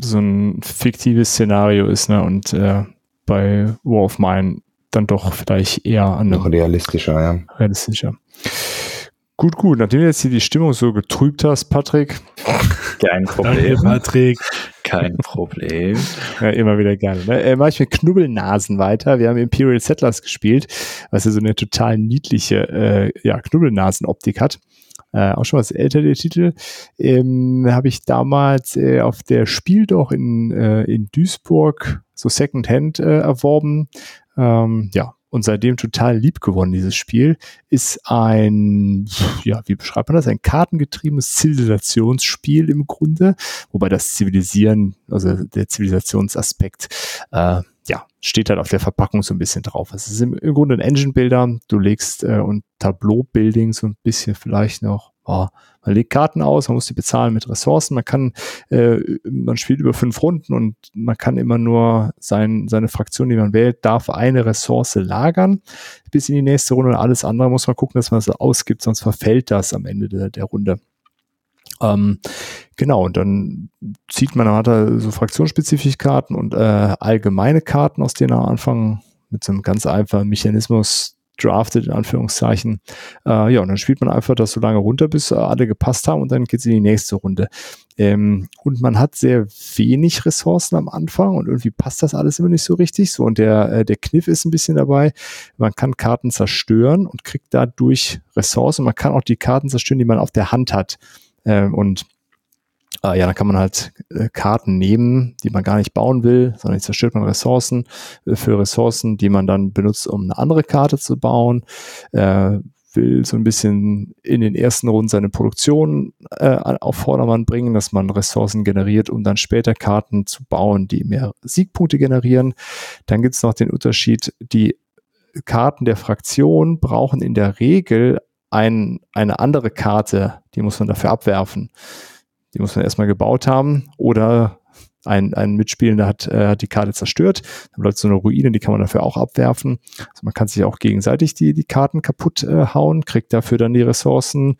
so ein fiktives Szenario ist, ne? Und äh, bei War of Mine dann doch vielleicht eher an Noch realistischer, ja. realistischer. Gut, gut. Nachdem du jetzt hier die Stimmung so getrübt hast, Patrick, Kein Danke, Problem. Patrick. Kein Problem. Ja, immer wieder gerne. Ne? Äh, mach ich mit Knubbelnasen weiter. Wir haben Imperial Settlers gespielt, was ja so eine total niedliche äh, ja, Knubbelnasen-Optik hat. Äh, auch schon was älter, der Titel. Ähm, Habe ich damals äh, auf der Spiel doch in, äh, in Duisburg so Secondhand äh, erworben. Ähm, ja, und seitdem total lieb gewonnen, dieses Spiel. Ist ein, ja, wie beschreibt man das? Ein kartengetriebenes Zivilisationsspiel im Grunde, wobei das Zivilisieren, also der Zivilisationsaspekt, äh, ja, steht halt auf der Verpackung so ein bisschen drauf. Es ist im, im Grunde ein Engine-Builder. Du legst äh, und Tableau-Building so ein bisschen vielleicht noch, oh, man legt Karten aus, man muss die bezahlen mit Ressourcen. Man kann, äh, man spielt über fünf Runden und man kann immer nur sein, seine Fraktion, die man wählt, darf eine Ressource lagern bis in die nächste Runde. Und alles andere muss man gucken, dass man es ausgibt, sonst verfällt das am Ende der, der Runde. Ähm, genau, und dann zieht man, man hat da so fraktionsspezifische Karten und äh, allgemeine Karten, aus denen er am Anfang mit so einem ganz einfachen Mechanismus draftet, in Anführungszeichen. Äh, ja, und dann spielt man einfach das so lange runter, bis äh, alle gepasst haben und dann geht's in die nächste Runde. Ähm, und man hat sehr wenig Ressourcen am Anfang und irgendwie passt das alles immer nicht so richtig. So, und der, äh, der Kniff ist ein bisschen dabei. Man kann Karten zerstören und kriegt dadurch Ressourcen. Man kann auch die Karten zerstören, die man auf der Hand hat. Ähm, und äh, ja, dann kann man halt äh, Karten nehmen, die man gar nicht bauen will, sondern die zerstört man Ressourcen äh, für Ressourcen, die man dann benutzt, um eine andere Karte zu bauen. Äh, will so ein bisschen in den ersten Runden seine Produktion äh, auf Vordermann bringen, dass man Ressourcen generiert, um dann später Karten zu bauen, die mehr Siegpunkte generieren. Dann gibt's noch den Unterschied, die Karten der Fraktion brauchen in der Regel ein, eine andere Karte, die muss man dafür abwerfen. Die muss man erstmal gebaut haben oder ein, ein Mitspielender hat, äh, hat die Karte zerstört. Dann bleibt so eine Ruine, die kann man dafür auch abwerfen. Also man kann sich auch gegenseitig die, die Karten kaputt äh, hauen, kriegt dafür dann die Ressourcen.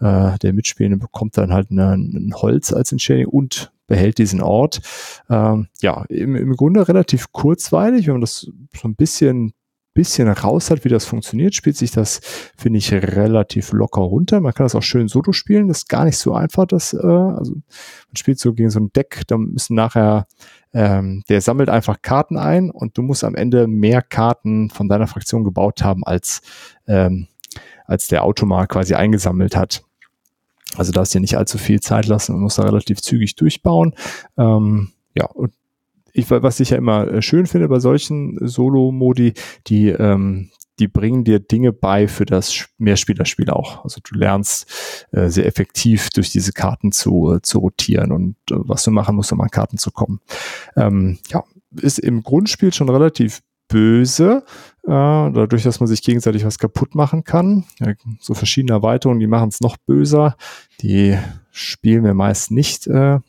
Äh, der Mitspielende bekommt dann halt eine, ein Holz als Entschädigung und behält diesen Ort. Ähm, ja, im, im Grunde relativ kurzweilig, wenn man das so ein bisschen bisschen raus hat, wie das funktioniert, spielt sich das, finde ich, relativ locker runter. Man kann das auch schön solo spielen. Das ist gar nicht so einfach. Das, äh, also man spielt so gegen so ein Deck, da müssen nachher, ähm, der sammelt einfach Karten ein und du musst am Ende mehr Karten von deiner Fraktion gebaut haben, als, ähm, als der Automat quasi eingesammelt hat. Also da ist dir nicht allzu viel Zeit lassen und musst da relativ zügig durchbauen. Ähm, ja, und ich, was ich ja immer schön finde bei solchen Solo-Modi, die, ähm, die bringen dir Dinge bei für das Mehrspielerspiel auch. Also du lernst äh, sehr effektiv durch diese Karten zu, äh, zu rotieren und äh, was du machen musst, um an Karten zu kommen. Ähm, ja, ist im Grundspiel schon relativ böse, äh, dadurch, dass man sich gegenseitig was kaputt machen kann. Ja, so verschiedene Erweiterungen, die machen es noch böser. Die spielen wir meist nicht äh,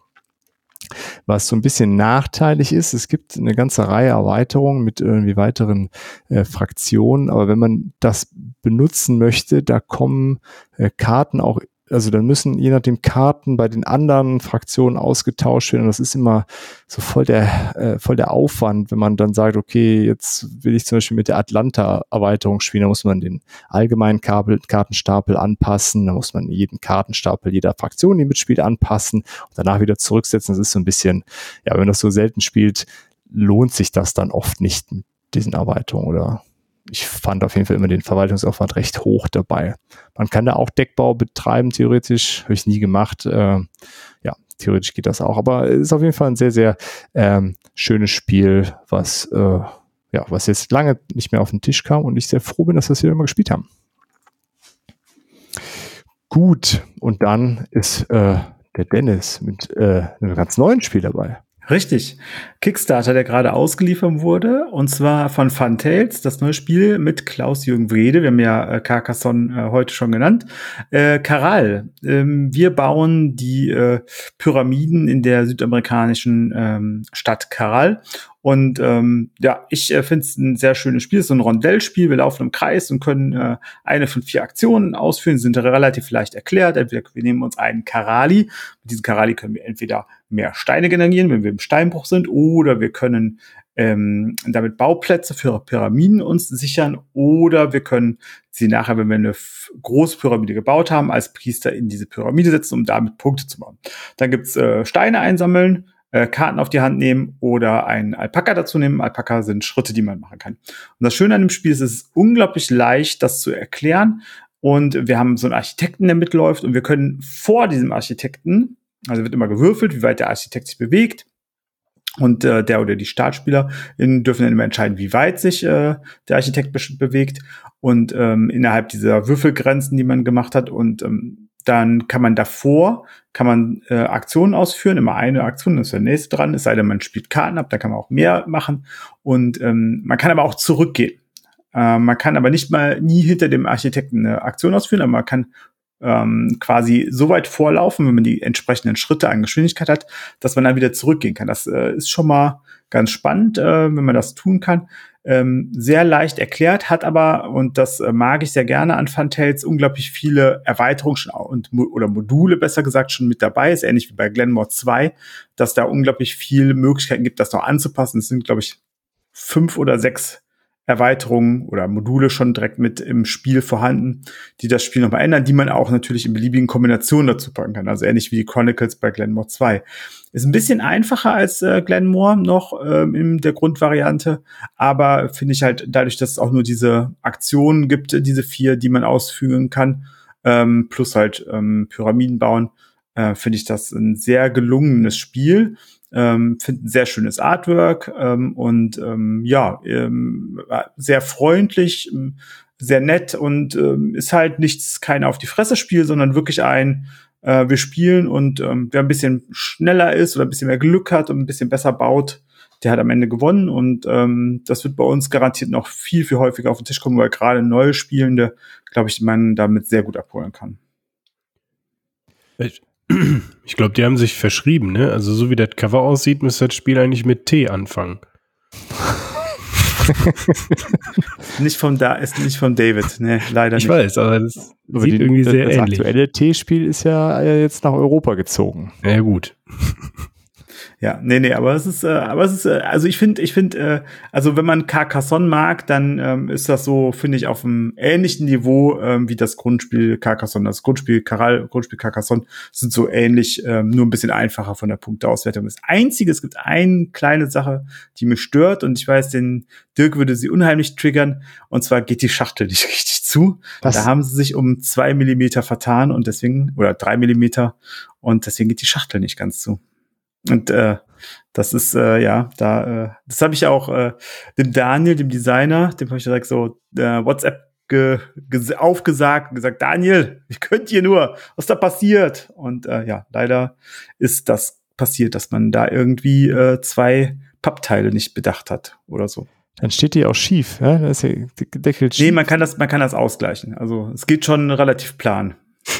was so ein bisschen nachteilig ist, es gibt eine ganze Reihe Erweiterungen mit irgendwie weiteren äh, Fraktionen, aber wenn man das benutzen möchte, da kommen äh, Karten auch also dann müssen je nachdem Karten bei den anderen Fraktionen ausgetauscht werden. Das ist immer so voll der, äh, voll der Aufwand, wenn man dann sagt, okay, jetzt will ich zum Beispiel mit der Atlanta-Erweiterung spielen, da muss man den allgemeinen Kabel, Kartenstapel anpassen, da muss man jeden Kartenstapel jeder Fraktion, die mitspielt, anpassen und danach wieder zurücksetzen. Das ist so ein bisschen, ja, wenn man das so selten spielt, lohnt sich das dann oft nicht mit diesen Erweiterungen oder ich fand auf jeden Fall immer den Verwaltungsaufwand recht hoch dabei. Man kann da auch Deckbau betreiben, theoretisch. Habe ich nie gemacht. Äh, ja, theoretisch geht das auch. Aber es ist auf jeden Fall ein sehr, sehr ähm, schönes Spiel, was, äh, ja, was jetzt lange nicht mehr auf den Tisch kam und ich sehr froh bin, dass wir es wieder mal gespielt haben. Gut, und dann ist äh, der Dennis mit äh, einem ganz neuen Spiel dabei. Richtig. Kickstarter, der gerade ausgeliefert wurde, und zwar von Fun Tales, das neue Spiel mit Klaus-Jürgen Wrede. Wir haben ja äh, Carcassonne äh, heute schon genannt. Äh, Karal. Ähm, wir bauen die äh, Pyramiden in der südamerikanischen ähm, Stadt Karal und ähm, ja, ich äh, finde es ein sehr schönes Spiel. Es ist so ein Rondellspiel. Wir laufen im Kreis und können äh, eine von vier Aktionen ausführen. Sie sind relativ leicht erklärt. Entweder wir nehmen uns einen Karali. Mit diesem Karali können wir entweder mehr Steine generieren, wenn wir im Steinbruch sind, oder wir können ähm, damit Bauplätze für Pyramiden uns sichern oder wir können sie nachher, wenn wir eine große Pyramide gebaut haben, als Priester in diese Pyramide setzen, um damit Punkte zu machen. Dann gibt's äh, Steine einsammeln, äh, Karten auf die Hand nehmen oder ein Alpaka dazu nehmen. Alpaka sind Schritte, die man machen kann. Und das Schöne an dem Spiel ist, es ist unglaublich leicht, das zu erklären. Und wir haben so einen Architekten, der mitläuft und wir können vor diesem Architekten, also wird immer gewürfelt, wie weit der Architekt sich bewegt. Und äh, der oder die Startspieler dürfen dann immer entscheiden, wie weit sich äh, der Architekt be bewegt. Und ähm, innerhalb dieser Würfelgrenzen, die man gemacht hat. Und ähm, dann kann man davor, kann man äh, Aktionen ausführen, immer eine Aktion, das ist der nächste dran, es sei denn, man spielt Karten ab, da kann man auch mehr machen. Und ähm, man kann aber auch zurückgehen. Äh, man kann aber nicht mal nie hinter dem Architekten eine Aktion ausführen, aber man kann ähm, quasi so weit vorlaufen, wenn man die entsprechenden Schritte an Geschwindigkeit hat, dass man dann wieder zurückgehen kann. Das äh, ist schon mal ganz spannend, äh, wenn man das tun kann ähm, sehr leicht erklärt, hat aber, und das äh, mag ich sehr gerne an Funtails, unglaublich viele Erweiterungen schon und, oder Module, besser gesagt, schon mit dabei. Ist ähnlich wie bei Glenmore 2, dass da unglaublich viele Möglichkeiten gibt, das noch anzupassen. Es sind, glaube ich, fünf oder sechs Erweiterungen oder Module schon direkt mit im Spiel vorhanden, die das Spiel nochmal ändern, die man auch natürlich in beliebigen Kombinationen dazu packen kann. Also ähnlich wie die Chronicles bei Glenmore 2. Ist ein bisschen einfacher als äh, Glenmore noch ähm, in der Grundvariante, aber finde ich halt dadurch, dass es auch nur diese Aktionen gibt, diese vier, die man ausführen kann, ähm, plus halt ähm, Pyramiden bauen, äh, finde ich das ein sehr gelungenes Spiel ähm, finde ein sehr schönes Artwork ähm, und ähm, ja, ähm, sehr freundlich, ähm, sehr nett und ähm, ist halt nichts, kein auf die Fresse Spiel, sondern wirklich ein, äh, wir spielen und ähm, wer ein bisschen schneller ist oder ein bisschen mehr Glück hat und ein bisschen besser baut, der hat am Ende gewonnen und ähm, das wird bei uns garantiert noch viel, viel häufiger auf den Tisch kommen, weil gerade neue Spielende, glaube ich, man damit sehr gut abholen kann. Ich <clears throat> glaube, die haben sich verschrieben, ne? Also so wie das Cover aussieht, müsste das Spiel eigentlich mit T anfangen. <laughs> nicht vom da ist nicht von David, ne, leider ich nicht. Ich weiß, aber das aber sieht die, irgendwie sehr das ähnlich. Das aktuelle T-Spiel ist ja jetzt nach Europa gezogen. Ja gut. Ja, nee, nee, aber es ist, äh, aber es ist, äh, also ich finde, ich finde, äh, also wenn man Carcassonne mag, dann ähm, ist das so, finde ich, auf einem ähnlichen Niveau ähm, wie das Grundspiel Carcassonne. Das Grundspiel Caral, Grundspiel Carcassonne sind so ähnlich, ähm, nur ein bisschen einfacher von der Punkteauswertung. Das Einzige, es gibt eine kleine Sache, die mich stört und ich weiß, den Dirk würde sie unheimlich triggern und zwar geht die Schachtel nicht <laughs> richtig zu. Was? Da haben sie sich um zwei Millimeter vertan und deswegen, oder drei Millimeter und deswegen geht die Schachtel nicht ganz zu. Und äh, das ist äh, ja, da, äh, das habe ich auch äh, dem Daniel, dem Designer, dem habe ich direkt so äh, WhatsApp ge, ge aufgesagt und gesagt, Daniel, ich könnt ihr nur, was da passiert? Und äh, ja, leider ist das passiert, dass man da irgendwie äh, zwei Pappteile nicht bedacht hat oder so. Dann steht die auch schief, ja? Das ist ja Deckelt schief. Nee, man kann das, man kann das ausgleichen. Also es geht schon relativ plan.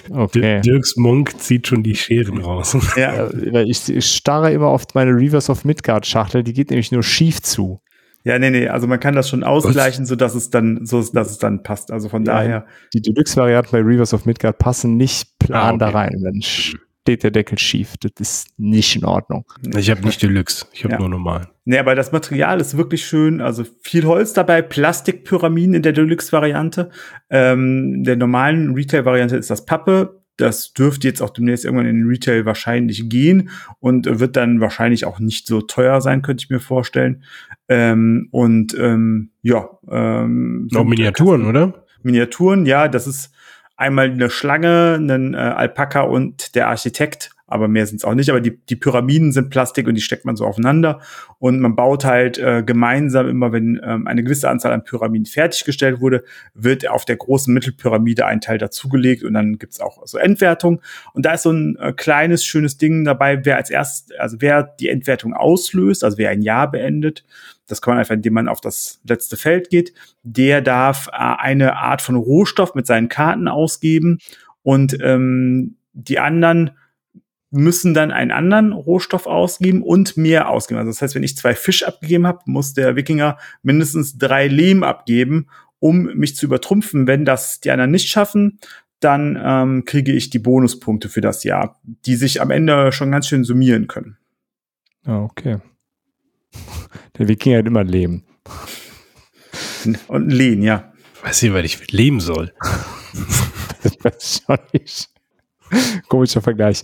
Okay. Dirks Monk zieht schon die Scheren raus. <laughs> Ja, ich, ich starre immer auf meine Reverse of Midgard Schachtel, die geht nämlich nur schief zu. Ja, nee, nee, also man kann das schon ausgleichen, so dass es dann, so dass es dann passt. Also von ja, daher. Die Deluxe-Varianten bei Reverse of Midgard passen nicht plan ah, okay. da rein. Mensch steht der Deckel schief. Das ist nicht in Ordnung. Ich habe nicht Deluxe, ich habe ja. nur normal. Nee, aber das Material ist wirklich schön. Also viel Holz dabei, Plastikpyramiden in der Deluxe-Variante. Ähm, der normalen Retail-Variante ist das Pappe. Das dürfte jetzt auch demnächst irgendwann in den Retail wahrscheinlich gehen und wird dann wahrscheinlich auch nicht so teuer sein, könnte ich mir vorstellen. Ähm, und ähm, ja. Ähm, Noch Miniaturen, oder? Miniaturen, ja, das ist einmal eine Schlange, einen äh, Alpaka und der Architekt aber mehr sind es auch nicht. Aber die, die Pyramiden sind Plastik und die steckt man so aufeinander. Und man baut halt äh, gemeinsam immer, wenn ähm, eine gewisse Anzahl an Pyramiden fertiggestellt wurde, wird auf der großen Mittelpyramide ein Teil dazugelegt und dann gibt's auch so Endwertung. Und da ist so ein äh, kleines, schönes Ding dabei, wer als erstes, also wer die Endwertung auslöst, also wer ein Jahr beendet, das kann man einfach, indem man auf das letzte Feld geht, der darf äh, eine Art von Rohstoff mit seinen Karten ausgeben und ähm, die anderen müssen dann einen anderen Rohstoff ausgeben und mehr ausgeben. Also das heißt, wenn ich zwei Fisch abgegeben habe, muss der Wikinger mindestens drei Lehm abgeben, um mich zu übertrumpfen. Wenn das die anderen nicht schaffen, dann ähm, kriege ich die Bonuspunkte für das Jahr, die sich am Ende schon ganz schön summieren können. Ah, okay. <laughs> Der Wikinger hat immer Lehm. Und Lehen, ja. Weiß nicht, weil ich leben soll. <laughs> das weiß ich auch nicht. <laughs> Komischer Vergleich.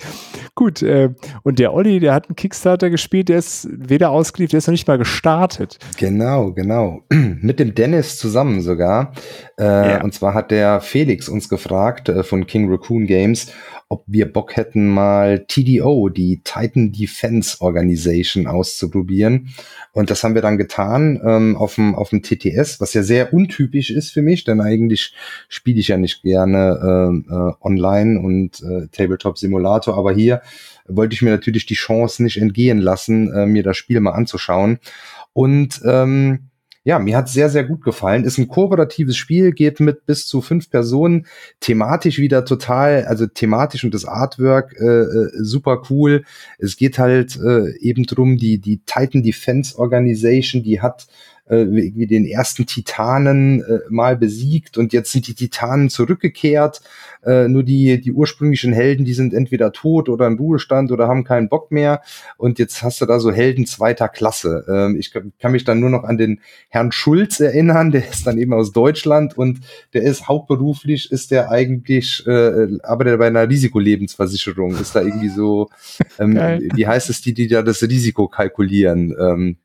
Gut, äh, und der Olli, der hat einen Kickstarter gespielt, der ist weder ausgeliefert, der ist noch nicht mal gestartet. Genau, genau. <clears throat> Mit dem Dennis zusammen sogar. Äh, yeah. Und zwar hat der Felix uns gefragt äh, von King Raccoon Games, ob wir Bock hätten, mal TDO, die Titan Defense Organization, auszuprobieren. Und das haben wir dann getan ähm, auf dem auf dem TTS, was ja sehr untypisch ist für mich, denn eigentlich spiele ich ja nicht gerne äh, äh, online und äh, Tabletop Simulator, aber hier wollte ich mir natürlich die Chance nicht entgehen lassen, äh, mir das Spiel mal anzuschauen. Und ähm, ja, mir hat sehr, sehr gut gefallen. Ist ein kooperatives Spiel, geht mit bis zu fünf Personen. Thematisch wieder total, also thematisch und das Artwork äh, äh, super cool. Es geht halt äh, eben drum, die, die Titan Defense Organization, die hat äh, wie den ersten Titanen äh, mal besiegt und jetzt sind die Titanen zurückgekehrt. Äh, nur die, die ursprünglichen Helden, die sind entweder tot oder im Ruhestand oder haben keinen Bock mehr. Und jetzt hast du da so Helden zweiter Klasse. Ähm, ich kann mich dann nur noch an den Herrn Schulz erinnern, der ist dann eben aus Deutschland und der ist hauptberuflich, ist der eigentlich, äh, arbeitet bei einer Risikolebensversicherung, ist da irgendwie so, ähm, <laughs> wie heißt es, die, die da das Risiko kalkulieren? Ähm,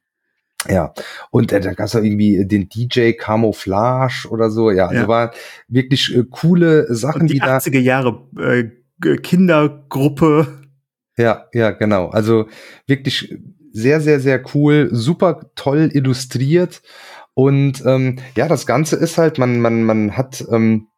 ja, und äh, dann gab es irgendwie den DJ Camouflage oder so. Ja, also ja. war wirklich äh, coole Sachen, und die, die 80er Jahre äh, Kindergruppe. Ja, ja, genau. Also wirklich sehr, sehr, sehr cool, super toll illustriert. Und ähm, ja, das Ganze ist halt, man, man, man hat ähm,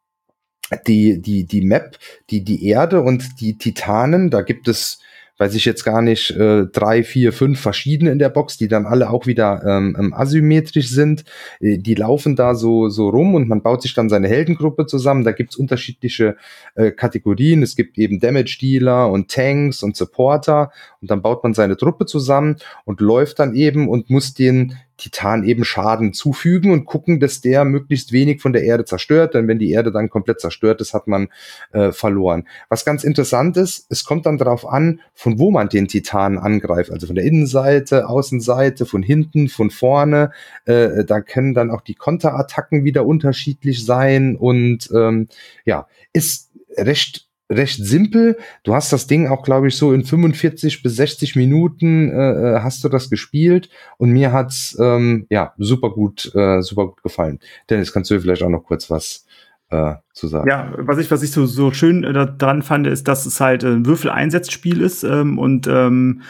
die, die, die Map, die, die Erde und die Titanen, da gibt es weiß ich jetzt gar nicht, äh, drei, vier, fünf verschiedene in der Box, die dann alle auch wieder ähm, ähm, asymmetrisch sind. Äh, die laufen da so, so rum und man baut sich dann seine Heldengruppe zusammen. Da gibt's unterschiedliche äh, Kategorien. Es gibt eben Damage-Dealer und Tanks und Supporter und dann baut man seine Truppe zusammen und läuft dann eben und muss den Titan eben Schaden zufügen und gucken, dass der möglichst wenig von der Erde zerstört, denn wenn die Erde dann komplett zerstört ist, hat man äh, verloren. Was ganz interessant ist, es kommt dann darauf an, von wo man den Titan angreift, also von der Innenseite, Außenseite, von hinten, von vorne. Äh, da können dann auch die Konterattacken wieder unterschiedlich sein und ähm, ja, ist recht recht simpel. Du hast das Ding auch, glaube ich, so in 45 bis 60 Minuten äh, äh, hast du das gespielt und mir hat's ähm, ja super gut, äh, super gut gefallen. Dennis, kannst du vielleicht auch noch kurz was äh, zu sagen? Ja, was ich, was ich so, so schön äh, daran fand, ist, dass es halt ein Würfeleinsatzspiel ist ähm, und ähm,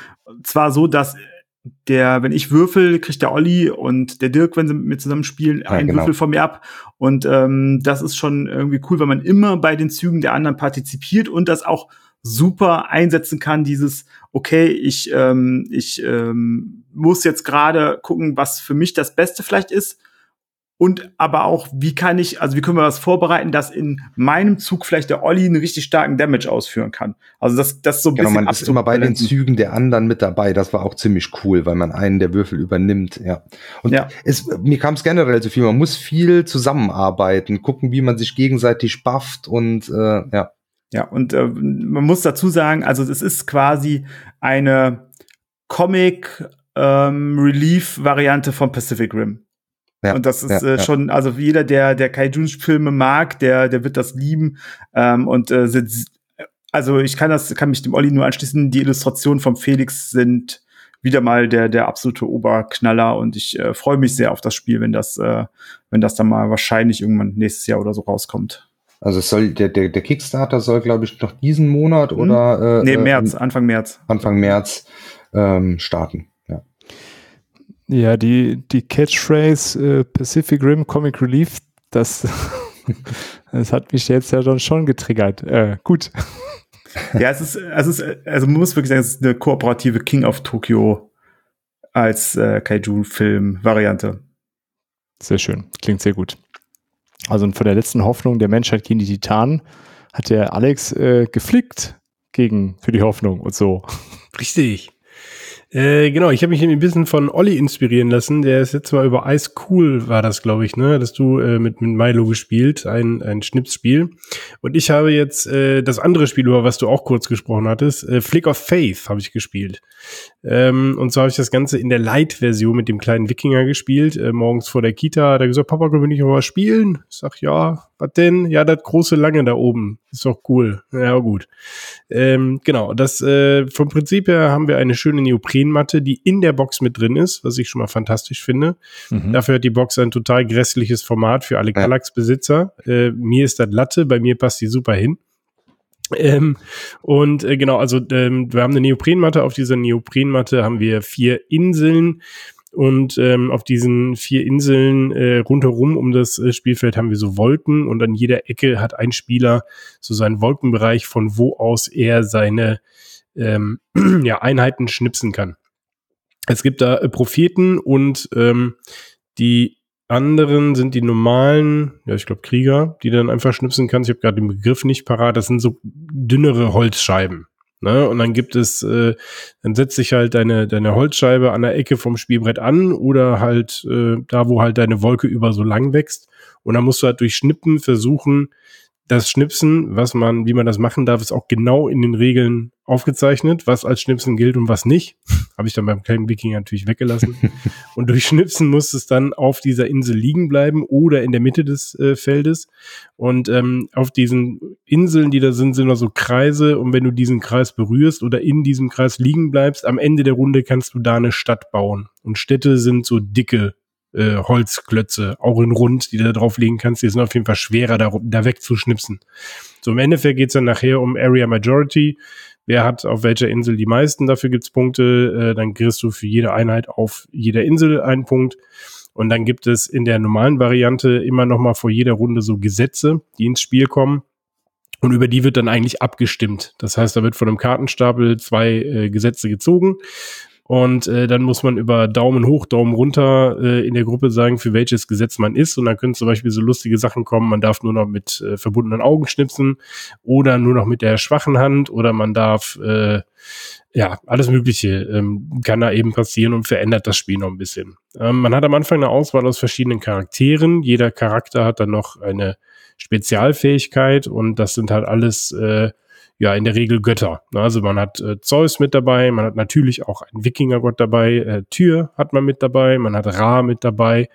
zwar so, dass der, wenn ich würfel, kriegt der Olli und der Dirk, wenn sie mit mir zusammen spielen, ja, einen genau. Würfel von mir ab. Und ähm, das ist schon irgendwie cool, weil man immer bei den Zügen der anderen partizipiert und das auch super einsetzen kann, dieses, okay, ich, ähm, ich ähm, muss jetzt gerade gucken, was für mich das Beste vielleicht ist und aber auch, wie kann ich, also wie können wir das vorbereiten, dass in meinem Zug vielleicht der Olli einen richtig starken Damage ausführen kann. Also das, das so ein genau, bisschen. Man ist immer bei den Zügen der anderen mit dabei. Das war auch ziemlich cool, weil man einen der Würfel übernimmt. Ja. Und ja. Es, mir kam es generell so viel. Man muss viel zusammenarbeiten, gucken, wie man sich gegenseitig bufft und äh, ja. Ja, und äh, man muss dazu sagen, also es ist quasi eine Comic ähm, Relief Variante von Pacific Rim. Ja, und das ist ja, äh, schon, also jeder, der der Kaijun-Filme mag, der der wird das lieben. Ähm, und äh, sind, also ich kann das, kann mich dem Olli nur anschließen. Die Illustrationen vom Felix sind wieder mal der der absolute Oberknaller und ich äh, freue mich sehr auf das Spiel, wenn das äh, wenn das dann mal wahrscheinlich irgendwann nächstes Jahr oder so rauskommt. Also es soll der, der, der Kickstarter soll, glaube ich, noch diesen Monat hm. oder äh, nee, äh, März, Anfang März. Anfang März ähm, starten. Ja, die, die Catchphrase äh, Pacific Rim Comic Relief, das, <laughs> das hat mich jetzt ja dann schon getriggert. Äh, gut. <laughs> Ja, es ist, also es ist, also man muss wirklich sagen, es ist eine kooperative King of Tokyo als äh, Kaiju-Film-Variante. Sehr schön, klingt sehr gut. Also von der letzten Hoffnung der Menschheit gegen die Titanen hat der Alex äh, geflickt gegen für die Hoffnung und so. Richtig. Äh, genau, ich habe mich ein bisschen von Olli inspirieren lassen. Der ist jetzt mal über Ice Cool, war das, glaube ich, ne? Dass du äh, mit, mit Milo gespielt, ein, ein Schnipsspiel. Und ich habe jetzt äh, das andere Spiel, über was du auch kurz gesprochen hattest, äh, Flick of Faith habe ich gespielt. Ähm, und so habe ich das Ganze in der Light-Version mit dem kleinen Wikinger gespielt. Äh, morgens vor der Kita hat er gesagt, Papa, können wir nicht mal spielen? Ich sag, ja, was denn? Ja, das große Lange da oben. Ist doch cool. Ja, gut. Ähm, genau, das äh, vom Prinzip her haben wir eine schöne Neoprenmatte, die in der Box mit drin ist, was ich schon mal fantastisch finde. Mhm. Dafür hat die Box ein total grässliches Format für alle Kallax-Besitzer. Äh, mir ist das Latte, bei mir passt die super hin. Ähm, und äh, genau, also ähm, wir haben eine Neoprenmatte. Auf dieser Neoprenmatte haben wir vier Inseln. Und ähm, auf diesen vier Inseln äh, rundherum um das äh, Spielfeld haben wir so Wolken und an jeder Ecke hat ein Spieler so seinen Wolkenbereich, von wo aus er seine ähm, <clears throat> ja, Einheiten schnipsen kann. Es gibt da äh, Propheten und ähm, die anderen sind die normalen, ja, ich glaube Krieger, die dann einfach schnipsen kannst. Ich habe gerade den Begriff nicht parat. Das sind so dünnere Holzscheiben. Ne? Und dann gibt es, äh, dann setzt sich halt deine, deine Holzscheibe an der Ecke vom Spielbrett an oder halt äh, da, wo halt deine Wolke über so lang wächst. Und dann musst du halt durch Schnippen versuchen, das Schnipsen, was man, wie man das machen darf, ist auch genau in den Regeln aufgezeichnet, was als Schnipsen gilt und was nicht. <laughs> Habe ich dann beim kleinen Wikinger natürlich weggelassen. <laughs> und durch Schnipsen muss es dann auf dieser Insel liegen bleiben oder in der Mitte des äh, Feldes. Und ähm, auf diesen Inseln, die da sind, sind noch so Kreise. Und wenn du diesen Kreis berührst oder in diesem Kreis liegen bleibst, am Ende der Runde kannst du da eine Stadt bauen. Und Städte sind so dicke äh, Holzklötze, auch in rund, die du da drauflegen kannst. Die sind auf jeden Fall schwerer, da, da wegzuschnipsen. So im Endeffekt geht's dann nachher um Area Majority. Wer hat auf welcher Insel die meisten? Dafür gibt's Punkte. Äh, dann kriegst du für jede Einheit auf jeder Insel einen Punkt. Und dann gibt es in der normalen Variante immer noch mal vor jeder Runde so Gesetze, die ins Spiel kommen. Und über die wird dann eigentlich abgestimmt. Das heißt, da wird von einem Kartenstapel zwei äh, Gesetze gezogen. Und äh, dann muss man über Daumen hoch, Daumen runter äh, in der Gruppe sagen, für welches Gesetz man ist. Und dann können zum Beispiel so lustige Sachen kommen, man darf nur noch mit äh, verbundenen Augen schnipsen oder nur noch mit der schwachen Hand oder man darf äh, ja, alles Mögliche ähm, kann da eben passieren und verändert das Spiel noch ein bisschen. Ähm, man hat am Anfang eine Auswahl aus verschiedenen Charakteren. Jeder Charakter hat dann noch eine Spezialfähigkeit und das sind halt alles äh, ja in der Regel Götter. Also man hat äh, Zeus mit dabei, man hat natürlich auch einen Wikingergott dabei, äh, Tyr hat man mit dabei, man hat Ra mit dabei.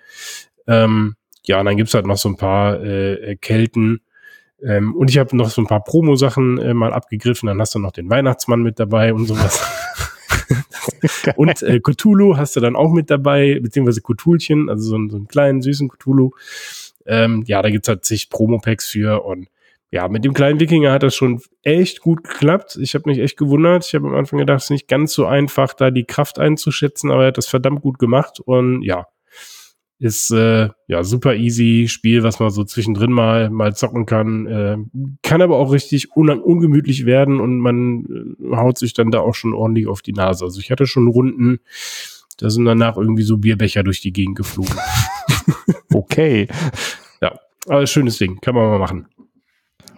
Ähm, ja, und dann gibt's halt noch so ein paar äh, Kelten. Ähm, und ich habe noch so ein paar Promo-Sachen äh, mal abgegriffen. Dann hast du noch den Weihnachtsmann mit dabei und sowas. <laughs> und äh, Cthulhu hast du dann auch mit dabei, beziehungsweise Cthulchen, also so, so einen kleinen, süßen Cthulhu. Ähm, ja, da gibt's halt zig Promo-Packs für und ja, mit dem kleinen Wikinger hat das schon echt gut geklappt. Ich habe mich echt gewundert. Ich habe am Anfang gedacht, es ist nicht ganz so einfach, da die Kraft einzuschätzen, aber er hat das verdammt gut gemacht und ja, ist äh, ja super easy Spiel, was man so zwischendrin mal mal zocken kann. Äh, kann aber auch richtig un ungemütlich werden und man äh, haut sich dann da auch schon ordentlich auf die Nase. Also ich hatte schon Runden, da sind danach irgendwie so Bierbecher durch die Gegend geflogen. <laughs> okay. Ja, aber schönes Ding, kann man mal machen.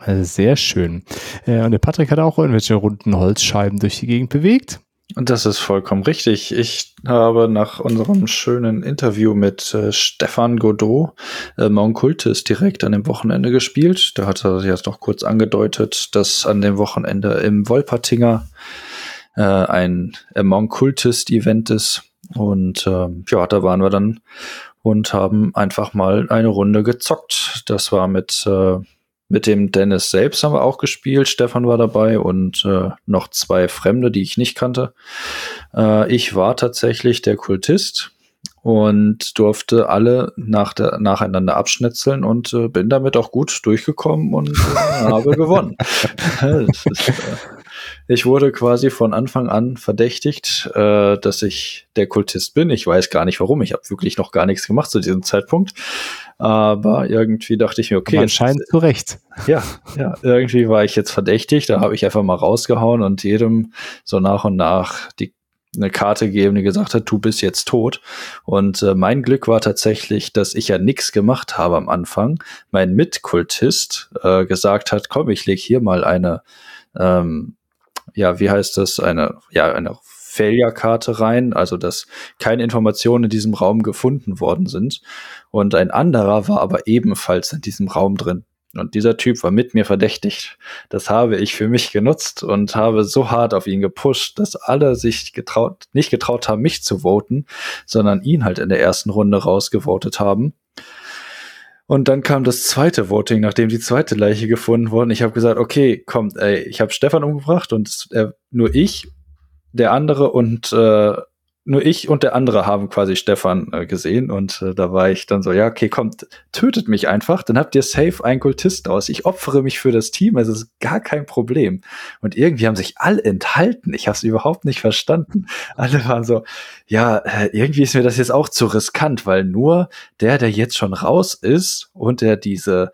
Also sehr schön. Äh, und der Patrick hat auch irgendwelche runden Holzscheiben durch die Gegend bewegt. Und das ist vollkommen richtig. Ich habe nach unserem schönen Interview mit äh, Stefan Godot äh, Monkultis direkt an dem Wochenende gespielt. Da hat er sich jetzt noch kurz angedeutet, dass an dem Wochenende im Wolpertinger äh, ein Among Cultist Event ist. Und äh, ja, da waren wir dann und haben einfach mal eine Runde gezockt. Das war mit äh, mit dem Dennis selbst haben wir auch gespielt. Stefan war dabei und äh, noch zwei Fremde, die ich nicht kannte. Äh, ich war tatsächlich der Kultist und durfte alle nach der, nacheinander abschnitzeln und äh, bin damit auch gut durchgekommen und äh, habe <laughs> gewonnen. <laughs> ist, äh, ich wurde quasi von Anfang an verdächtigt, äh, dass ich der Kultist bin. Ich weiß gar nicht warum. Ich habe wirklich noch gar nichts gemacht zu diesem Zeitpunkt. Aber irgendwie dachte ich mir, okay. Aber anscheinend zu Recht. Ja, ja, irgendwie war ich jetzt verdächtig. Da habe ich einfach mal rausgehauen und jedem so nach und nach die eine Karte gegeben, die gesagt hat, du bist jetzt tot. Und äh, mein Glück war tatsächlich, dass ich ja nichts gemacht habe am Anfang. Mein Mitkultist äh, gesagt hat, komm, ich leg hier mal eine, ähm, ja, wie heißt das, eine, ja, eine Failure-Karte rein, also dass keine Informationen in diesem Raum gefunden worden sind. Und ein anderer war aber ebenfalls in diesem Raum drin. Und dieser Typ war mit mir verdächtigt. Das habe ich für mich genutzt und habe so hart auf ihn gepusht, dass alle sich getraut, nicht getraut haben, mich zu voten, sondern ihn halt in der ersten Runde rausgevotet haben. Und dann kam das zweite Voting, nachdem die zweite Leiche gefunden wurde. Ich habe gesagt, okay, kommt, ey, ich habe Stefan umgebracht und äh, nur ich, der andere und äh, nur ich und der andere haben quasi Stefan äh, gesehen und äh, da war ich dann so, ja, okay, kommt, tötet mich einfach, dann habt ihr safe einen Kultist aus. Ich opfere mich für das Team, also ist gar kein Problem. Und irgendwie haben sich alle enthalten. Ich habe es überhaupt nicht verstanden. Alle waren so, ja, äh, irgendwie ist mir das jetzt auch zu riskant, weil nur der, der jetzt schon raus ist und der diese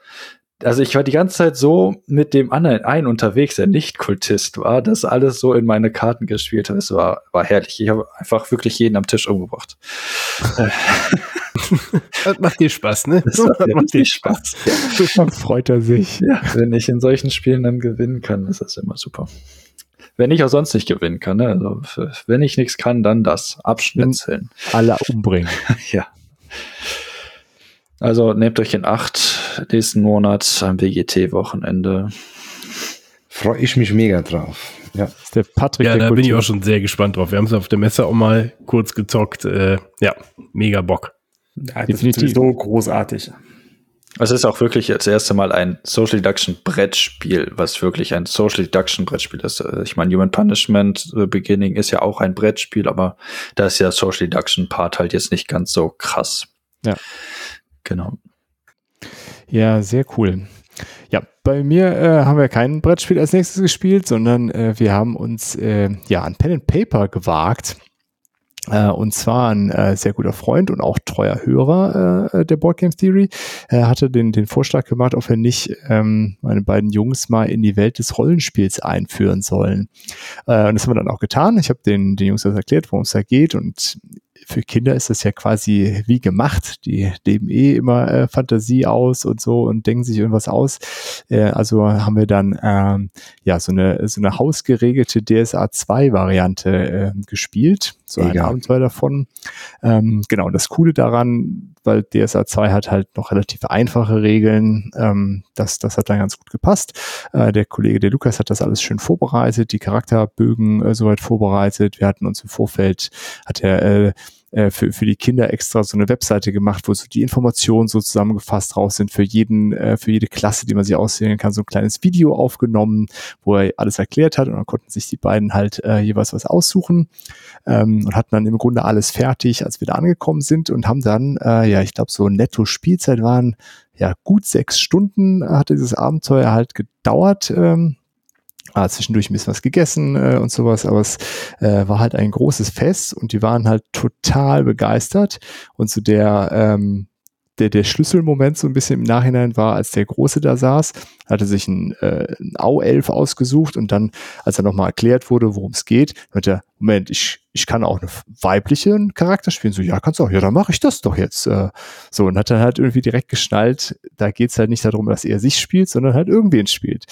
also ich war die ganze Zeit so mit dem anderen einen unterwegs, der nicht Kultist war, dass alles so in meine Karten gespielt hat. Es war, war herrlich. Ich habe einfach wirklich jeden am Tisch umgebracht. das macht dir Spaß, ne? Das macht, macht dir Spaß. Spaß. Ja. freut er sich. Ja, wenn ich in solchen Spielen dann gewinnen kann, ist das immer super. Wenn ich auch sonst nicht gewinnen kann, ne? also wenn ich nichts kann, dann das. Abschnitzeln. Alle umbringen. <laughs> ja. Also nehmt euch in Acht nächsten Monat am WGT-Wochenende. Freue ich mich mega drauf. Ja, ist der Patrick. Ja, der da Kultur. bin ich auch schon sehr gespannt drauf. Wir haben es auf der Messe auch mal kurz gezockt. Äh, ja, mega Bock. Ja, Definitiv so großartig. Es ist auch wirklich das erste Mal ein Social Deduction Brettspiel, was wirklich ein Social Deduction Brettspiel ist. Äh, ich meine, Human Punishment äh, Beginning ist ja auch ein Brettspiel, aber da ist ja Social Deduction Part halt jetzt nicht ganz so krass. Ja. Genau. Ja, sehr cool. Ja, bei mir äh, haben wir kein Brettspiel als nächstes gespielt, sondern äh, wir haben uns äh, ja an Pen and Paper gewagt. Äh, und zwar ein äh, sehr guter Freund und auch treuer Hörer äh, der Board Game Theory hatte den, den Vorschlag gemacht, ob wir nicht ähm, meine beiden Jungs mal in die Welt des Rollenspiels einführen sollen. Und das haben wir dann auch getan. Ich habe den, den Jungs das erklärt, worum es da geht. Und für Kinder ist das ja quasi wie gemacht. Die leben eh immer äh, Fantasie aus und so und denken sich irgendwas aus. Äh, also haben wir dann ähm, ja so eine so eine hausgeregelte DSA 2 Variante äh, gespielt, so Egal. ein Abenteuer davon. Ähm, genau, das Coole daran, weil DSA 2 hat halt noch relativ einfache Regeln. Ähm, das, das hat dann ganz gut gepasst. Äh, der Kollege, der Lukas, hat das alles schön vorbereitet, die Charakterbögen äh, soweit vorbereitet. Wir hatten uns im Vorfeld, hat er äh, äh, für, für die Kinder extra so eine Webseite gemacht, wo so die Informationen so zusammengefasst drauf sind für jeden, äh, für jede Klasse, die man sich auswählen kann, so ein kleines Video aufgenommen, wo er alles erklärt hat und dann konnten sich die beiden halt äh, jeweils was aussuchen ähm, und hatten dann im Grunde alles fertig, als wir da angekommen sind und haben dann, äh, ja, ich glaube, so netto Spielzeit waren ja gut sechs Stunden hatte dieses Abenteuer halt gedauert. Ähm, Ah, zwischendurch ein bisschen was gegessen äh, und sowas, aber es äh, war halt ein großes Fest und die waren halt total begeistert. Und zu der, ähm, der, der Schlüsselmoment so ein bisschen im Nachhinein war, als der Große da saß, hatte sich ein, äh, ein Au-Elf ausgesucht und dann, als er nochmal erklärt wurde, worum es geht, meinte er, Moment, ich, ich kann auch einen weiblichen Charakter spielen. So, ja, kannst du auch. Ja, dann mache ich das doch jetzt. Äh, so, und hat dann halt irgendwie direkt geschnallt, da geht's halt nicht darum, dass er sich spielt, sondern halt irgendwen spielt.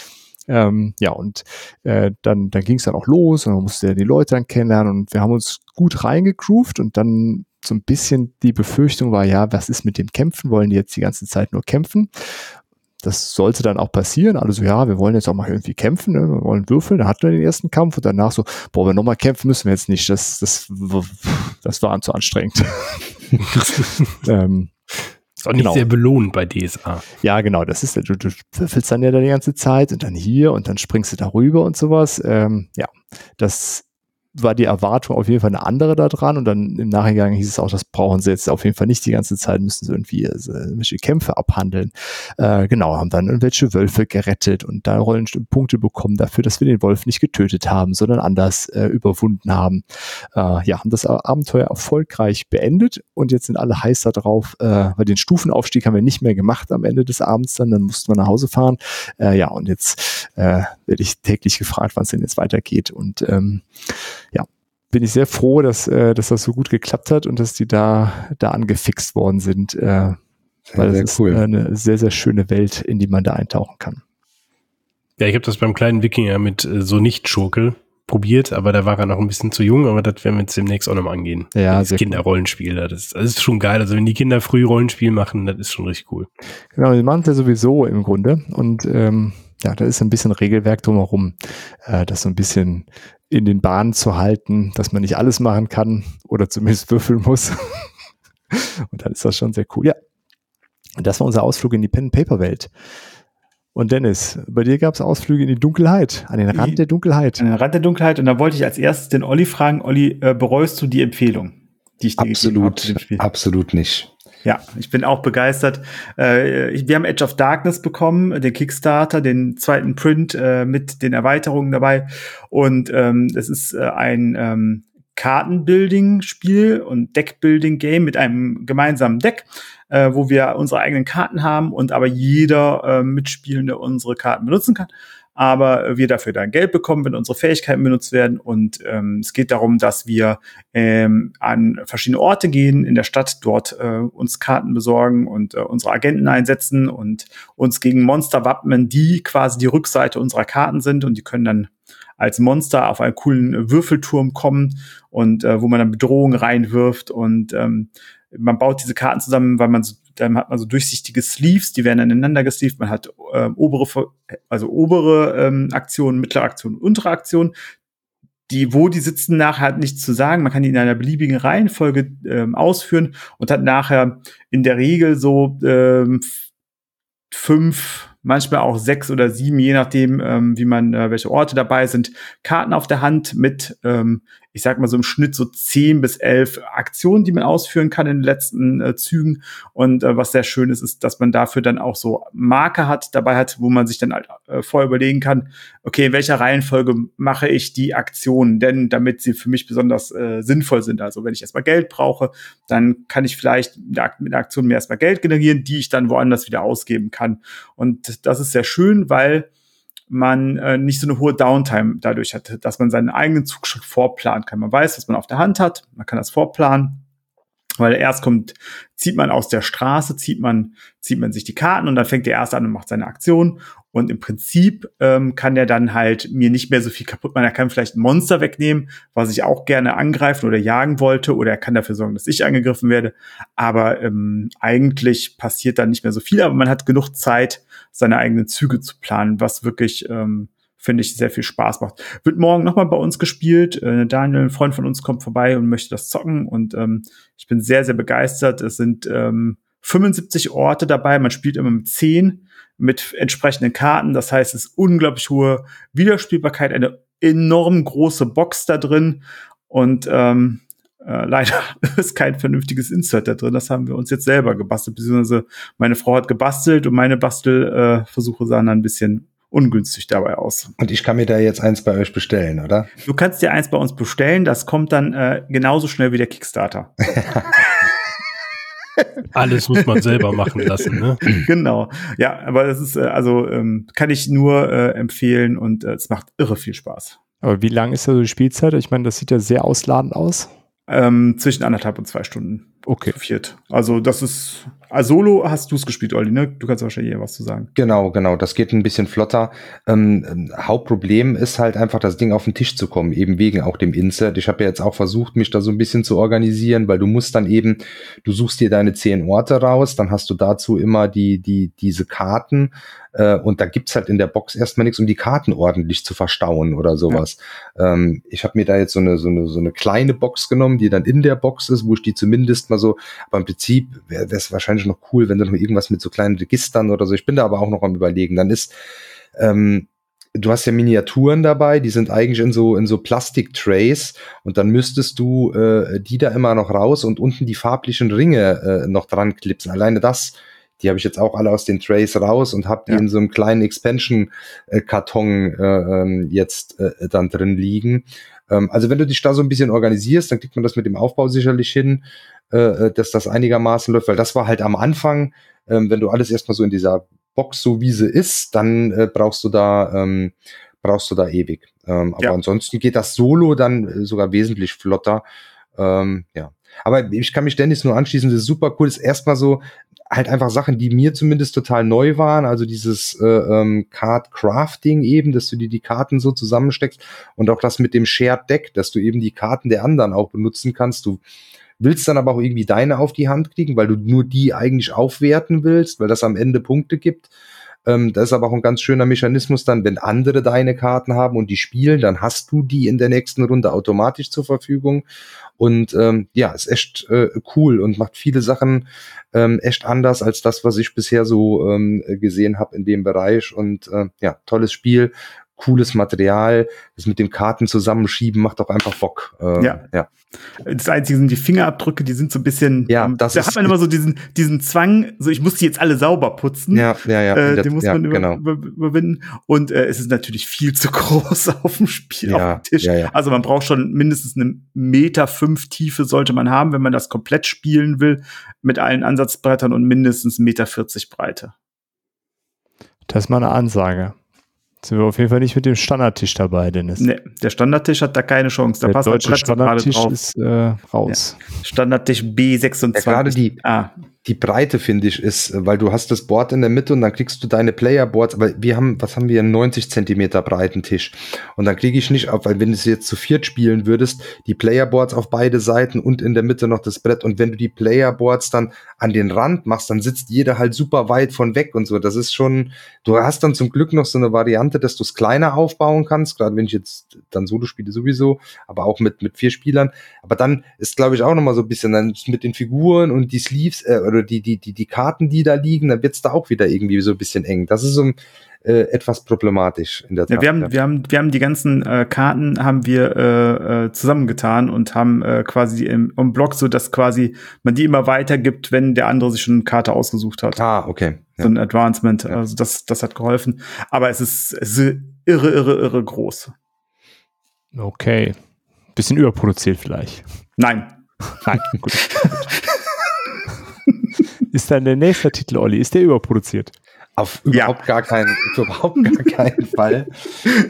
Ähm, ja, und äh, dann, dann ging es dann auch los und man musste ja die Leute dann kennenlernen und wir haben uns gut reingegroovt und dann so ein bisschen die Befürchtung war, ja, was ist mit dem Kämpfen? Wollen die jetzt die ganze Zeit nur kämpfen? Das sollte dann auch passieren. Also ja, wir wollen jetzt auch mal irgendwie kämpfen, ne? wir wollen würfeln. Da hatten wir den ersten Kampf und danach so, boah, wir nochmal kämpfen müssen wir jetzt nicht. Das, das, das war zu anstrengend. <laughs> <laughs> ähm, ist auch nicht genau. sehr belohnt bei DSA. Ja, genau. Das ist, du, du würfelst dann ja die ganze Zeit und dann hier und dann springst du darüber und sowas. Ähm, ja, das war die Erwartung auf jeden Fall eine andere da dran und dann im Nachhinein hieß es auch, das brauchen sie jetzt auf jeden Fall nicht die ganze Zeit, müssen sie irgendwie äh, irgendwelche Kämpfe abhandeln. Äh, genau, haben dann irgendwelche Wölfe gerettet und da rollen Punkte bekommen dafür, dass wir den Wolf nicht getötet haben, sondern anders äh, überwunden haben. Äh, ja, haben das Abenteuer erfolgreich beendet und jetzt sind alle heiß darauf, äh, weil den Stufenaufstieg haben wir nicht mehr gemacht am Ende des Abends dann, dann mussten wir nach Hause fahren. Äh, ja, und jetzt äh, werde ich täglich gefragt, wann es denn jetzt weitergeht und ähm, ja, bin ich sehr froh, dass, äh, dass das so gut geklappt hat und dass die da, da angefixt worden sind. Äh, weil sehr das cool. ist eine sehr, sehr schöne Welt, in die man da eintauchen kann. Ja, ich habe das beim kleinen Wikinger mit äh, so nicht-Schurkel probiert, aber da war er noch ein bisschen zu jung, aber das werden wir jetzt demnächst auch nochmal angehen. Ja, das Kinderrollenspiel, das ist, das ist schon geil. Also wenn die Kinder früh Rollenspiel machen, das ist schon richtig cool. Genau, die machen es ja sowieso im Grunde und ähm, ja, da ist ein bisschen Regelwerk drumherum, äh, das so ein bisschen in den Bahnen zu halten, dass man nicht alles machen kann oder zumindest <laughs> würfeln muss. und dann ist das schon sehr cool. Ja, und das war unser Ausflug in die Pen-Paper-Welt. Und Dennis, bei dir gab es Ausflüge in die Dunkelheit, an den Rand der Dunkelheit. An den Rand der Dunkelheit. Und da wollte ich als erstes den Olli fragen, Olli, äh, bereust du die Empfehlung, die ich dir absolut, gegeben habe? Absolut nicht. Ja, ich bin auch begeistert. Äh, wir haben Edge of Darkness bekommen, den Kickstarter, den zweiten Print äh, mit den Erweiterungen dabei. Und ähm, es ist äh, ein ähm, Kartenbuilding-Spiel und Deckbuilding-Game mit einem gemeinsamen Deck wo wir unsere eigenen Karten haben und aber jeder Mitspielende unsere Karten benutzen kann. Aber wir dafür dann Geld bekommen, wenn unsere Fähigkeiten benutzt werden. Und ähm, es geht darum, dass wir ähm, an verschiedene Orte gehen in der Stadt, dort äh, uns Karten besorgen und äh, unsere Agenten einsetzen und uns gegen Monster wappnen, die quasi die Rückseite unserer Karten sind und die können dann als Monster auf einen coolen Würfelturm kommen und äh, wo man dann Bedrohungen reinwirft und ähm, man baut diese Karten zusammen, weil man so, dann hat man so durchsichtige Sleeves, die werden aneinander gesleeved. Man hat ähm, obere, also obere ähm, Aktionen, mittlere Aktionen, untere Aktionen. Die, wo die sitzen, nachher hat nichts zu sagen. Man kann die in einer beliebigen Reihenfolge ähm, ausführen und hat nachher in der Regel so ähm, fünf manchmal auch sechs oder sieben, je nachdem, ähm, wie man, äh, welche Orte dabei sind, Karten auf der Hand mit, ähm, ich sag mal so im Schnitt so zehn bis elf Aktionen, die man ausführen kann in den letzten äh, Zügen. Und äh, was sehr schön ist, ist, dass man dafür dann auch so Marker hat, dabei hat, wo man sich dann halt, äh, vorher überlegen kann, okay, in welcher Reihenfolge mache ich die Aktionen denn, damit sie für mich besonders äh, sinnvoll sind. Also wenn ich erstmal Geld brauche, dann kann ich vielleicht mit einer Aktion mir erstmal Geld generieren, die ich dann woanders wieder ausgeben kann. Und das ist sehr schön, weil man äh, nicht so eine hohe Downtime dadurch hat, dass man seinen eigenen Zugschritt vorplanen kann. Man weiß, was man auf der Hand hat, man kann das vorplanen, weil erst kommt, zieht man aus der Straße, zieht man, zieht man sich die Karten und dann fängt der erste an und macht seine Aktion und im Prinzip ähm, kann der dann halt mir nicht mehr so viel kaputt machen. Er kann vielleicht ein Monster wegnehmen, was ich auch gerne angreifen oder jagen wollte, oder er kann dafür sorgen, dass ich angegriffen werde. Aber ähm, eigentlich passiert dann nicht mehr so viel, aber man hat genug Zeit, seine eigenen Züge zu planen, was wirklich ähm, finde ich, sehr viel Spaß macht. Wird morgen nochmal bei uns gespielt. Äh, Daniel, ein Freund von uns, kommt vorbei und möchte das zocken. Und ähm, ich bin sehr, sehr begeistert. Es sind ähm, 75 Orte dabei. Man spielt immer mit 10 mit entsprechenden Karten. Das heißt, es ist unglaublich hohe Wiederspielbarkeit, eine enorm große Box da drin und ähm, äh, leider <laughs> ist kein vernünftiges Insert da drin. Das haben wir uns jetzt selber gebastelt, beziehungsweise meine Frau hat gebastelt und meine Bastelversuche äh, sahen dann ein bisschen ungünstig dabei aus. Und ich kann mir da jetzt eins bei euch bestellen, oder? Du kannst dir eins bei uns bestellen. Das kommt dann äh, genauso schnell wie der Kickstarter. <laughs> Alles muss man selber machen lassen, ne? <clears throat> Genau. Ja, aber das ist, äh, also ähm, kann ich nur äh, empfehlen und äh, es macht irre viel Spaß. Aber wie lang ist da so die Spielzeit? Ich meine, das sieht ja sehr ausladend aus. Ähm, zwischen anderthalb und zwei Stunden. Okay. Viert. Also das ist also Solo hast du es gespielt, Olli, ne? Du kannst wahrscheinlich eher was zu sagen. Genau, genau. Das geht ein bisschen flotter. Ähm, ähm, Hauptproblem ist halt einfach, das Ding auf den Tisch zu kommen, eben wegen auch dem Insert. Ich habe ja jetzt auch versucht, mich da so ein bisschen zu organisieren, weil du musst dann eben, du suchst dir deine zehn Orte raus, dann hast du dazu immer die, die, diese Karten äh, und da gibt's halt in der Box erstmal nichts, um die Karten ordentlich zu verstauen oder sowas. Ja. Ähm, ich habe mir da jetzt so eine, so, eine, so eine kleine Box genommen, die dann in der Box ist, wo ich die zumindest mal so, aber im Prinzip wäre es wahrscheinlich noch cool, wenn du noch irgendwas mit so kleinen Registern oder so, ich bin da aber auch noch am überlegen, dann ist ähm, du hast ja Miniaturen dabei, die sind eigentlich in so in so Plastiktrays und dann müsstest du äh, die da immer noch raus und unten die farblichen Ringe äh, noch dran klipsen. Alleine das, die habe ich jetzt auch alle aus den Trays raus und habe die ja. in so einem kleinen Expansion-Karton äh, ähm, jetzt äh, dann drin liegen. Ähm, also wenn du dich da so ein bisschen organisierst, dann kriegt man das mit dem Aufbau sicherlich hin, äh, äh dass das einigermaßen läuft, weil das war halt am Anfang, ähm, wenn du alles erstmal so in dieser Box so wie sie ist, dann äh, brauchst du da ähm, brauchst du da ewig. Ähm, aber ja. ansonsten geht das Solo dann äh, sogar wesentlich flotter. Ähm, ja. Aber ich kann mich Dennis nur anschließen, das ist super cool. Das ist erstmal so halt einfach Sachen, die mir zumindest total neu waren. Also dieses äh, ähm, Card Crafting eben, dass du dir die Karten so zusammensteckst und auch das mit dem Shared Deck, dass du eben die Karten der anderen auch benutzen kannst. Du willst dann aber auch irgendwie deine auf die Hand kriegen, weil du nur die eigentlich aufwerten willst, weil das am Ende Punkte gibt. Ähm, das ist aber auch ein ganz schöner Mechanismus dann, wenn andere deine Karten haben und die spielen, dann hast du die in der nächsten Runde automatisch zur Verfügung. Und ähm, ja, ist echt äh, cool und macht viele Sachen ähm, echt anders als das, was ich bisher so ähm, gesehen habe in dem Bereich. Und äh, ja, tolles Spiel, cooles Material. Das mit dem Karten zusammenschieben macht auch einfach Bock. Äh, ja. ja. Das Einzige sind die Fingerabdrücke, die sind so ein bisschen. Ja, ähm, das da hat man immer so diesen, diesen Zwang, so ich muss die jetzt alle sauber putzen. Ja, ja, ja. Äh, den muss ja, man über, genau. über, überwinden. Und äh, es ist natürlich viel zu <laughs> groß auf dem Spiel, ja, auf dem Tisch. Ja, ja. Also man braucht schon mindestens eine Meter fünf Tiefe sollte man haben, wenn man das komplett spielen will, mit allen Ansatzbrettern und mindestens Meter vierzig Breite. Das ist mal eine Ansage. Sind wir auf jeden Fall nicht mit dem Standardtisch dabei, Dennis. Nee, der Standardtisch hat da keine Chance. Da der passt deutsche Standardtisch drauf. ist äh, raus. Ja. Standardtisch B26. Ja, gerade die, ah die Breite, finde ich, ist, weil du hast das Board in der Mitte und dann kriegst du deine Playerboards, aber wir haben, was haben wir, einen 90 Zentimeter breiten Tisch. Und dann kriege ich nicht auf, weil wenn du es jetzt zu viert spielen würdest, die Playerboards auf beide Seiten und in der Mitte noch das Brett. Und wenn du die Playerboards dann an den Rand machst, dann sitzt jeder halt super weit von weg und so. Das ist schon, du hast dann zum Glück noch so eine Variante, dass du es kleiner aufbauen kannst, gerade wenn ich jetzt dann Solo spiele sowieso, aber auch mit, mit vier Spielern. Aber dann ist, glaube ich, auch nochmal so ein bisschen dann mit den Figuren und die Sleeves, äh, oder die, die, die, die Karten, die da liegen, dann wird's da auch wieder irgendwie so ein bisschen eng. Das ist so äh, etwas problematisch in der Tat. Ja, wir haben, wir haben, wir haben die ganzen äh, Karten haben wir äh, äh, zusammengetan und haben äh, quasi im, im Block so, dass quasi man die immer weitergibt, wenn der andere sich schon eine Karte ausgesucht hat. Ah, okay. Ja. So ein Advancement. Ja. Also das, das hat geholfen. Aber es ist, es ist irre, irre, irre groß. Okay. Bisschen überproduziert vielleicht. Nein. <laughs> Nein, gut. <laughs> ist dann der nächste Titel, Olli? Ist der überproduziert? Auf überhaupt ja. gar keinen, <laughs> überhaupt gar keinen Fall.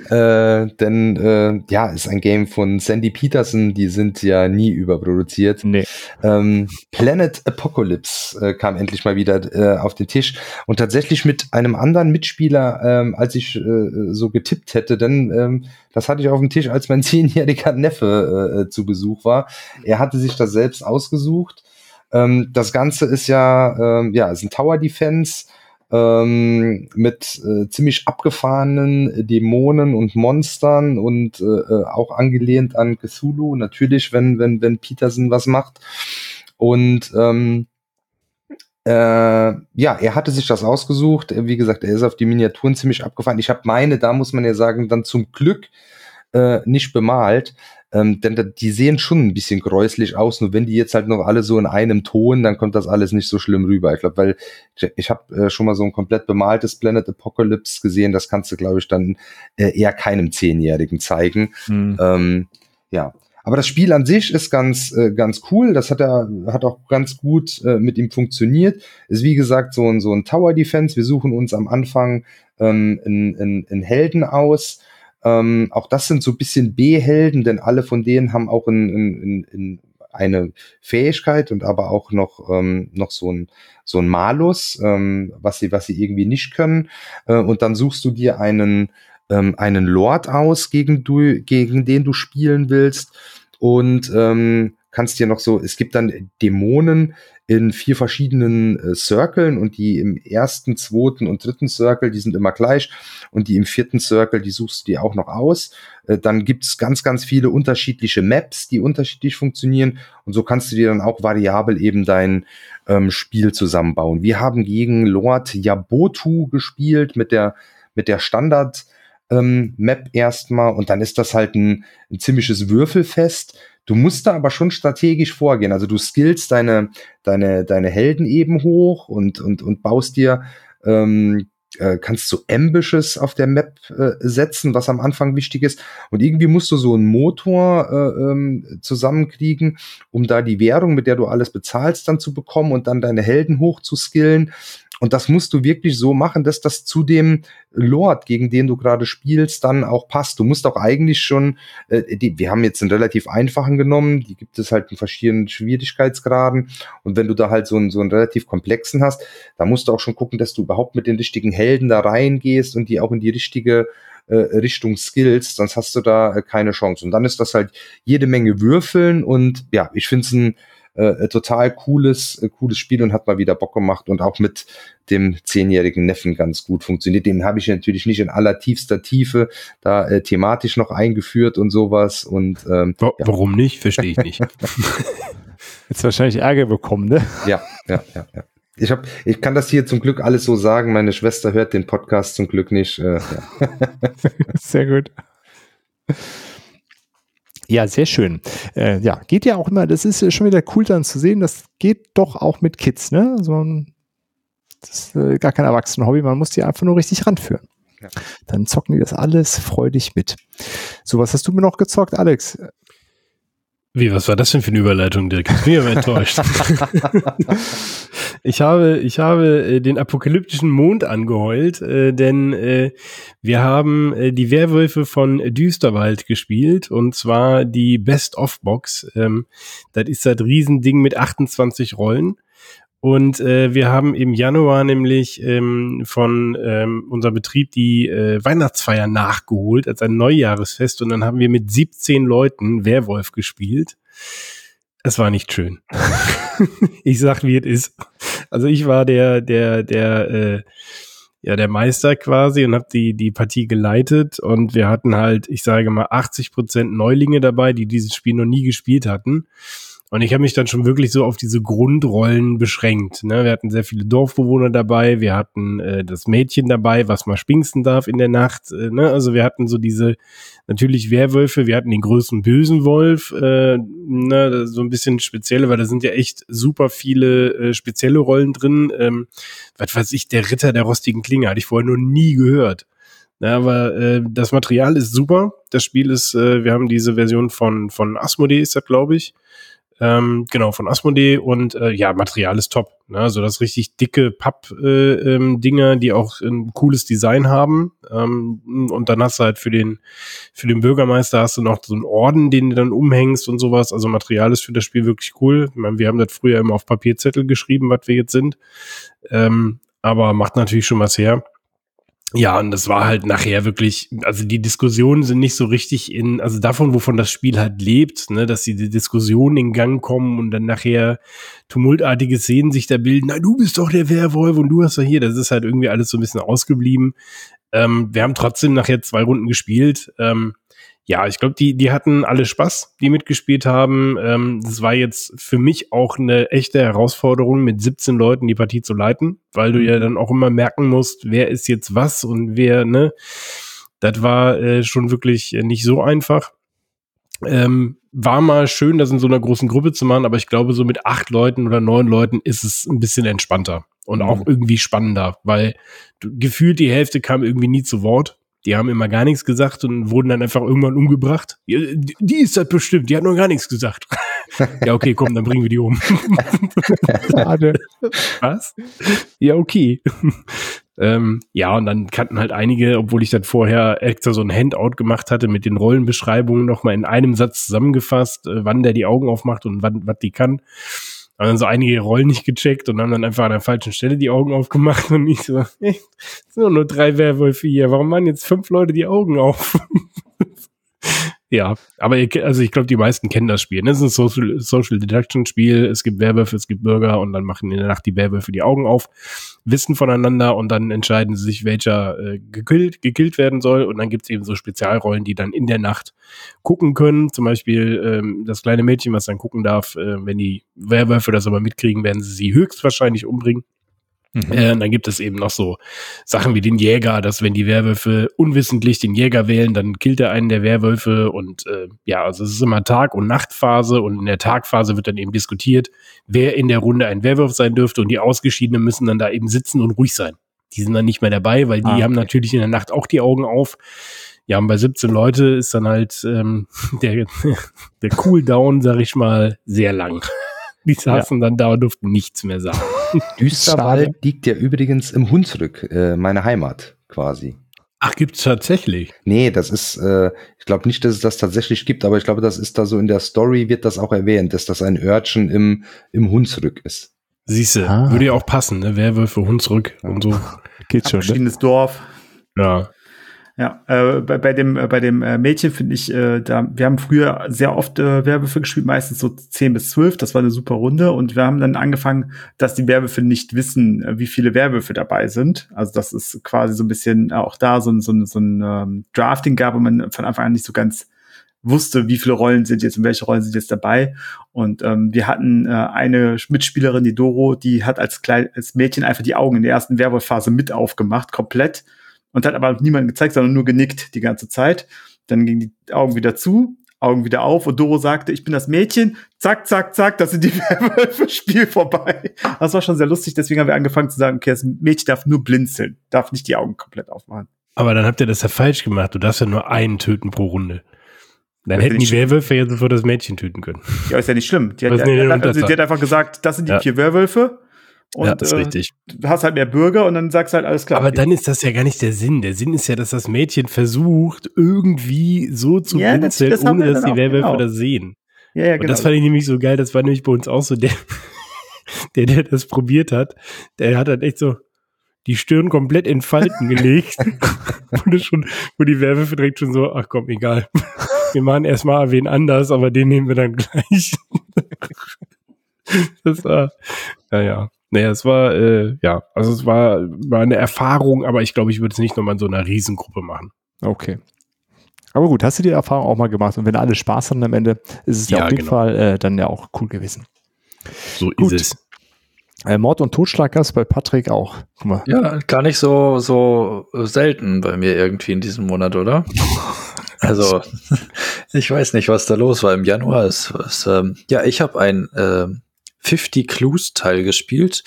Äh, denn äh, ja, ist ein Game von Sandy Peterson, die sind ja nie überproduziert. Nee. Ähm, Planet Apocalypse äh, kam endlich mal wieder äh, auf den Tisch und tatsächlich mit einem anderen Mitspieler, ähm, als ich äh, so getippt hätte, denn ähm, das hatte ich auf dem Tisch, als mein <laughs> zehnjähriger Neffe äh, zu Besuch war. Er hatte sich das selbst ausgesucht ähm, das Ganze ist ja, ähm, ja, ist ein Tower Defense ähm, mit äh, ziemlich abgefahrenen Dämonen und Monstern und äh, äh, auch angelehnt an Cthulhu. Natürlich, wenn, wenn, wenn Peterson was macht. Und ähm, äh, ja, er hatte sich das ausgesucht. Wie gesagt, er ist auf die Miniaturen ziemlich abgefahren. Ich habe meine, da muss man ja sagen, dann zum Glück äh, nicht bemalt. Ähm, denn die sehen schon ein bisschen gräuslich aus. Nur wenn die jetzt halt noch alle so in einem Ton, dann kommt das alles nicht so schlimm rüber. Ich glaube, weil ich, ich habe äh, schon mal so ein komplett bemaltes Planet Apocalypse gesehen. Das kannst du, glaube ich, dann äh, eher keinem Zehnjährigen zeigen. Mhm. Ähm, ja. Aber das Spiel an sich ist ganz, äh, ganz cool. Das hat er, hat auch ganz gut äh, mit ihm funktioniert. Ist wie gesagt so ein, so ein Tower Defense. Wir suchen uns am Anfang ähm, in, in, in Helden aus ähm, auch das sind so ein bisschen B-Helden, denn alle von denen haben auch in, in, in eine Fähigkeit und aber auch noch, ähm, noch so ein, so ein Malus, ähm, was sie, was sie irgendwie nicht können. Äh, und dann suchst du dir einen, ähm, einen Lord aus, gegen, du, gegen den du spielen willst. Und ähm, kannst dir noch so, es gibt dann Dämonen in vier verschiedenen äh, Circlen und die im ersten, zweiten und dritten Circle, die sind immer gleich und die im vierten Circle, die suchst du dir auch noch aus. Äh, dann gibt's ganz, ganz viele unterschiedliche Maps, die unterschiedlich funktionieren und so kannst du dir dann auch variabel eben dein ähm, Spiel zusammenbauen. Wir haben gegen Lord Yabotu gespielt mit der, mit der Standard ähm, Map erstmal und dann ist das halt ein, ein ziemliches Würfelfest. Du musst da aber schon strategisch vorgehen. Also du skillst deine, deine, deine Helden eben hoch und, und, und baust dir ähm, äh, kannst du Ambushes auf der Map äh, setzen, was am Anfang wichtig ist. Und irgendwie musst du so einen Motor äh, ähm, zusammenkriegen, um da die Währung, mit der du alles bezahlst, dann zu bekommen und dann deine Helden hoch zu skillen. Und das musst du wirklich so machen, dass das zu dem Lord, gegen den du gerade spielst, dann auch passt. Du musst auch eigentlich schon, äh, die, wir haben jetzt einen relativ einfachen genommen, die gibt es halt in verschiedenen Schwierigkeitsgraden. Und wenn du da halt so einen, so einen relativ komplexen hast, da musst du auch schon gucken, dass du überhaupt mit den richtigen Helden da reingehst und die auch in die richtige äh, Richtung Skills, sonst hast du da äh, keine Chance. Und dann ist das halt jede Menge Würfeln und ja, ich finde es ein äh, total cooles, äh, cooles Spiel und hat mal wieder Bock gemacht und auch mit dem zehnjährigen Neffen ganz gut funktioniert. Den habe ich natürlich nicht in aller tiefster Tiefe da äh, thematisch noch eingeführt und sowas. Und ähm, ja. warum nicht? Verstehe ich nicht. <laughs> Jetzt wahrscheinlich Ärger bekommen, ne? Ja, ja, ja, ja. Ich, hab, ich kann das hier zum Glück alles so sagen. Meine Schwester hört den Podcast zum Glück nicht. Äh, ja. <laughs> Sehr gut. Ja, sehr schön. Äh, ja, geht ja auch immer, das ist schon wieder cool dann zu sehen, das geht doch auch mit Kids, ne? So ein, das ist äh, gar kein Erwachsenen-Hobby, man muss die einfach nur richtig ranführen. Ja. Dann zocken die das alles freudig mit. So, was hast du mir noch gezockt, Alex? Wie, was war das denn für eine Überleitung, Dirk? Ich bin aber enttäuscht. <laughs> ich habe, ich habe äh, den apokalyptischen Mond angeheult, äh, denn äh, wir haben die Werwölfe von Düsterwald gespielt und zwar die Best-of-Box. Ähm, das ist das Riesending mit 28 Rollen. Und äh, wir haben im Januar nämlich ähm, von ähm, unserem Betrieb die äh, Weihnachtsfeier nachgeholt als ein Neujahresfest und dann haben wir mit 17 Leuten Werwolf gespielt. Es war nicht schön. <laughs> ich sag, wie es ist. Also ich war der, der, der, äh, ja, der Meister quasi und habe die, die Partie geleitet und wir hatten halt, ich sage mal, 80 Prozent Neulinge dabei, die dieses Spiel noch nie gespielt hatten. Und ich habe mich dann schon wirklich so auf diese Grundrollen beschränkt. Ne? Wir hatten sehr viele Dorfbewohner dabei, wir hatten äh, das Mädchen dabei, was mal spinksen darf in der Nacht. Äh, ne? Also wir hatten so diese natürlich Werwölfe, wir hatten den größten bösen Wolf, äh, ne? so ein bisschen spezielle, weil da sind ja echt super viele äh, spezielle Rollen drin. Ähm, was weiß ich, der Ritter der rostigen Klinge, hatte ich vorher noch nie gehört. Ja, aber äh, das Material ist super. Das Spiel ist, äh, wir haben diese Version von, von Asmodee, ist das, glaube ich. Ähm, genau, von Asmodee und äh, ja, Material ist top. Ne? Also das richtig dicke Papp-Dinger, äh, ähm, die auch ein cooles Design haben. Ähm, und dann hast du halt für den, für den Bürgermeister hast du noch so einen Orden, den du dann umhängst und sowas. Also Material ist für das Spiel wirklich cool. Ich meine, wir haben das früher immer auf Papierzettel geschrieben, was wir jetzt sind. Ähm, aber macht natürlich schon was her. Ja, und das war halt nachher wirklich, also die Diskussionen sind nicht so richtig in, also davon, wovon das Spiel halt lebt, ne, dass die, Diskussionen in Gang kommen und dann nachher tumultartige Szenen sich da bilden, na, du bist doch der Werwolf und du hast ja hier, das ist halt irgendwie alles so ein bisschen ausgeblieben. Ähm, wir haben trotzdem nachher zwei Runden gespielt. Ähm, ja, ich glaube, die, die hatten alle Spaß, die mitgespielt haben. Ähm, das war jetzt für mich auch eine echte Herausforderung, mit 17 Leuten die Partie zu leiten, weil du ja mhm. dann auch immer merken musst, wer ist jetzt was und wer, ne? Das war äh, schon wirklich äh, nicht so einfach. Ähm, war mal schön, das in so einer großen Gruppe zu machen, aber ich glaube, so mit acht Leuten oder neun Leuten ist es ein bisschen entspannter und auch mhm. irgendwie spannender, weil du, gefühlt die Hälfte kam irgendwie nie zu Wort. Die haben immer gar nichts gesagt und wurden dann einfach irgendwann umgebracht. Die, die ist das bestimmt, die hat noch gar nichts gesagt. <laughs> ja, okay, komm, dann bringen wir die um. <laughs> Schade. Was? Ja, okay. <laughs> Ähm, ja, und dann kannten halt einige, obwohl ich dann vorher extra so ein Handout gemacht hatte mit den Rollenbeschreibungen nochmal in einem Satz zusammengefasst, äh, wann der die Augen aufmacht und wann, was die kann haben dann so einige Rollen nicht gecheckt und haben dann einfach an der falschen Stelle die Augen aufgemacht und ich so, es sind nur drei Werwölfe hier, warum machen jetzt fünf Leute die Augen auf? Ja, aber ihr, also ich glaube, die meisten kennen das Spiel. Ne? Es ist ein Social, Social Deduction Spiel. Es gibt Werwölfe, es gibt Bürger und dann machen in der Nacht die Werwölfe die Augen auf, wissen voneinander und dann entscheiden sie sich, welcher äh, gekillt, gekillt werden soll. Und dann gibt's eben so Spezialrollen, die dann in der Nacht gucken können. Zum Beispiel ähm, das kleine Mädchen, was dann gucken darf, äh, wenn die Werwölfe das aber mitkriegen, werden sie sie höchstwahrscheinlich umbringen. Mhm. Äh, dann gibt es eben noch so Sachen wie den Jäger, dass wenn die Werwölfe unwissentlich den Jäger wählen, dann killt er einen der Werwölfe und äh, ja, also es ist immer Tag- und Nachtphase und in der Tagphase wird dann eben diskutiert, wer in der Runde ein Werwolf sein dürfte und die Ausgeschiedenen müssen dann da eben sitzen und ruhig sein. Die sind dann nicht mehr dabei, weil die ah, okay. haben natürlich in der Nacht auch die Augen auf. Ja, und bei 17 Leute ist dann halt ähm, <laughs> der, der Cooldown, sag ich mal, sehr lang. Die saßen ja. dann da und durften nichts mehr sagen. Düsterwald liegt ja übrigens im Hunsrück, äh, meine Heimat quasi. Ach, gibt's tatsächlich? Nee, das ist, äh, ich glaube nicht, dass es das tatsächlich gibt, aber ich glaube, das ist da so in der Story wird das auch erwähnt, dass das ein Örtchen im, im Hunsrück ist. Siehste, ah. würde ja auch passen, ne? Werwölfe, Hunsrück und so. <laughs> Geht schon. Verschiedenes ne? Dorf. Ja. Ja, äh, bei, bei dem äh, bei dem äh, Mädchen finde ich, äh, da wir haben früher sehr oft äh, Werwölfe gespielt, meistens so 10 bis 12, das war eine super Runde und wir haben dann angefangen, dass die Werwölfe nicht wissen, äh, wie viele Werwölfe dabei sind. Also das ist quasi so ein bisschen äh, auch da so ein so ein, so ein ähm, Drafting gab, wo man von Anfang an nicht so ganz wusste, wie viele Rollen sind jetzt und welche Rollen sind jetzt dabei. Und ähm, wir hatten äh, eine Mitspielerin, die Doro, die hat als, klein, als Mädchen einfach die Augen in der ersten Werwolf-Phase mit aufgemacht, komplett und hat aber niemanden gezeigt, sondern nur genickt die ganze Zeit. Dann gingen die Augen wieder zu, Augen wieder auf und Doro sagte, ich bin das Mädchen, zack, zack, zack, das sind die <laughs> Werwölfe, Spiel vorbei. Das war schon sehr lustig, deswegen haben wir angefangen zu sagen, okay, das Mädchen darf nur blinzeln, darf nicht die Augen komplett aufmachen. Aber dann habt ihr das ja falsch gemacht, du darfst ja nur einen töten pro Runde. Dann hätten die Werwölfe ja sofort das Mädchen töten können. Ja, ist ja nicht schlimm. Die hat, also, die hat einfach gesagt, das sind die ja. vier Werwölfe und, ja, das ist richtig. Du hast halt mehr Bürger und dann sagst du halt alles klar. Aber dann ist das ja gar nicht der Sinn. Der Sinn ist ja, dass das Mädchen versucht, irgendwie so zu ja, blinzeln, das, das ohne dass die Werwölfe genau. das sehen. Ja, ja, genau. Und das genau. fand ich nämlich so geil. Das war nämlich bei uns auch so der, <laughs> der, der das probiert hat. Der hat halt echt so die Stirn komplett in Falten <laughs> gelegt. <laughs> wo, schon, wo die Werwölfe direkt schon so, ach komm, egal. Wir machen erstmal wen anders, aber den nehmen wir dann gleich. das war, ja, ja. Naja, es war, äh, ja, also es war, war eine Erfahrung, aber ich glaube, ich würde es nicht nochmal in so einer Riesengruppe machen. Okay. Aber gut, hast du die Erfahrung auch mal gemacht und wenn alle Spaß haben am Ende, ist es ja, ja auf jeden genau. Fall äh, dann ja auch cool gewesen. So gut. ist es. Äh, Mord und Totschlag gab bei Patrick auch. Guck mal. Ja, gar nicht so, so selten bei mir irgendwie in diesem Monat, oder? <laughs> also, <laughs> ich weiß nicht, was da los war im Januar. Es, es, ähm, ja, ich habe ein äh, 50 Clues Teil gespielt.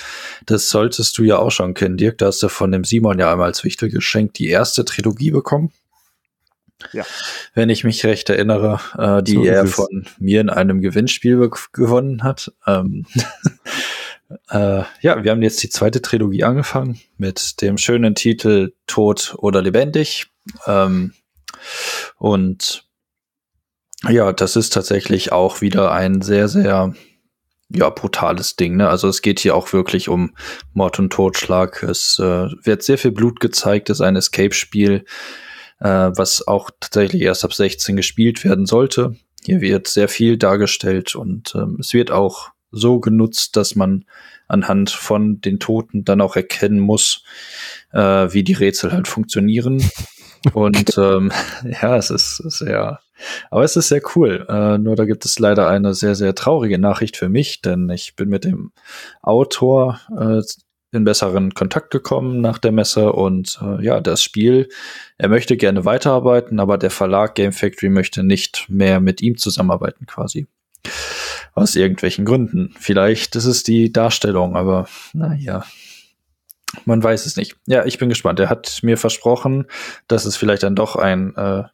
Das solltest du ja auch schon kennen, Dirk. Da hast du von dem Simon ja einmal als Wichtelgeschenk die erste Trilogie bekommen. Ja. Wenn ich mich recht erinnere, äh, die so er von mir in einem Gewinnspiel gewonnen hat. Ähm, <laughs> äh, ja, wir haben jetzt die zweite Trilogie angefangen mit dem schönen Titel Tod oder lebendig. Ähm, und ja, das ist tatsächlich auch wieder ein sehr, sehr ja, brutales Ding. Ne? Also es geht hier auch wirklich um Mord und Totschlag. Es äh, wird sehr viel Blut gezeigt. Es ist ein Escape-Spiel, äh, was auch tatsächlich erst ab 16 gespielt werden sollte. Hier wird sehr viel dargestellt und ähm, es wird auch so genutzt, dass man anhand von den Toten dann auch erkennen muss, äh, wie die Rätsel halt funktionieren. <laughs> Und ähm, <laughs> ja, es ist sehr aber es ist sehr cool. Äh, nur da gibt es leider eine sehr, sehr traurige Nachricht für mich, denn ich bin mit dem Autor äh, in besseren Kontakt gekommen nach der Messe und äh, ja, das Spiel, er möchte gerne weiterarbeiten, aber der Verlag Game Factory möchte nicht mehr mit ihm zusammenarbeiten quasi. Aus irgendwelchen Gründen. Vielleicht ist es die Darstellung, aber naja, man weiß es nicht. Ja, ich bin gespannt. Er hat mir versprochen, dass es vielleicht dann doch ein äh,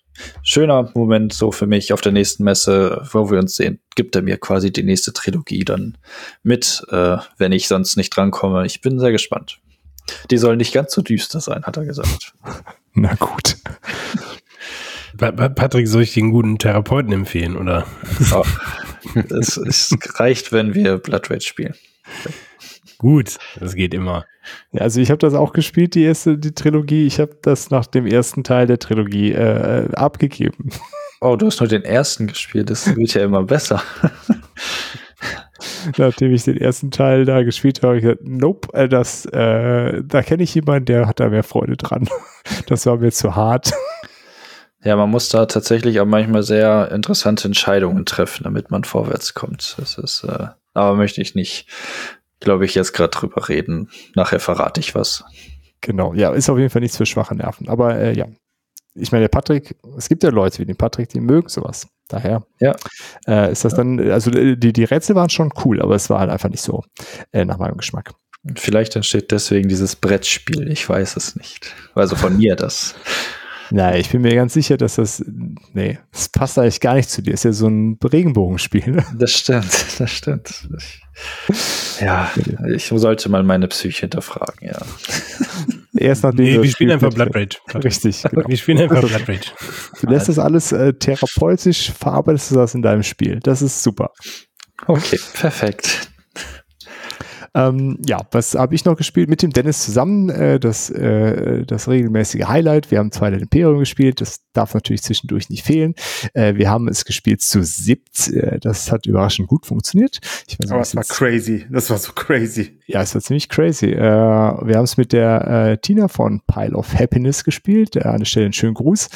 schöner Moment so für mich auf der nächsten Messe, wo wir uns sehen, gibt er mir quasi die nächste Trilogie dann mit, äh, wenn ich sonst nicht drankomme. Ich bin sehr gespannt. Die soll nicht ganz so düster sein, hat er gesagt. <laughs> Na gut. Patrick, soll ich den guten Therapeuten empfehlen, oder? Oh, es, es reicht, wenn wir Blood Rage spielen. <laughs> Gut, das geht immer. Ja, also ich habe das auch gespielt, die erste, die Trilogie. Ich habe das nach dem ersten Teil der Trilogie äh, abgegeben. Oh, du hast nur den ersten gespielt, das wird ja immer besser. <laughs> Nachdem ich den ersten Teil da gespielt habe, habe ich gesagt, nope, äh, das, äh, da kenne ich jemanden, der hat da mehr Freude dran. <laughs> Das war mir zu hart. Ja, man muss da tatsächlich auch manchmal sehr interessante Entscheidungen treffen, damit man vorwärts kommt. Das ist, äh, aber möchte ich nicht glaube ich, jetzt gerade drüber reden. Nachher verrate ich was. Genau, ja, ist auf jeden Fall nichts für schwache Nerven. Aber äh, ja, ich meine, der Patrick, es gibt ja Leute wie den Patrick, die mögen sowas. Daher ja. äh, ist das dann, also äh, die, die Rätsel waren schon cool, aber es war halt einfach nicht so äh, nach meinem Geschmack. Vielleicht entsteht deswegen dieses Brettspiel, ich weiß es nicht. Also von mir das. Nein, ich bin mir ganz sicher, dass das, nee, das passt eigentlich gar nicht zu dir. Ist ja so ein Regenbogenspiel. Ne? Das stimmt, das stimmt. Ich, ja, ich sollte mal meine Psyche hinterfragen, ja. Erst nachdem nee, wir spielen einfach Blood Rage. Richtig. Genau. Wir spielen einfach Blood Rage. Du lässt das alles äh, therapeutisch, verarbeitest du das in deinem Spiel. Das ist super. Okay, perfekt. Ähm, ja, was habe ich noch gespielt? Mit dem Dennis zusammen, äh, das, äh, das regelmäßige Highlight. Wir haben Twilight Imperium gespielt, das darf natürlich zwischendurch nicht fehlen. Äh, wir haben es gespielt zu siebt, äh, das hat überraschend gut funktioniert. Ich weiß, Aber es war crazy, das war so crazy. Ja, es war ziemlich crazy. Äh, wir haben es mit der äh, Tina von Pile of Happiness gespielt, äh, an der Stelle einen schönen Gruß.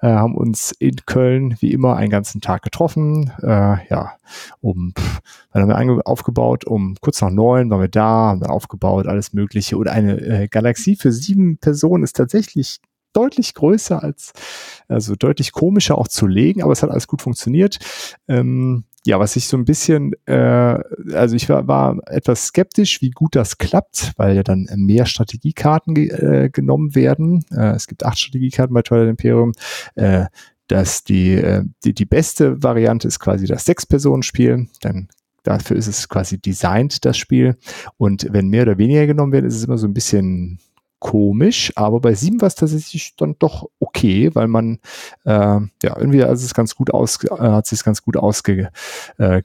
Haben uns in Köln wie immer einen ganzen Tag getroffen. Ja, um, pff, dann haben wir aufgebaut, um kurz nach neun waren wir da, haben dann aufgebaut, alles Mögliche. Und eine äh, Galaxie für sieben Personen ist tatsächlich deutlich größer als, also deutlich komischer auch zu legen, aber es hat alles gut funktioniert. Ähm, ja, was ich so ein bisschen, äh, also ich war, war etwas skeptisch, wie gut das klappt, weil ja dann mehr Strategiekarten ge äh, genommen werden. Äh, es gibt acht Strategiekarten bei Twilight Imperium. Äh, dass die, äh, die, die beste Variante ist quasi das Sechs-Personen-Spiel. Dann dafür ist es quasi designt, das Spiel. Und wenn mehr oder weniger genommen werden, ist es immer so ein bisschen komisch, aber bei sieben war es tatsächlich dann doch okay, weil man äh, ja irgendwie also es ganz gut aus, äh, hat sich ganz gut ausgegangen. Äh,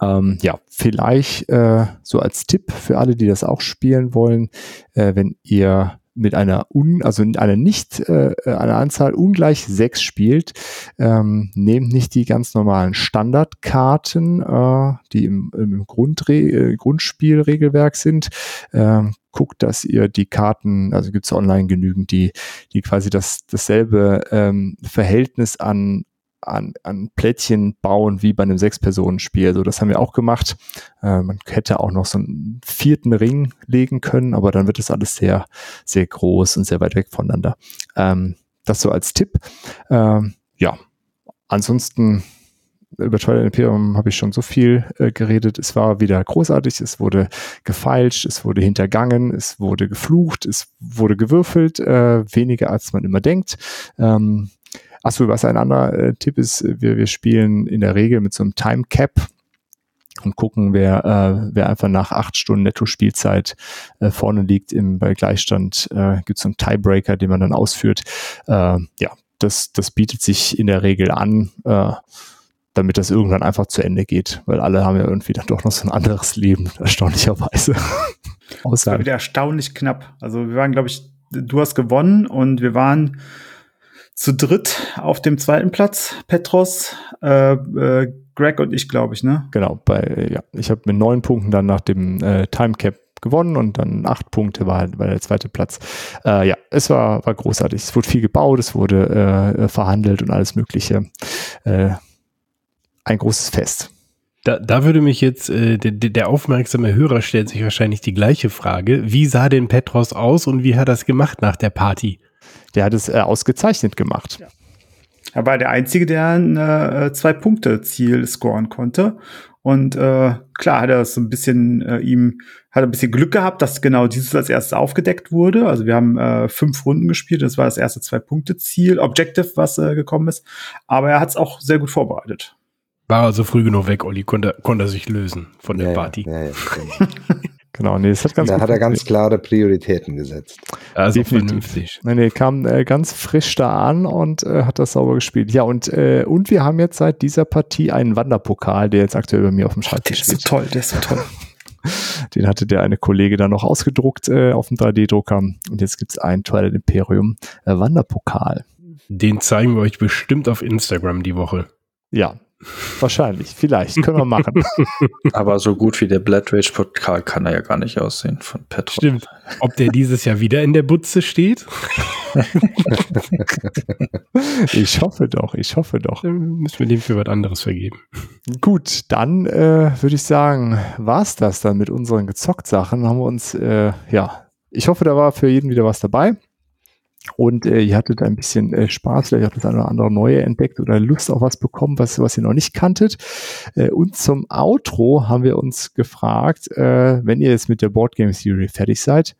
ähm, ja, vielleicht äh, so als Tipp für alle, die das auch spielen wollen, äh, wenn ihr mit einer un, also einer nicht äh, einer Anzahl ungleich sechs spielt, ähm, nehmt nicht die ganz normalen Standardkarten, äh, die im, im Grundre äh, Grundspielregelwerk sind. Ähm, guckt, dass ihr die Karten, also gibt es online genügend, die, die quasi das dasselbe ähm, Verhältnis an an, an Plättchen bauen wie bei einem Sechs-Personen-Spiel. Also das haben wir auch gemacht. Äh, man hätte auch noch so einen vierten Ring legen können, aber dann wird es alles sehr, sehr groß und sehr weit weg voneinander. Ähm, das so als Tipp. Ähm, ja, ansonsten über Twilight Imperium habe ich schon so viel äh, geredet. Es war wieder großartig, es wurde gefeilscht, es wurde hintergangen, es wurde geflucht, es wurde gewürfelt, äh, weniger als man immer denkt. Ähm, Achso, was ein anderer äh, Tipp ist, wir, wir spielen in der Regel mit so einem Time Cap und gucken, wer, äh, wer einfach nach acht Stunden Netto-Spielzeit äh, vorne liegt im bei Gleichstand, äh, gibt es so einen Tiebreaker, den man dann ausführt. Äh, ja, das, das bietet sich in der Regel an, äh, damit das irgendwann einfach zu Ende geht, weil alle haben ja irgendwie dann doch noch so ein anderes Leben, <laughs> erstaunlicherweise. Es war wieder erstaunlich knapp. Also wir waren, glaube ich, du hast gewonnen und wir waren zu dritt auf dem zweiten Platz. Petros, äh, äh, Greg und ich, glaube ich, ne? Genau, bei, ja, ich habe mit neun Punkten dann nach dem äh, Timecap gewonnen und dann acht Punkte war, war der zweite Platz. Äh, ja, es war, war großartig. Es wurde viel gebaut, es wurde äh, verhandelt und alles Mögliche. Äh, ein großes Fest. Da, da würde mich jetzt, äh, der, der aufmerksame Hörer stellt sich wahrscheinlich die gleiche Frage. Wie sah denn Petros aus und wie hat er es gemacht nach der Party? Der hat es äh, ausgezeichnet gemacht. Ja. Er war der Einzige, der ein äh, Zwei-Punkte-Ziel scoren konnte. Und äh, klar hat er so ein bisschen äh, ihm hat ein bisschen Glück gehabt, dass genau dieses als erstes aufgedeckt wurde. Also wir haben äh, fünf Runden gespielt. Das war das erste Zwei-Punkte-Ziel, Objective, was äh, gekommen ist. Aber er hat es auch sehr gut vorbereitet. War also früh genug weg, Olli, konnte, konnte er sich lösen von der ja, Party. Ja, ja, <laughs> Genau, nee, das hat ganz Da hat er ganz klare Prioritäten gesetzt. Also Definitiv. Nee, nee, kam äh, ganz frisch da an und äh, hat das sauber gespielt. Ja, und, äh, und wir haben jetzt seit dieser Partie einen Wanderpokal, der jetzt aktuell bei mir auf dem Schreibtisch steht. Der ist so toll, der ist so toll. <laughs> Den hatte der eine Kollege dann noch ausgedruckt äh, auf dem 3D-Drucker. Und jetzt gibt's einen Twilight Imperium äh, Wanderpokal. Den zeigen wir euch bestimmt auf Instagram die Woche. Ja, Wahrscheinlich, vielleicht, können wir machen. <laughs> Aber so gut wie der Blood Rage Pokal kann er ja gar nicht aussehen von Petro. Stimmt. Ob der dieses Jahr wieder in der Butze steht? <laughs> ich hoffe doch, ich hoffe doch. Dann müssen wir dem für was anderes vergeben. Gut, dann äh, würde ich sagen, war es das dann mit unseren Gezockt-Sachen. Haben wir uns, äh, ja, ich hoffe, da war für jeden wieder was dabei. Und äh, ihr hattet ein bisschen äh, Spaß, vielleicht auch das eine oder andere Neue entdeckt oder Lust auf was bekommen, was, was ihr noch nicht kanntet. Äh, und zum Outro haben wir uns gefragt, äh, wenn ihr jetzt mit der Board Game Theory fertig seid,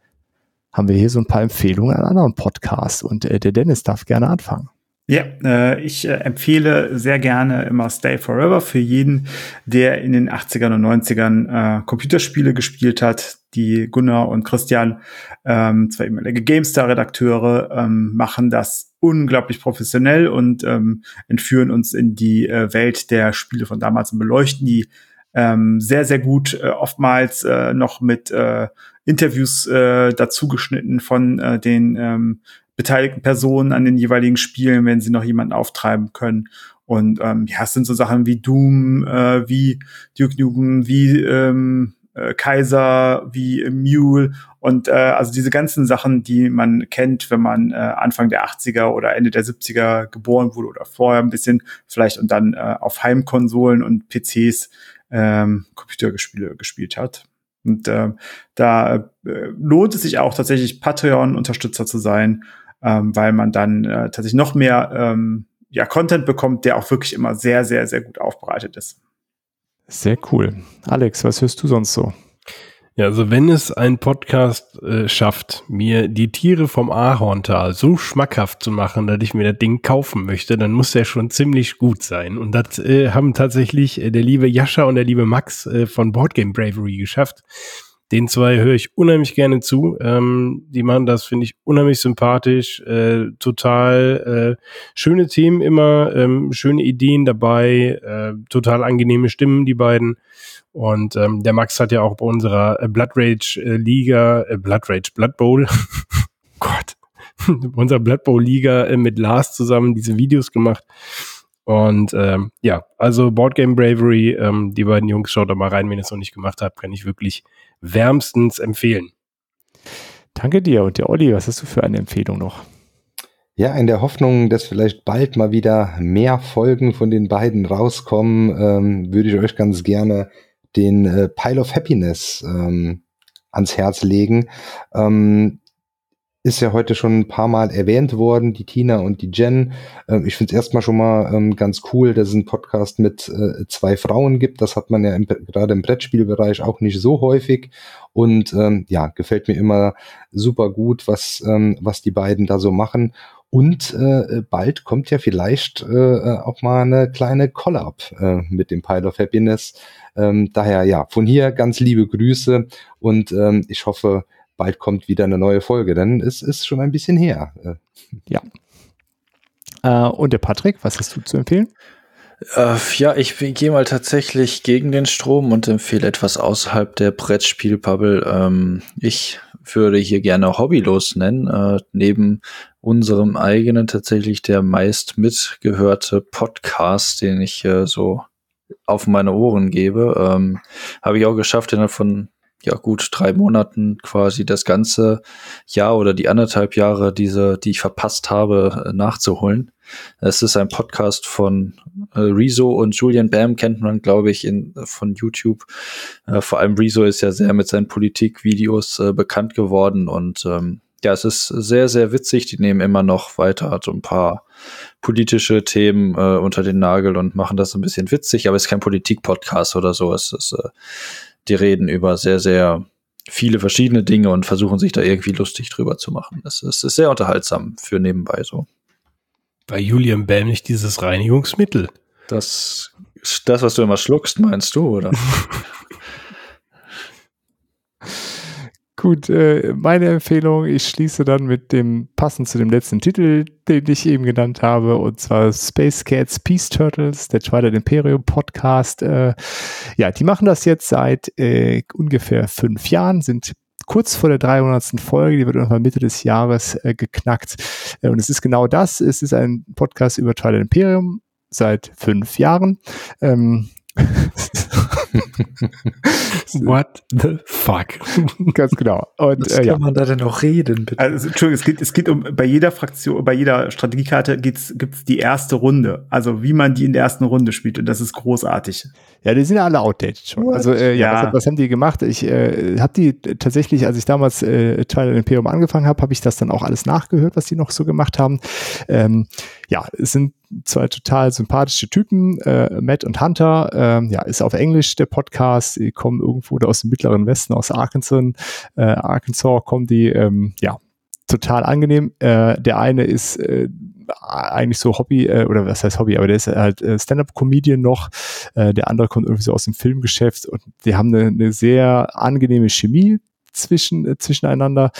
haben wir hier so ein paar Empfehlungen an anderen Podcasts. Und äh, der Dennis darf gerne anfangen. Ja, äh, ich äh, empfehle sehr gerne immer Stay Forever für jeden, der in den 80ern und 90ern äh, Computerspiele gespielt hat. Die Gunnar und Christian, ähm, zwei ehemalige GameStar-Redakteure, ähm, machen das unglaublich professionell und ähm, entführen uns in die äh, Welt der Spiele von damals und beleuchten die ähm, sehr, sehr gut, äh, oftmals äh, noch mit äh, Interviews äh, dazu geschnitten von äh, den ähm, beteiligten Personen an den jeweiligen Spielen, wenn sie noch jemanden auftreiben können. Und ähm, ja, es sind so Sachen wie Doom, äh, wie Duke Nukem, wie ähm, äh, Kaiser, wie Mule und äh, also diese ganzen Sachen, die man kennt, wenn man äh, Anfang der 80er oder Ende der 70er geboren wurde oder vorher ein bisschen vielleicht und dann äh, auf Heimkonsolen und PCs ähm, Computerspiele gespielt hat. Und äh, da äh, lohnt es sich auch tatsächlich Patreon-Unterstützer zu sein ähm, weil man dann äh, tatsächlich noch mehr ähm, ja, Content bekommt, der auch wirklich immer sehr, sehr, sehr gut aufbereitet ist. Sehr cool. Alex, was hörst du sonst so? Ja, also wenn es ein Podcast äh, schafft, mir die Tiere vom Ahorntal so schmackhaft zu machen, dass ich mir das Ding kaufen möchte, dann muss der schon ziemlich gut sein. Und das äh, haben tatsächlich äh, der liebe Jascha und der liebe Max äh, von Boardgame Bravery geschafft. Den zwei höre ich unheimlich gerne zu. Ähm, die machen das, finde ich, unheimlich sympathisch. Äh, total äh, schöne Themen immer, ähm, schöne Ideen dabei, äh, total angenehme Stimmen, die beiden. Und ähm, der Max hat ja auch bei unserer äh, Blood Rage äh, Liga, äh, Blood Rage, Blood Bowl, <laughs> Gott, <laughs> unserer Blood Bowl Liga äh, mit Lars zusammen diese Videos gemacht. Und ähm, ja, also Board Game Bravery, ähm, die beiden Jungs, schaut da mal rein, wenn ihr es noch nicht gemacht habt, kann ich wirklich wärmstens empfehlen. Danke dir. Und der Olli, was hast du für eine Empfehlung noch? Ja, in der Hoffnung, dass vielleicht bald mal wieder mehr Folgen von den beiden rauskommen, ähm, würde ich euch ganz gerne den äh, Pile of Happiness ähm, ans Herz legen. Ähm, ist ja heute schon ein paar Mal erwähnt worden, die Tina und die Jen. Ähm, ich finde es erstmal schon mal ähm, ganz cool, dass es einen Podcast mit äh, zwei Frauen gibt. Das hat man ja gerade im Brettspielbereich auch nicht so häufig. Und ähm, ja, gefällt mir immer super gut, was, ähm, was die beiden da so machen. Und äh, bald kommt ja vielleicht äh, auch mal eine kleine Collab äh, mit dem Pile of Happiness. Ähm, daher ja, von hier ganz liebe Grüße und ähm, ich hoffe, bald kommt wieder eine neue Folge, denn es ist schon ein bisschen her. Äh, ja. Äh, und der Patrick, was hast du zu empfehlen? Äh, ja, ich gehe mal tatsächlich gegen den Strom und empfehle etwas außerhalb der Brettspielbubble. Ähm, ich würde hier gerne Hobbylos nennen, äh, neben unserem eigenen tatsächlich der meist mitgehörte Podcast, den ich äh, so auf meine Ohren gebe. Ähm, Habe ich auch geschafft, innerhalb von ja gut drei Monaten quasi das ganze Jahr oder die anderthalb Jahre, diese, die ich verpasst habe, äh, nachzuholen. Es ist ein Podcast von äh, Rezo und Julian Bam kennt man, glaube ich, in, von YouTube. Äh, vor allem Rezo ist ja sehr mit seinen Politikvideos äh, bekannt geworden und ähm, ja, es ist sehr, sehr witzig. Die nehmen immer noch weiter so ein paar politische Themen äh, unter den Nagel und machen das ein bisschen witzig, aber es ist kein Politik-Podcast oder so. Es ist äh, die reden über sehr, sehr viele verschiedene Dinge und versuchen sich da irgendwie lustig drüber zu machen. Das ist, ist sehr unterhaltsam für nebenbei so. Bei Julian Bam nicht dieses Reinigungsmittel. Das, das, was du immer schluckst, meinst du, oder? <laughs> Gut, äh, meine Empfehlung, ich schließe dann mit dem passend zu dem letzten Titel, den ich eben genannt habe, und zwar Space Cats Peace Turtles, der Twilight Imperium Podcast. Äh, ja, die machen das jetzt seit äh, ungefähr fünf Jahren, sind kurz vor der 300. Folge, die wird irgendwann Mitte des Jahres geknackt. Und es ist genau das, es ist ein Podcast über Twilight Imperium seit fünf Jahren. Ähm, <laughs> What the fuck? Ganz genau. Und, Was äh, kann ja. man da denn noch reden? Bitte? Also, Entschuldigung, es geht, es geht um, bei jeder Fraktion, bei jeder Strategiekarte gibt's, gibt's die erste Runde. Also, wie man die in der ersten Runde spielt. Und das ist großartig. Ja, die sind ja alle outdated schon. Also, äh, ja, ja. Was, was, haben die gemacht? Ich äh, habe die tatsächlich, als ich damals äh, Twilight Imperium angefangen habe, habe ich das dann auch alles nachgehört, was die noch so gemacht haben. Ähm, ja, es sind zwei total sympathische Typen, äh, Matt und Hunter. Ähm, ja, ist auf Englisch der Podcast. Die kommen irgendwo da aus dem mittleren Westen, aus Arkansas. Äh, Arkansas kommen die, ähm, ja, total angenehm. Äh, der eine ist äh, eigentlich so Hobby, äh, oder was heißt Hobby, aber der ist halt äh, Stand-up-Comedian noch. Äh, der andere kommt irgendwie so aus dem Filmgeschäft und die haben eine, eine sehr angenehme Chemie zwischen, äh, zwischeneinander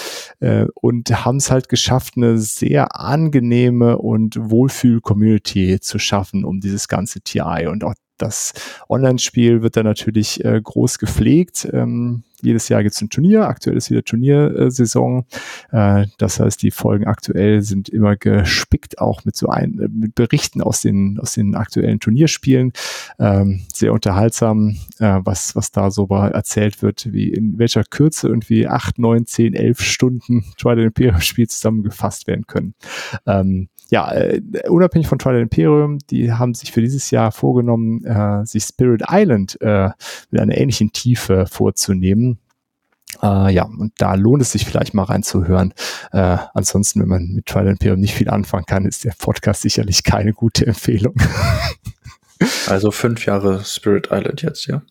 äh, und haben es halt geschafft, eine sehr angenehme und Wohlfühl-Community zu schaffen um dieses ganze TI. Und auch das Online-Spiel wird dann natürlich äh, groß gepflegt. Ähm, jedes Jahr gibt es ein Turnier. Aktuell ist wieder Turniersaison. Äh, das heißt, die Folgen aktuell sind immer gespickt, auch mit so ein, äh, mit Berichten aus den, aus den aktuellen Turnierspielen. Ähm, sehr unterhaltsam, äh, was, was da so erzählt wird, wie in welcher Kürze irgendwie acht, neun, zehn, elf Stunden Twilight Imperium Spiel zusammengefasst werden können. Ähm, ja, äh, unabhängig von Twilight Imperium, die haben sich für dieses Jahr vorgenommen, äh, sich Spirit Island äh, mit einer ähnlichen Tiefe vorzunehmen. Äh, ja, und da lohnt es sich vielleicht mal reinzuhören. Äh, ansonsten, wenn man mit Twilight Imperium nicht viel anfangen kann, ist der Podcast sicherlich keine gute Empfehlung. <laughs> also fünf Jahre Spirit Island jetzt, ja.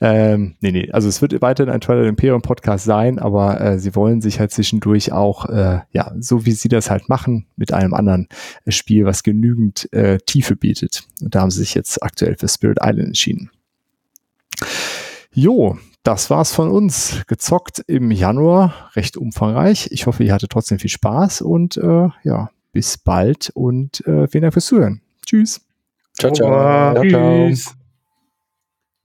Ähm, nee, nee, also es wird weiterhin ein Twilight Imperium Podcast sein, aber äh, sie wollen sich halt zwischendurch auch, äh, ja, so wie sie das halt machen, mit einem anderen äh, Spiel, was genügend äh, Tiefe bietet. Und da haben sie sich jetzt aktuell für Spirit Island entschieden. Jo, das war's von uns. Gezockt im Januar, recht umfangreich. Ich hoffe, ihr hattet trotzdem viel Spaß und äh, ja, bis bald und äh, vielen Dank fürs Zuhören. Tschüss. Ciao, ciao. ciao, ciao. Tschüss.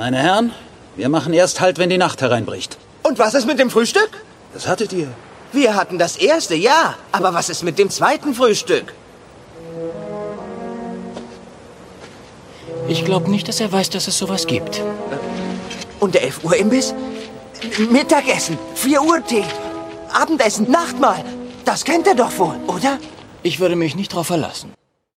Meine Herren, wir machen erst Halt, wenn die Nacht hereinbricht. Und was ist mit dem Frühstück? Das hattet ihr. Wir hatten das erste, ja. Aber was ist mit dem zweiten Frühstück? Ich glaube nicht, dass er weiß, dass es sowas gibt. Und der 11 Uhr Imbiss? Mittagessen, 4 Uhr Tee, Abendessen, Nachtmahl. Das kennt er doch wohl, oder? Ich würde mich nicht drauf verlassen.